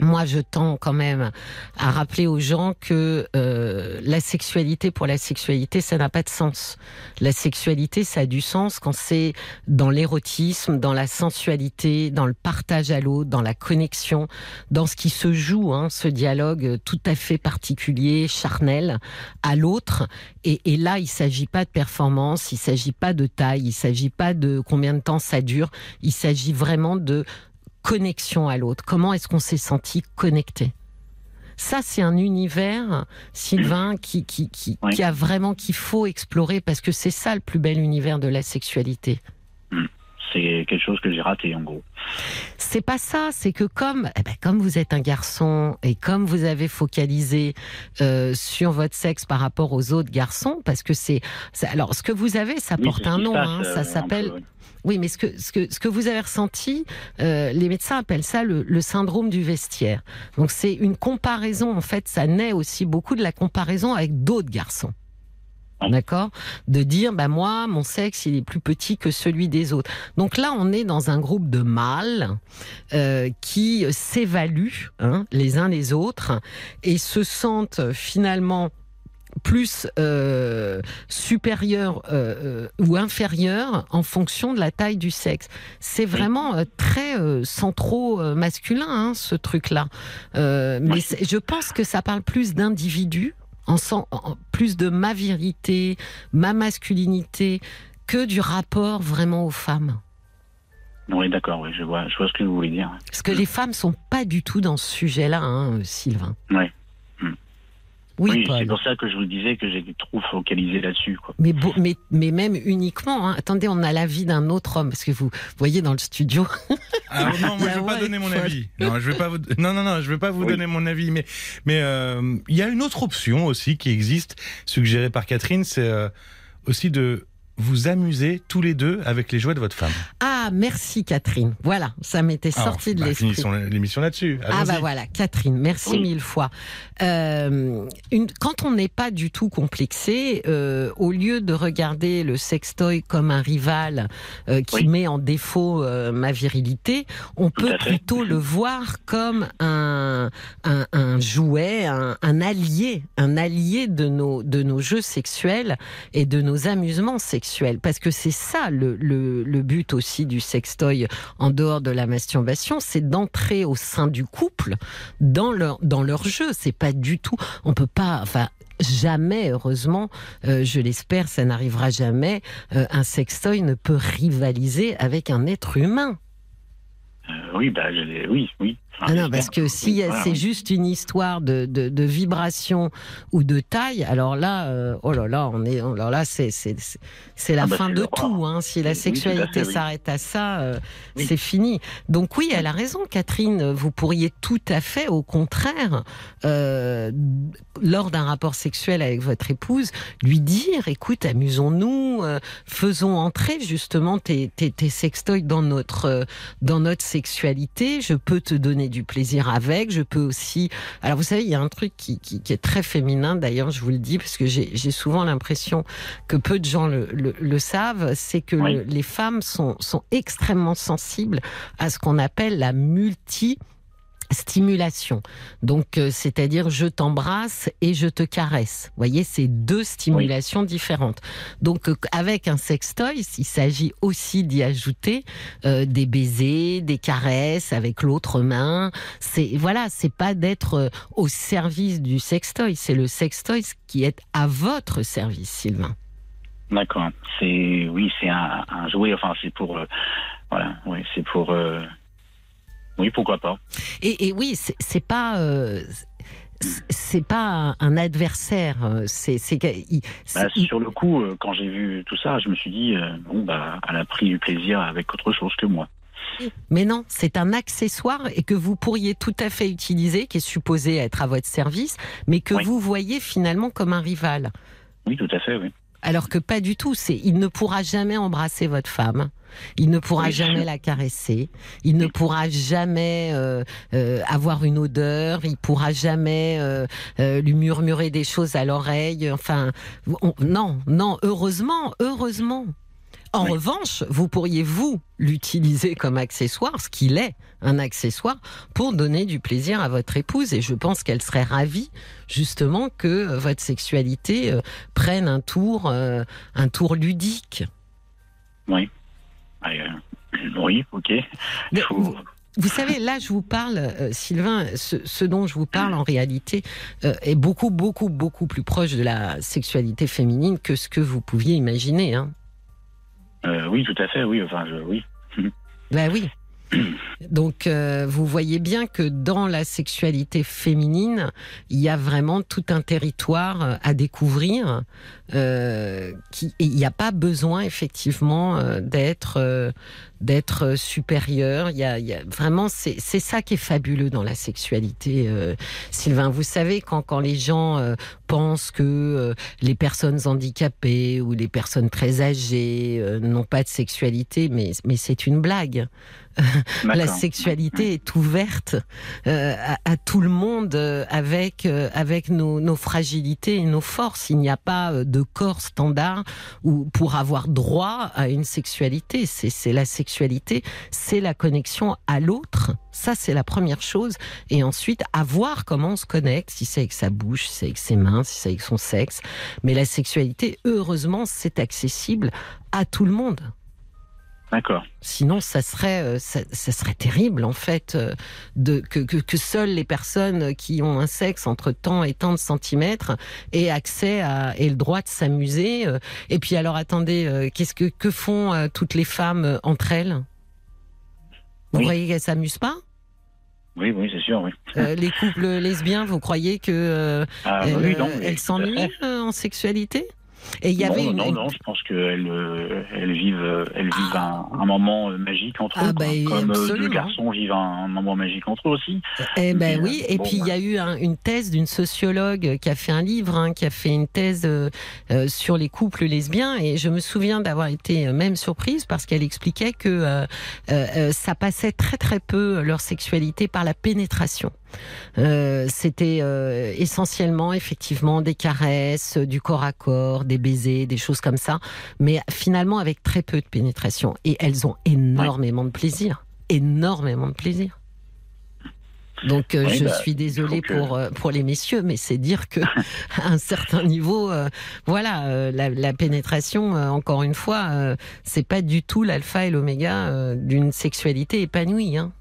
Moi, je tends quand même à rappeler aux gens que euh, la sexualité pour la sexualité, ça n'a pas de sens. La sexualité, ça a du sens quand c'est dans l'érotisme, dans la sensualité, dans le partage à l'autre, dans la connexion, dans ce qui se joue, hein, ce dialogue tout à fait particulier, charnel, à l'autre. Et, et là, il s'agit pas de performance, il s'agit pas de taille, il s'agit pas de combien de temps ça dure, il s'agit vraiment de connexion à l'autre. Comment est-ce qu'on s'est senti connecté? Ça, c'est un univers, Sylvain, qui, qui, qui, Oui. qui a vraiment qu'il faut explorer parce que c'est ça le plus bel univers de la sexualité. C'est quelque chose que j'ai raté, en gros. C'est pas ça, c'est que comme, eh ben, comme vous êtes un garçon et comme vous avez focalisé euh, sur votre sexe par rapport aux autres garçons, parce que c'est, alors ce que vous avez, ça Oui, porte un nom, passe, hein, euh, ça un s'appelle. Oui, mais ce que, ce que, ce que vous avez ressenti, euh, les médecins appellent ça le, le syndrome du vestiaire. Donc c'est une comparaison, en fait, ça naît aussi beaucoup de la comparaison avec d'autres garçons. D'accord? De dire, bah moi, mon sexe, il est plus petit que celui des autres. Donc là, on est dans un groupe de mâles euh, qui s'évaluent hein, les uns les autres et se sentent finalement plus euh, supérieur euh, euh, ou inférieur en fonction de la taille du sexe. C'est vraiment euh, très euh, centro euh, masculin, hein, ce truc-là. Euh, mais je pense que ça parle plus d'individus, en, sent- en- plus de ma vérité, ma masculinité, que du rapport vraiment aux femmes. Oui, d'accord, oui, je vois, je vois ce que vous voulez dire. Parce que les femmes sont pas du tout dans ce sujet-là, hein, Sylvain. Ouais. Oui, c'est pour ça que je vous disais que j'étais trop focalisé là-dessus. Mais, mais, mais même uniquement. hein. Attendez, on a l'avis d'un autre homme, parce que vous voyez dans le studio. Ah, non, moi je veux pas voix donner mon folle. avis. Non, je vais pas vous. Non, non, non, je vais pas vous Oui. donner mon avis. Mais, mais euh, il y a une autre option aussi qui existe, suggérée par Catherine, c'est euh, aussi de vous amuser tous les deux avec les jouets de votre femme. Ah, merci Catherine. Voilà, ça m'était Alors, sorti de bah, l'esprit. Finissons l'émission là-dessus. Ah bah voilà, Catherine, merci Oui. mille fois. Euh, une, quand on n'est pas du tout complexé, euh, au lieu de regarder le sextoy comme un rival euh, qui Oui. met en défaut euh, ma virilité, on Tout peut plutôt le voir comme un, un, un jouet, un, un allié, un allié de nos, de nos jeux sexuels et de nos amusements sexuels. Parce que c'est ça le, but aussi du sextoy en dehors de la masturbation, c'est d'entrer au sein du couple dans leur dans leur jeu. C'est pas du tout. On peut pas. Enfin. Jamais, heureusement, euh, je l'espère, ça n'arrivera jamais. euh, un sextoy ne peut rivaliser avec un être humain. Euh, oui, bah, oui, oui. Ah non, parce que si Voilà, c'est juste une histoire de, de, de vibration ou de taille, alors là, euh, oh là là, on est, alors là, c'est c'est c'est- c'est la Ah bah, fin de tout. Hein. Si la Oui, tout à sexualité oui. s'arrête à ça, euh, Oui. c'est fini. Donc oui, elle a raison, Catherine. Vous pourriez tout à fait, au contraire, euh, lors d'un rapport sexuel avec votre épouse, lui dire, écoute, amusons-nous, euh, faisons entrer justement tes, tes, tes sextoys dans notre euh, dans notre sexualité. Je peux te donner du plaisir avec. Je peux aussi. Alors vous savez, il y a un truc qui, qui, qui est très féminin. D'ailleurs, je vous le dis parce que j'ai j'ai souvent l'impression que peu de gens le, le, le savent, c'est que Oui. le- les femmes sont sont extrêmement sensibles à ce qu'on appelle la multi stimulation. Donc, euh, c'est-à-dire je t'embrasse et je te caresse. Vous voyez, c'est deux stimulations différentes. Donc, euh, avec un sextoy, il s'agit aussi d'y ajouter euh, des baisers, des caresses avec l'autre main. C'est voilà, c'est pas d'être euh, au service du sextoy, c'est le sextoy qui est à votre service, Sylvain. D'accord. C'est oui, c'est un, un jouet. Enfin, c'est pour euh, voilà. Oui, c'est pour. Oui, pourquoi pas. Et, et oui, c'est pas. euh, c'est- pas un, adversaire, euh, c'est Bah, sur le coup, euh, quand j'ai vu tout ça, je me suis dit euh, bon bah, elle a pris du plaisir avec autre chose que moi. Mais non, c'est un accessoire et que vous pourriez tout à fait utiliser, qui est supposé être à votre service, mais que Oui. vous voyez finalement comme un rival. Oui, tout à fait. Oui. Alors que pas du tout. C'est, il ne pourra jamais embrasser votre femme. Il ne pourra jamais la caresser. Il ne pourra jamais euh, euh, avoir une odeur. Il pourra jamais euh, lui murmurer des choses à l'oreille. Enfin, on- non, non. Heureusement, heureusement. En Oui. revanche, vous pourriez vous l'utiliser comme accessoire, ce qu'il est, un accessoire, pour donner du plaisir à votre épouse. Et je pense qu'elle serait ravie, justement, que votre sexualité prenne un tour, un tour ludique. Oui. Oui, ok. Mais Faut- vous, vous savez, là, je vous parle, euh, Sylvain, ce, ce dont je vous parle en réalité euh, est beaucoup, beaucoup, beaucoup plus proche de la sexualité féminine que ce que vous pouviez imaginer. Hein. Euh, oui, tout à fait. Oui, enfin, je, oui. Ben oui. Donc, euh, vous voyez bien que dans la sexualité féminine, il y a vraiment tout un territoire euh, à découvrir. Euh, qui, et il n'y a pas besoin effectivement d'être d'être supérieur. Il y a, il y a vraiment c'est c'est ça qui est fabuleux dans la sexualité, euh, Sylvain. Vous savez quand quand les gens euh, pensent que euh, les personnes handicapées ou les personnes très âgées euh, n'ont pas de sexualité, mais mais c'est une blague. La sexualité est ouverte euh, à, à tout le monde euh, avec euh, avec nos, nos fragilités et nos forces. Il n'y a pas euh, de corps standard ou pour avoir droit à une sexualité. C'est c'est la sexualité sexualité, c'est la connexion à l'autre. Ça, c'est la première chose. Et ensuite, à voir comment on se connecte, si c'est avec sa bouche, si c'est avec ses mains, si c'est avec son sexe. Mais la sexualité, heureusement, c'est accessible à tout le monde. D'accord. Sinon, ça serait, euh, ça, ça serait terrible en fait euh, de que, que, que seules les personnes qui ont un sexe entre tant et tant de centimètres aient accès à et le droit de s'amuser. euh. Et puis alors, attendez, qu'est-ce que que font toutes les femmes entre elles? Vous Oui. croyez qu'elles s'amusent pas? Oui, oui, c'est sûr, oui. Euh, Les couples lesbiens, vous croyez que euh, Ah, elles, oui, non, mais elles tout à s'ennuient en sexualité? Et il y non, avait une, non, non, je pense qu'elles euh, elles vivent, euh, elles vivent un, un moment euh, magique entre Ah, eux, bah, comme euh, deux absolument. garçons vivent un, un moment magique entre eux aussi. Eh ben oui, et bon, puis il y a eu un- une thèse d'une sociologue qui a fait un livre, hein, qui a fait une thèse euh, sur les couples lesbiens, et je me souviens d'avoir été même surprise parce qu'elle expliquait que euh, ça passait très très peu leur sexualité par la pénétration. Euh, C'était euh, essentiellement effectivement des caresses, euh, du corps à corps, des baisers, des choses comme ça, mais finalement avec très peu de pénétration. Et elles ont énormément de plaisir, énormément de plaisir. Donc euh, Oui, je bah, suis désolée que- pour euh, pour les messieurs, mais c'est dire que à un certain niveau, euh, voilà, la, la pénétration, encore une fois, c'est pas du tout l'alpha et l'oméga d'une sexualité épanouie. Hein.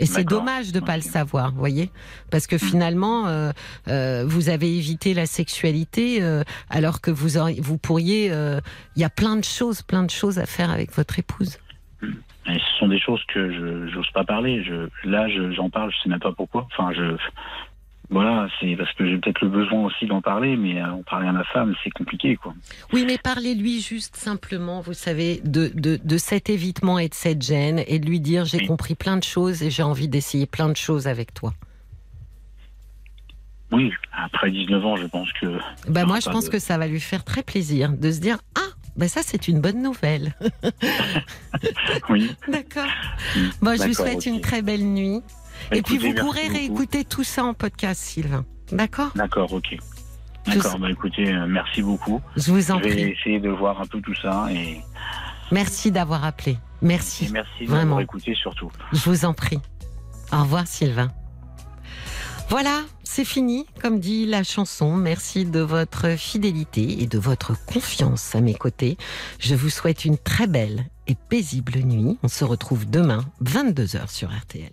Et c'est dommage de pas le savoir, vous voyez, parce que finalement, euh, euh, vous avez évité la sexualité euh, alors que vous auriez, vous pourriez, il y a plein de choses, plein de choses à faire avec votre épouse. Et ce sont des choses que je j'ose pas parler. Je, là, je- j'en parle, je sais même pas pourquoi. Enfin, je, voilà, c'est parce que j'ai peut-être le besoin aussi d'en parler, mais euh, en parler à ma femme, c'est compliqué, quoi. Oui, mais parlez-lui juste simplement, vous savez, de, de, de cet évitement et de cette gêne, et de lui dire j'ai Oui. compris plein de choses et j'ai envie d'essayer plein de choses avec toi. Oui, après 19 ans, je pense que. Bah moi, je pense de- que ça va lui faire très plaisir de se dire ah, bah ça c'est une bonne nouvelle. Oui. D'accord. Bon, je vous souhaite une très belle nuit. Et puis vous merci pourrez beaucoup. réécouter tout ça en podcast, Sylvain. D'accord? D'accord, ok. Je D'accord, bah écoutez, euh, merci beaucoup. Je vous Je en vais prie. essayer de voir un peu tout ça et, Merci d'avoir appelé. et Merci. merci de Vraiment. m'avoir écouté surtout. Je vous en prie. Au revoir Sylvain. Voilà, c'est fini, comme dit la chanson. Merci de votre fidélité et de votre confiance à mes côtés. Je vous souhaite une très belle et paisible nuit. On se retrouve demain, 22h sur RTL.